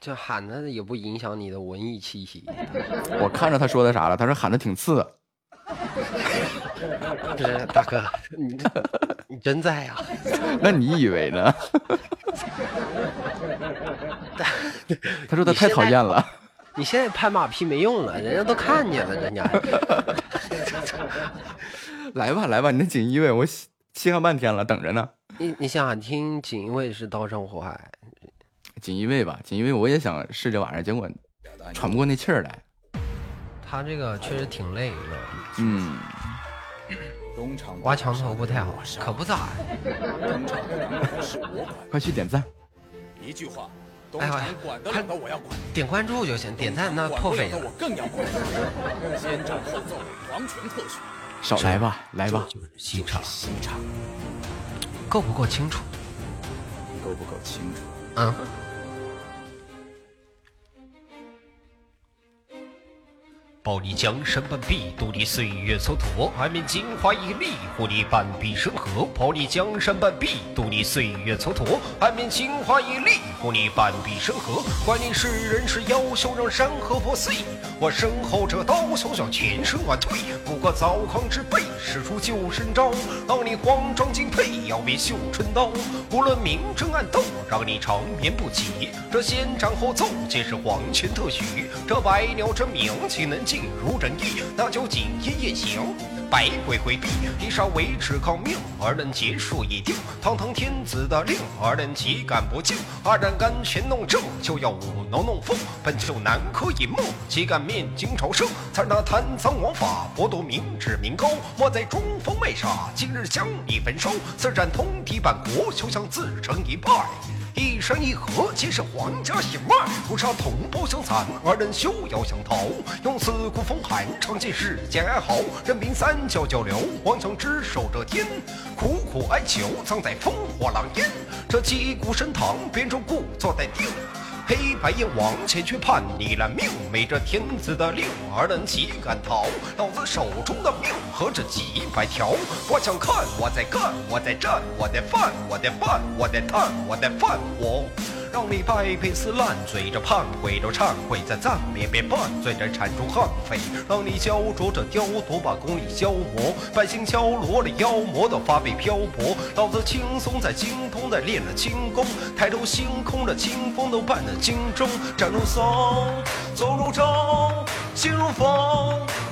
这喊的也不影响你的文艺气息。我看着他说的啥了，他说喊的挺次。大哥，你你真在呀、那你以为呢？他说他太讨厌了。你现在拍马屁没用了，人家都看见了，人家。来吧来吧，你那锦衣卫我稀稀罕半天了，等着呢。你你想想听锦衣卫是刀山火海，锦衣卫吧，锦衣卫我也想试这玩意儿，结果喘不过那气儿来。他这个确实挺累的，嗯，挖墙头不太好，可不咋。快去点赞。一句话，哎呀，管得快了的我要管，点关注就行，点赞那破费了管的。我更要管。先斩后奏，皇权特许。少来吧，来吧。就是西厂，西厂够不够清楚？够不够清楚？嗯。保你江山半壁，渡你岁月蹉跎；安面金花一粒，护你半壁生河。保你江山半壁，渡你岁月蹉跎；安面金花一粒，护你半壁生河。管你是人是妖，休让山河破碎。我身后这刀，小小全身万退。不过糟糠之辈，使出救身招，让你慌张敬佩，要变绣春刀。无论明争暗斗，让你长眠不起。这先斩后奏，皆是皇权特许。这百鸟争鸣，岂能尽如人意？那就锦衣夜行，百鬼回避。地上维持抗命，而能结束已定。堂堂天子的令，而能岂敢不敬？二人甘权弄政，就要舞龙弄凤。本就南柯一梦，岂敢面京朝圣？才那贪赃枉法，剥夺民脂民膏。莫在中锋卖傻，今日将你焚烧。此战通敌半国，休想自成一派。一山一河皆是皇家血脉，不杀同胞相残，二人休要想逃。用刺骨风寒，尝尽世间哀嚎。任凭三教交流，妄想只手遮天。苦苦哀求，藏在烽火狼烟。这击鼓升堂，编成故作待定。黑白燕王前去判你了命，没这天子的令，儿能岂敢逃？老子手中的命何止几百条？我想看，我在干，我在战，我在犯，我在犯，我在探，我在犯，我让你百辈死烂醉着盼悔着忏悔，在葬面边拌嘴着缠住悍匪，让你焦灼着雕琢把功力消磨，百姓敲锣了妖魔的发配漂泊，老子轻松在精通在练了轻功，抬头星空的清风都伴了荆州，站如松，走如钟，心如风，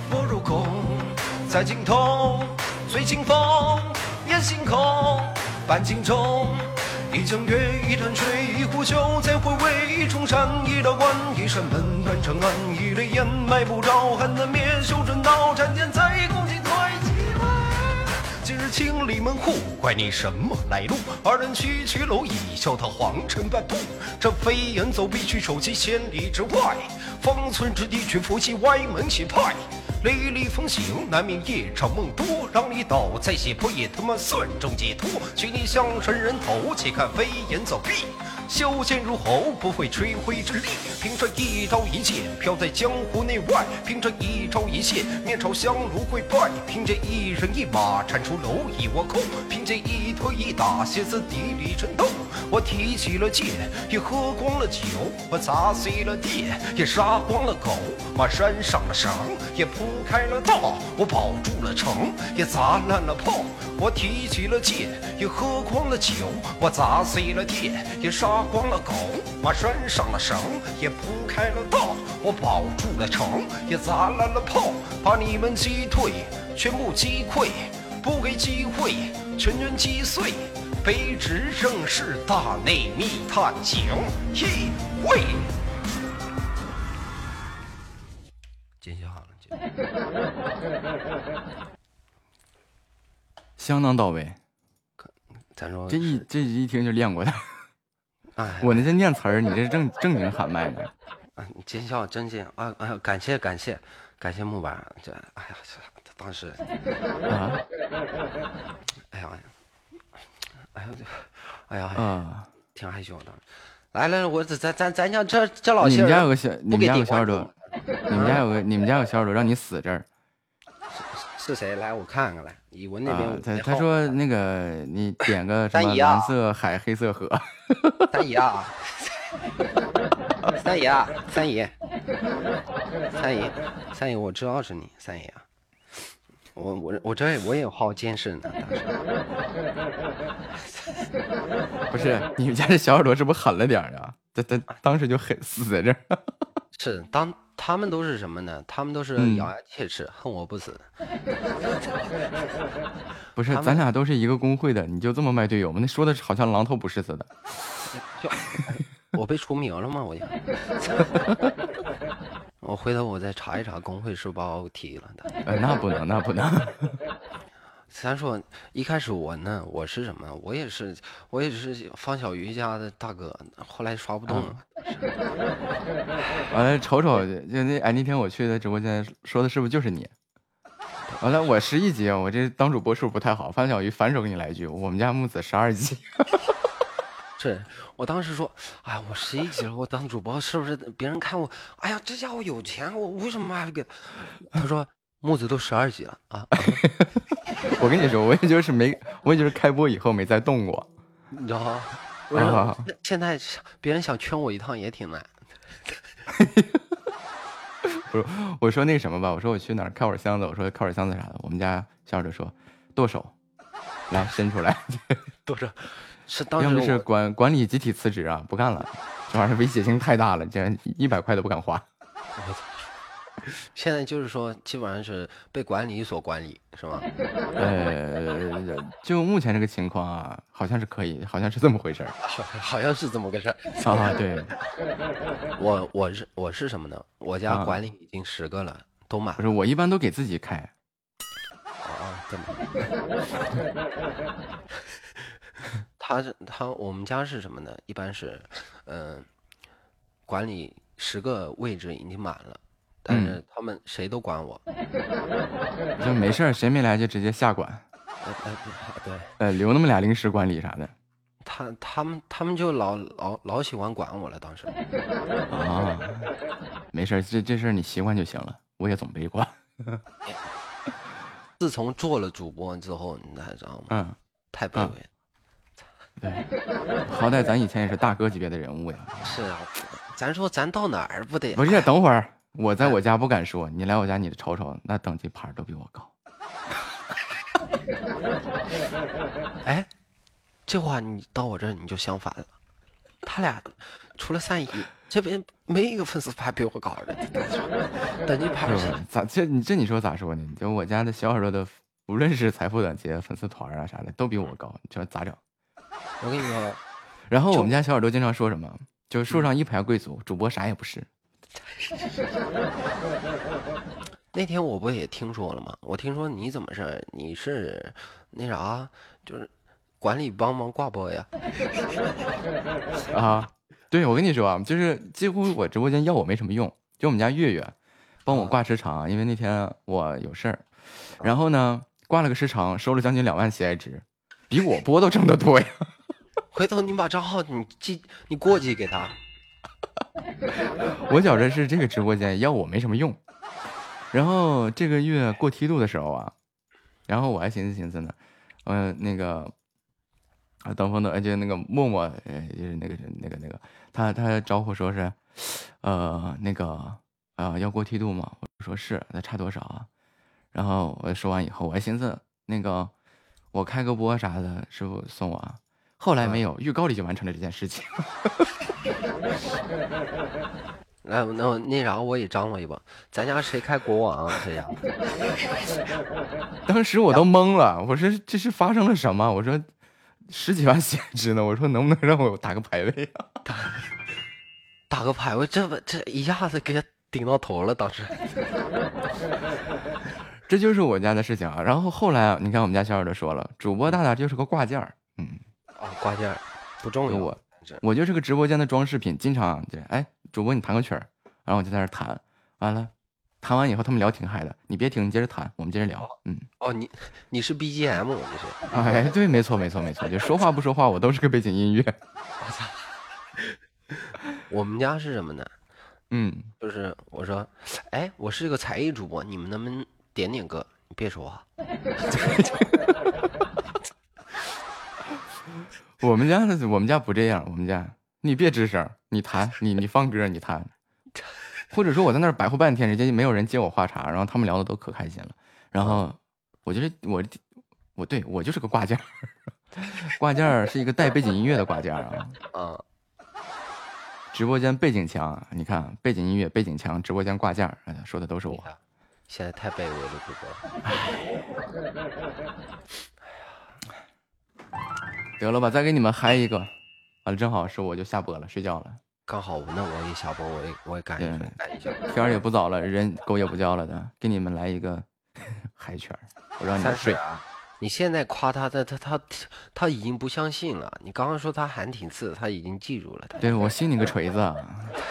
波如空，在尽头醉清风，烟星空，半镜中。一江月，一潭水，一壶酒，再回味一重山，一道关，一扇门，断成暗，一缕烟，埋不着，恨难灭，修真道，斩剑在，共进退，几回。今日清理门户，怪你什么来路？二人区区蝼蚁，笑他皇城半步。这飞檐走壁，去守其千里之外，方寸之地，却伏击歪门邪派。雷厉风行，难免夜长梦多，让你倒在血泊也他妈算中解脱。取你像神人头，且看飞檐走壁，修剑如猴，不费吹灰之力。凭这一刀一剑，飘在江湖内外；凭这一招一剑，面朝香炉跪拜；凭这一人一马，铲出蝼蚁窝空；凭这一推一打，歇斯底里震动。我提起了剑，也喝光了酒；我砸碎了地，也杀光了狗；我拴上了绳，也铺开了道；我保住了城，也砸烂了炮。我提起了剑，也喝光了酒；我砸碎了地，也杀光了狗；我拴上了绳，也铺开了道；我保住了城，也砸烂了炮。把你们击退，全部击溃，不给机会，全员击碎。卑职正是大内密探警一会，见笑了，相当到位。咱说这一这一听就练过的。哎，我那是念词儿，你这是正正经喊麦呢。啊，见笑真见啊！哎呀，感谢感谢感谢木板，这哎呀，这当时。啊，哎呀，哎呀，哎呀，嗯，挺害羞的。来来，我咱咱咱家这这老你们家有个小，你们家有小耳朵，你们家有个你们家有小耳朵，让你死这儿是谁？来，我看看来。以文那边他他说那个你点个 什么蓝色海黑色河，三姨啊，三姨啊，三姨，三姨，三姨，我知道是你，三姨啊。我我我这我也有号监视呢，当时。不是你们家这小耳朵是不是狠了点儿啊？他他当时就狠死在这儿。是当他们都是什么呢？他们都是嗯咬牙切齿，恨我不死。不是咱俩都是一个工会的，你就这么卖队友吗？那说的好像狼头不是似的。就我被除名了吗？我就，我回头我再查一查工会是不把我踢了的。呃，那不能，那不能。咱说一开始我呢，我是什么？我也是，我也是方小鱼家的大哥，后来刷不动了。完了，瞅瞅，就那哎，那天我去的直播间，说的是不是就是你？完了，我十一级，我这当主播是不是不太好。方小鱼反手给你来一句，我们家木子十二级。是我当时说，哎呀，我十一级了，我当主播是不是别人看我？哎呀，这家伙有钱，我为什么还给？他说木子都十二级了啊！我跟你说，我也就是没，我也就是开播以后没再动过。你知道吗？啊现在别人想圈我一趟也挺难。不是，我说那什么吧，我说我去哪儿开会儿箱子，我说开会儿箱子啥的，我们家小耳朵说剁手，来伸出来，都是是当要么是管管理集体辞职啊，不干了，这玩意儿威胁性太大了，竟然一百块都不敢花。现在就是说，基本上是被管理所管理，是吗？呃，就目前这个情况啊，好像是可以，好像是这么回事儿 好好像是这么个事儿。啊。对，我我是我是什么呢？我家啊管理已经十个了，都满不是我一般都给自己开，啊，这么。他是他，我们家是什么呢？一般是，嗯、管理十个位置已经满了，但是他们谁都管我。就没事儿，谁没来就直接下管，呃呃对，呃，留那么俩临时管理啥的他他们他们就老老老喜欢管我了，当时。啊。没事儿，这这事儿你习惯就行了，我也总被管。自从做了主播之后，你才知道吗？嗯，太卑微了。对，好歹咱以前也是大哥级别的人物呀。是啊，咱说咱到哪儿不得？不是，等会儿我在我家不敢说，你来我家你瞅瞅，那等级牌都比我高。哎，这话你到我这儿你就相反了，他俩除了三姨，这边没一个粉丝牌比我高的，等级牌是咋这你这你说咋说呢？就我家的小耳朵的，无论是财富等级、粉丝团啊啥的，都比我高，你说咋整？我跟你说，然后我们家小耳朵经常说什么？就是树上一排贵族，主播啥也不是。那天我不也听说了吗？我听说你怎么事？你是那啥，就是管理帮忙挂播呀？啊，对，我跟你说啊，就是几乎我直播间要我没什么用，就我们家月月帮我挂时长，因为那天我有事儿，然后呢挂了个时长，收了将近两万喜爱值，比我播都挣得多呀。回头你把账号你寄你过继给他。我觉着是这个直播间要我没什么用。然后这个月过梯度的时候啊，然后我还寻思寻思呢，嗯，那个啊，等风的，就那个默默，呃，就是那个那个那个，他他招呼说是，呃，那个啊，要过梯度吗？我说是，那差多少啊？然后我说完以后，我还寻思那个我开个播啥的，师傅送我，后来没有，预告里就完成了这件事情。那那那啥，我也张罗一把，咱家谁开国王？这样。当时我都懵了，我说这是发生了什么？我说十几万血值呢，我说能不能让我打个排位啊？打打个排位，这不这一下子给他顶到头了。当时，这就是我家的事情啊。然后后来啊，你看我们家小耳朵说了，主播大大就是个挂件儿，嗯，啊挂件儿不重要。我我就是个直播间的装饰品，经常对，哎。主播，你弹个曲儿，然后我就在那弹，完了，弹完以后他们聊挺嗨的，你别停，你接着弹，我们接着聊。嗯，哦，你你是 BGM，你是？哎，对，没错，没错，没错，就说话不说话，我都是个背景音乐。我操！我们家是什么呢？嗯，就是我说，哎，我是个才艺主播，你们能不能点点歌？你别说话。我们家的，我们家不这样，我们家。你别吱声，你弹，你你放歌，你弹，或者说我在那儿白活半天，人家没有人接我话茬，然后他们聊的都可开心了，然后我觉得我我对我就是个挂件，挂件是一个带背景音乐的挂件啊，啊，直播间背景墙，你看背景音乐背景墙，直播间挂件，说的都是我，现在太卑微了，主播，哎呀，得了吧，再给你们嗨一个。完了，正好是我就下播了，睡觉了。刚好，那我也下播，我也我也赶一赶一下。天儿也不早了，人狗也不叫了的，给你们来一个 嗨圈我让你们睡。你现在夸他，他他他他已经不相信了。你刚刚说他喊挺次，他已经记住了。对我信你个锤子！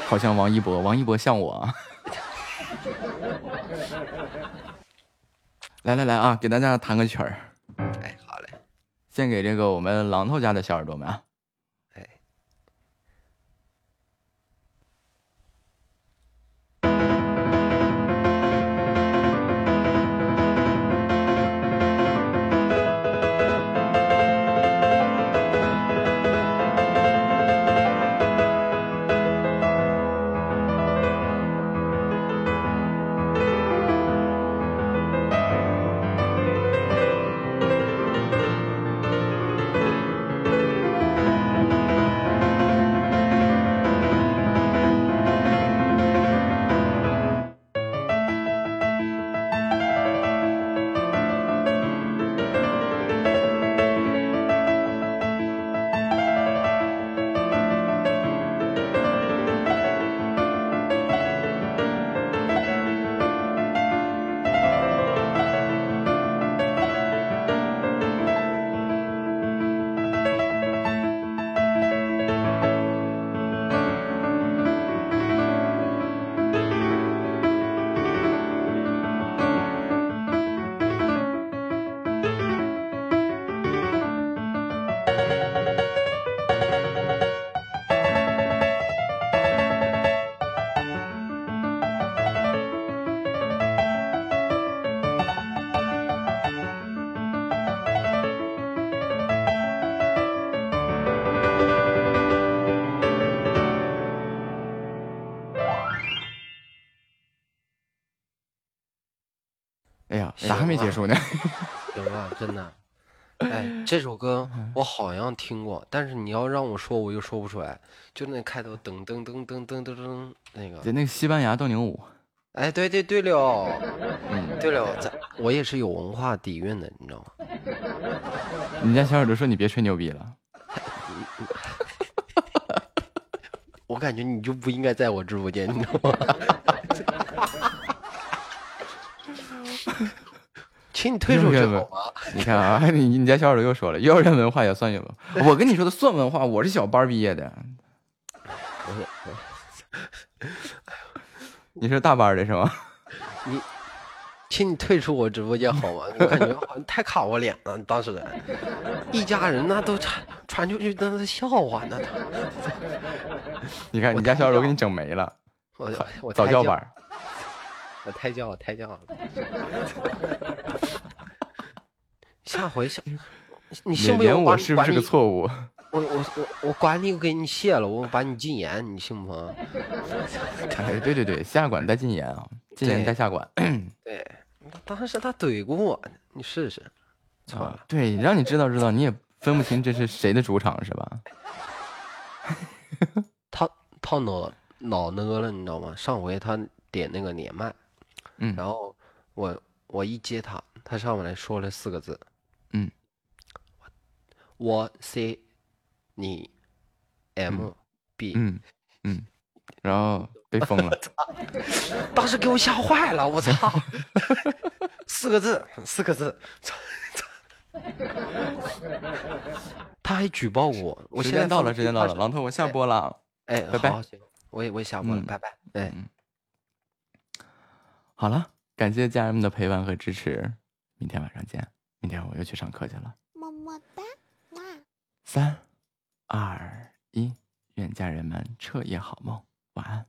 好像王一博，王一博像我。来来来啊，给大家弹个曲儿。哎，好嘞，献给这个我们榔头家的小耳朵们啊。这首歌我好像听过，但是你要让我说，我又说不出来。就那开头噔噔噔噔噔噔噔那个，对那个西班牙斗牛舞。哎，对对对了，嗯，对了，咱我也是有文化底蕴的，你知道吗？你家小耳朵说你别吹牛逼了。我感觉你就不应该在我直播间，你知道吗？请你退出去好吗？你看啊，你你家小耳朵又说了，幼儿园文化也算有文化。我跟你说的算文化，我是小班毕业的。你是大班的是吗？你，请你退出我直播间好吗？我感觉好像太卡我脸了。当时一家人那都传传出去，那是笑话呢。你看你家小耳朵给你整没了。我我早教班。我胎教胎教。下回下，你信不信我是不是个错误？我我我我管你给你卸了，我把你禁言，你信不？哎，对对对，下管带禁言啊，禁言带下管。对，当时他怼过我，你试试。错了，对，让你知道知道，你也分不清这是谁的主场是吧？他他脑脑那个了，你知道吗？上回他点那个连麦，嗯，然后我我一接他，他上面来说了四个字，嗯，我 C。你，M B，嗯嗯，然后被封了，当时给我吓坏了，我操，四个字，四个字，他还举报我，我时间到了，时间到了，榔头我下播了，哎，拜拜，我也我也下播了，拜拜，哎，好了，感谢家人们的陪伴和支持，明天晚上见，明天我又去上课去了，么么哒，哇，三。二一，愿家人们彻夜好梦，晚安。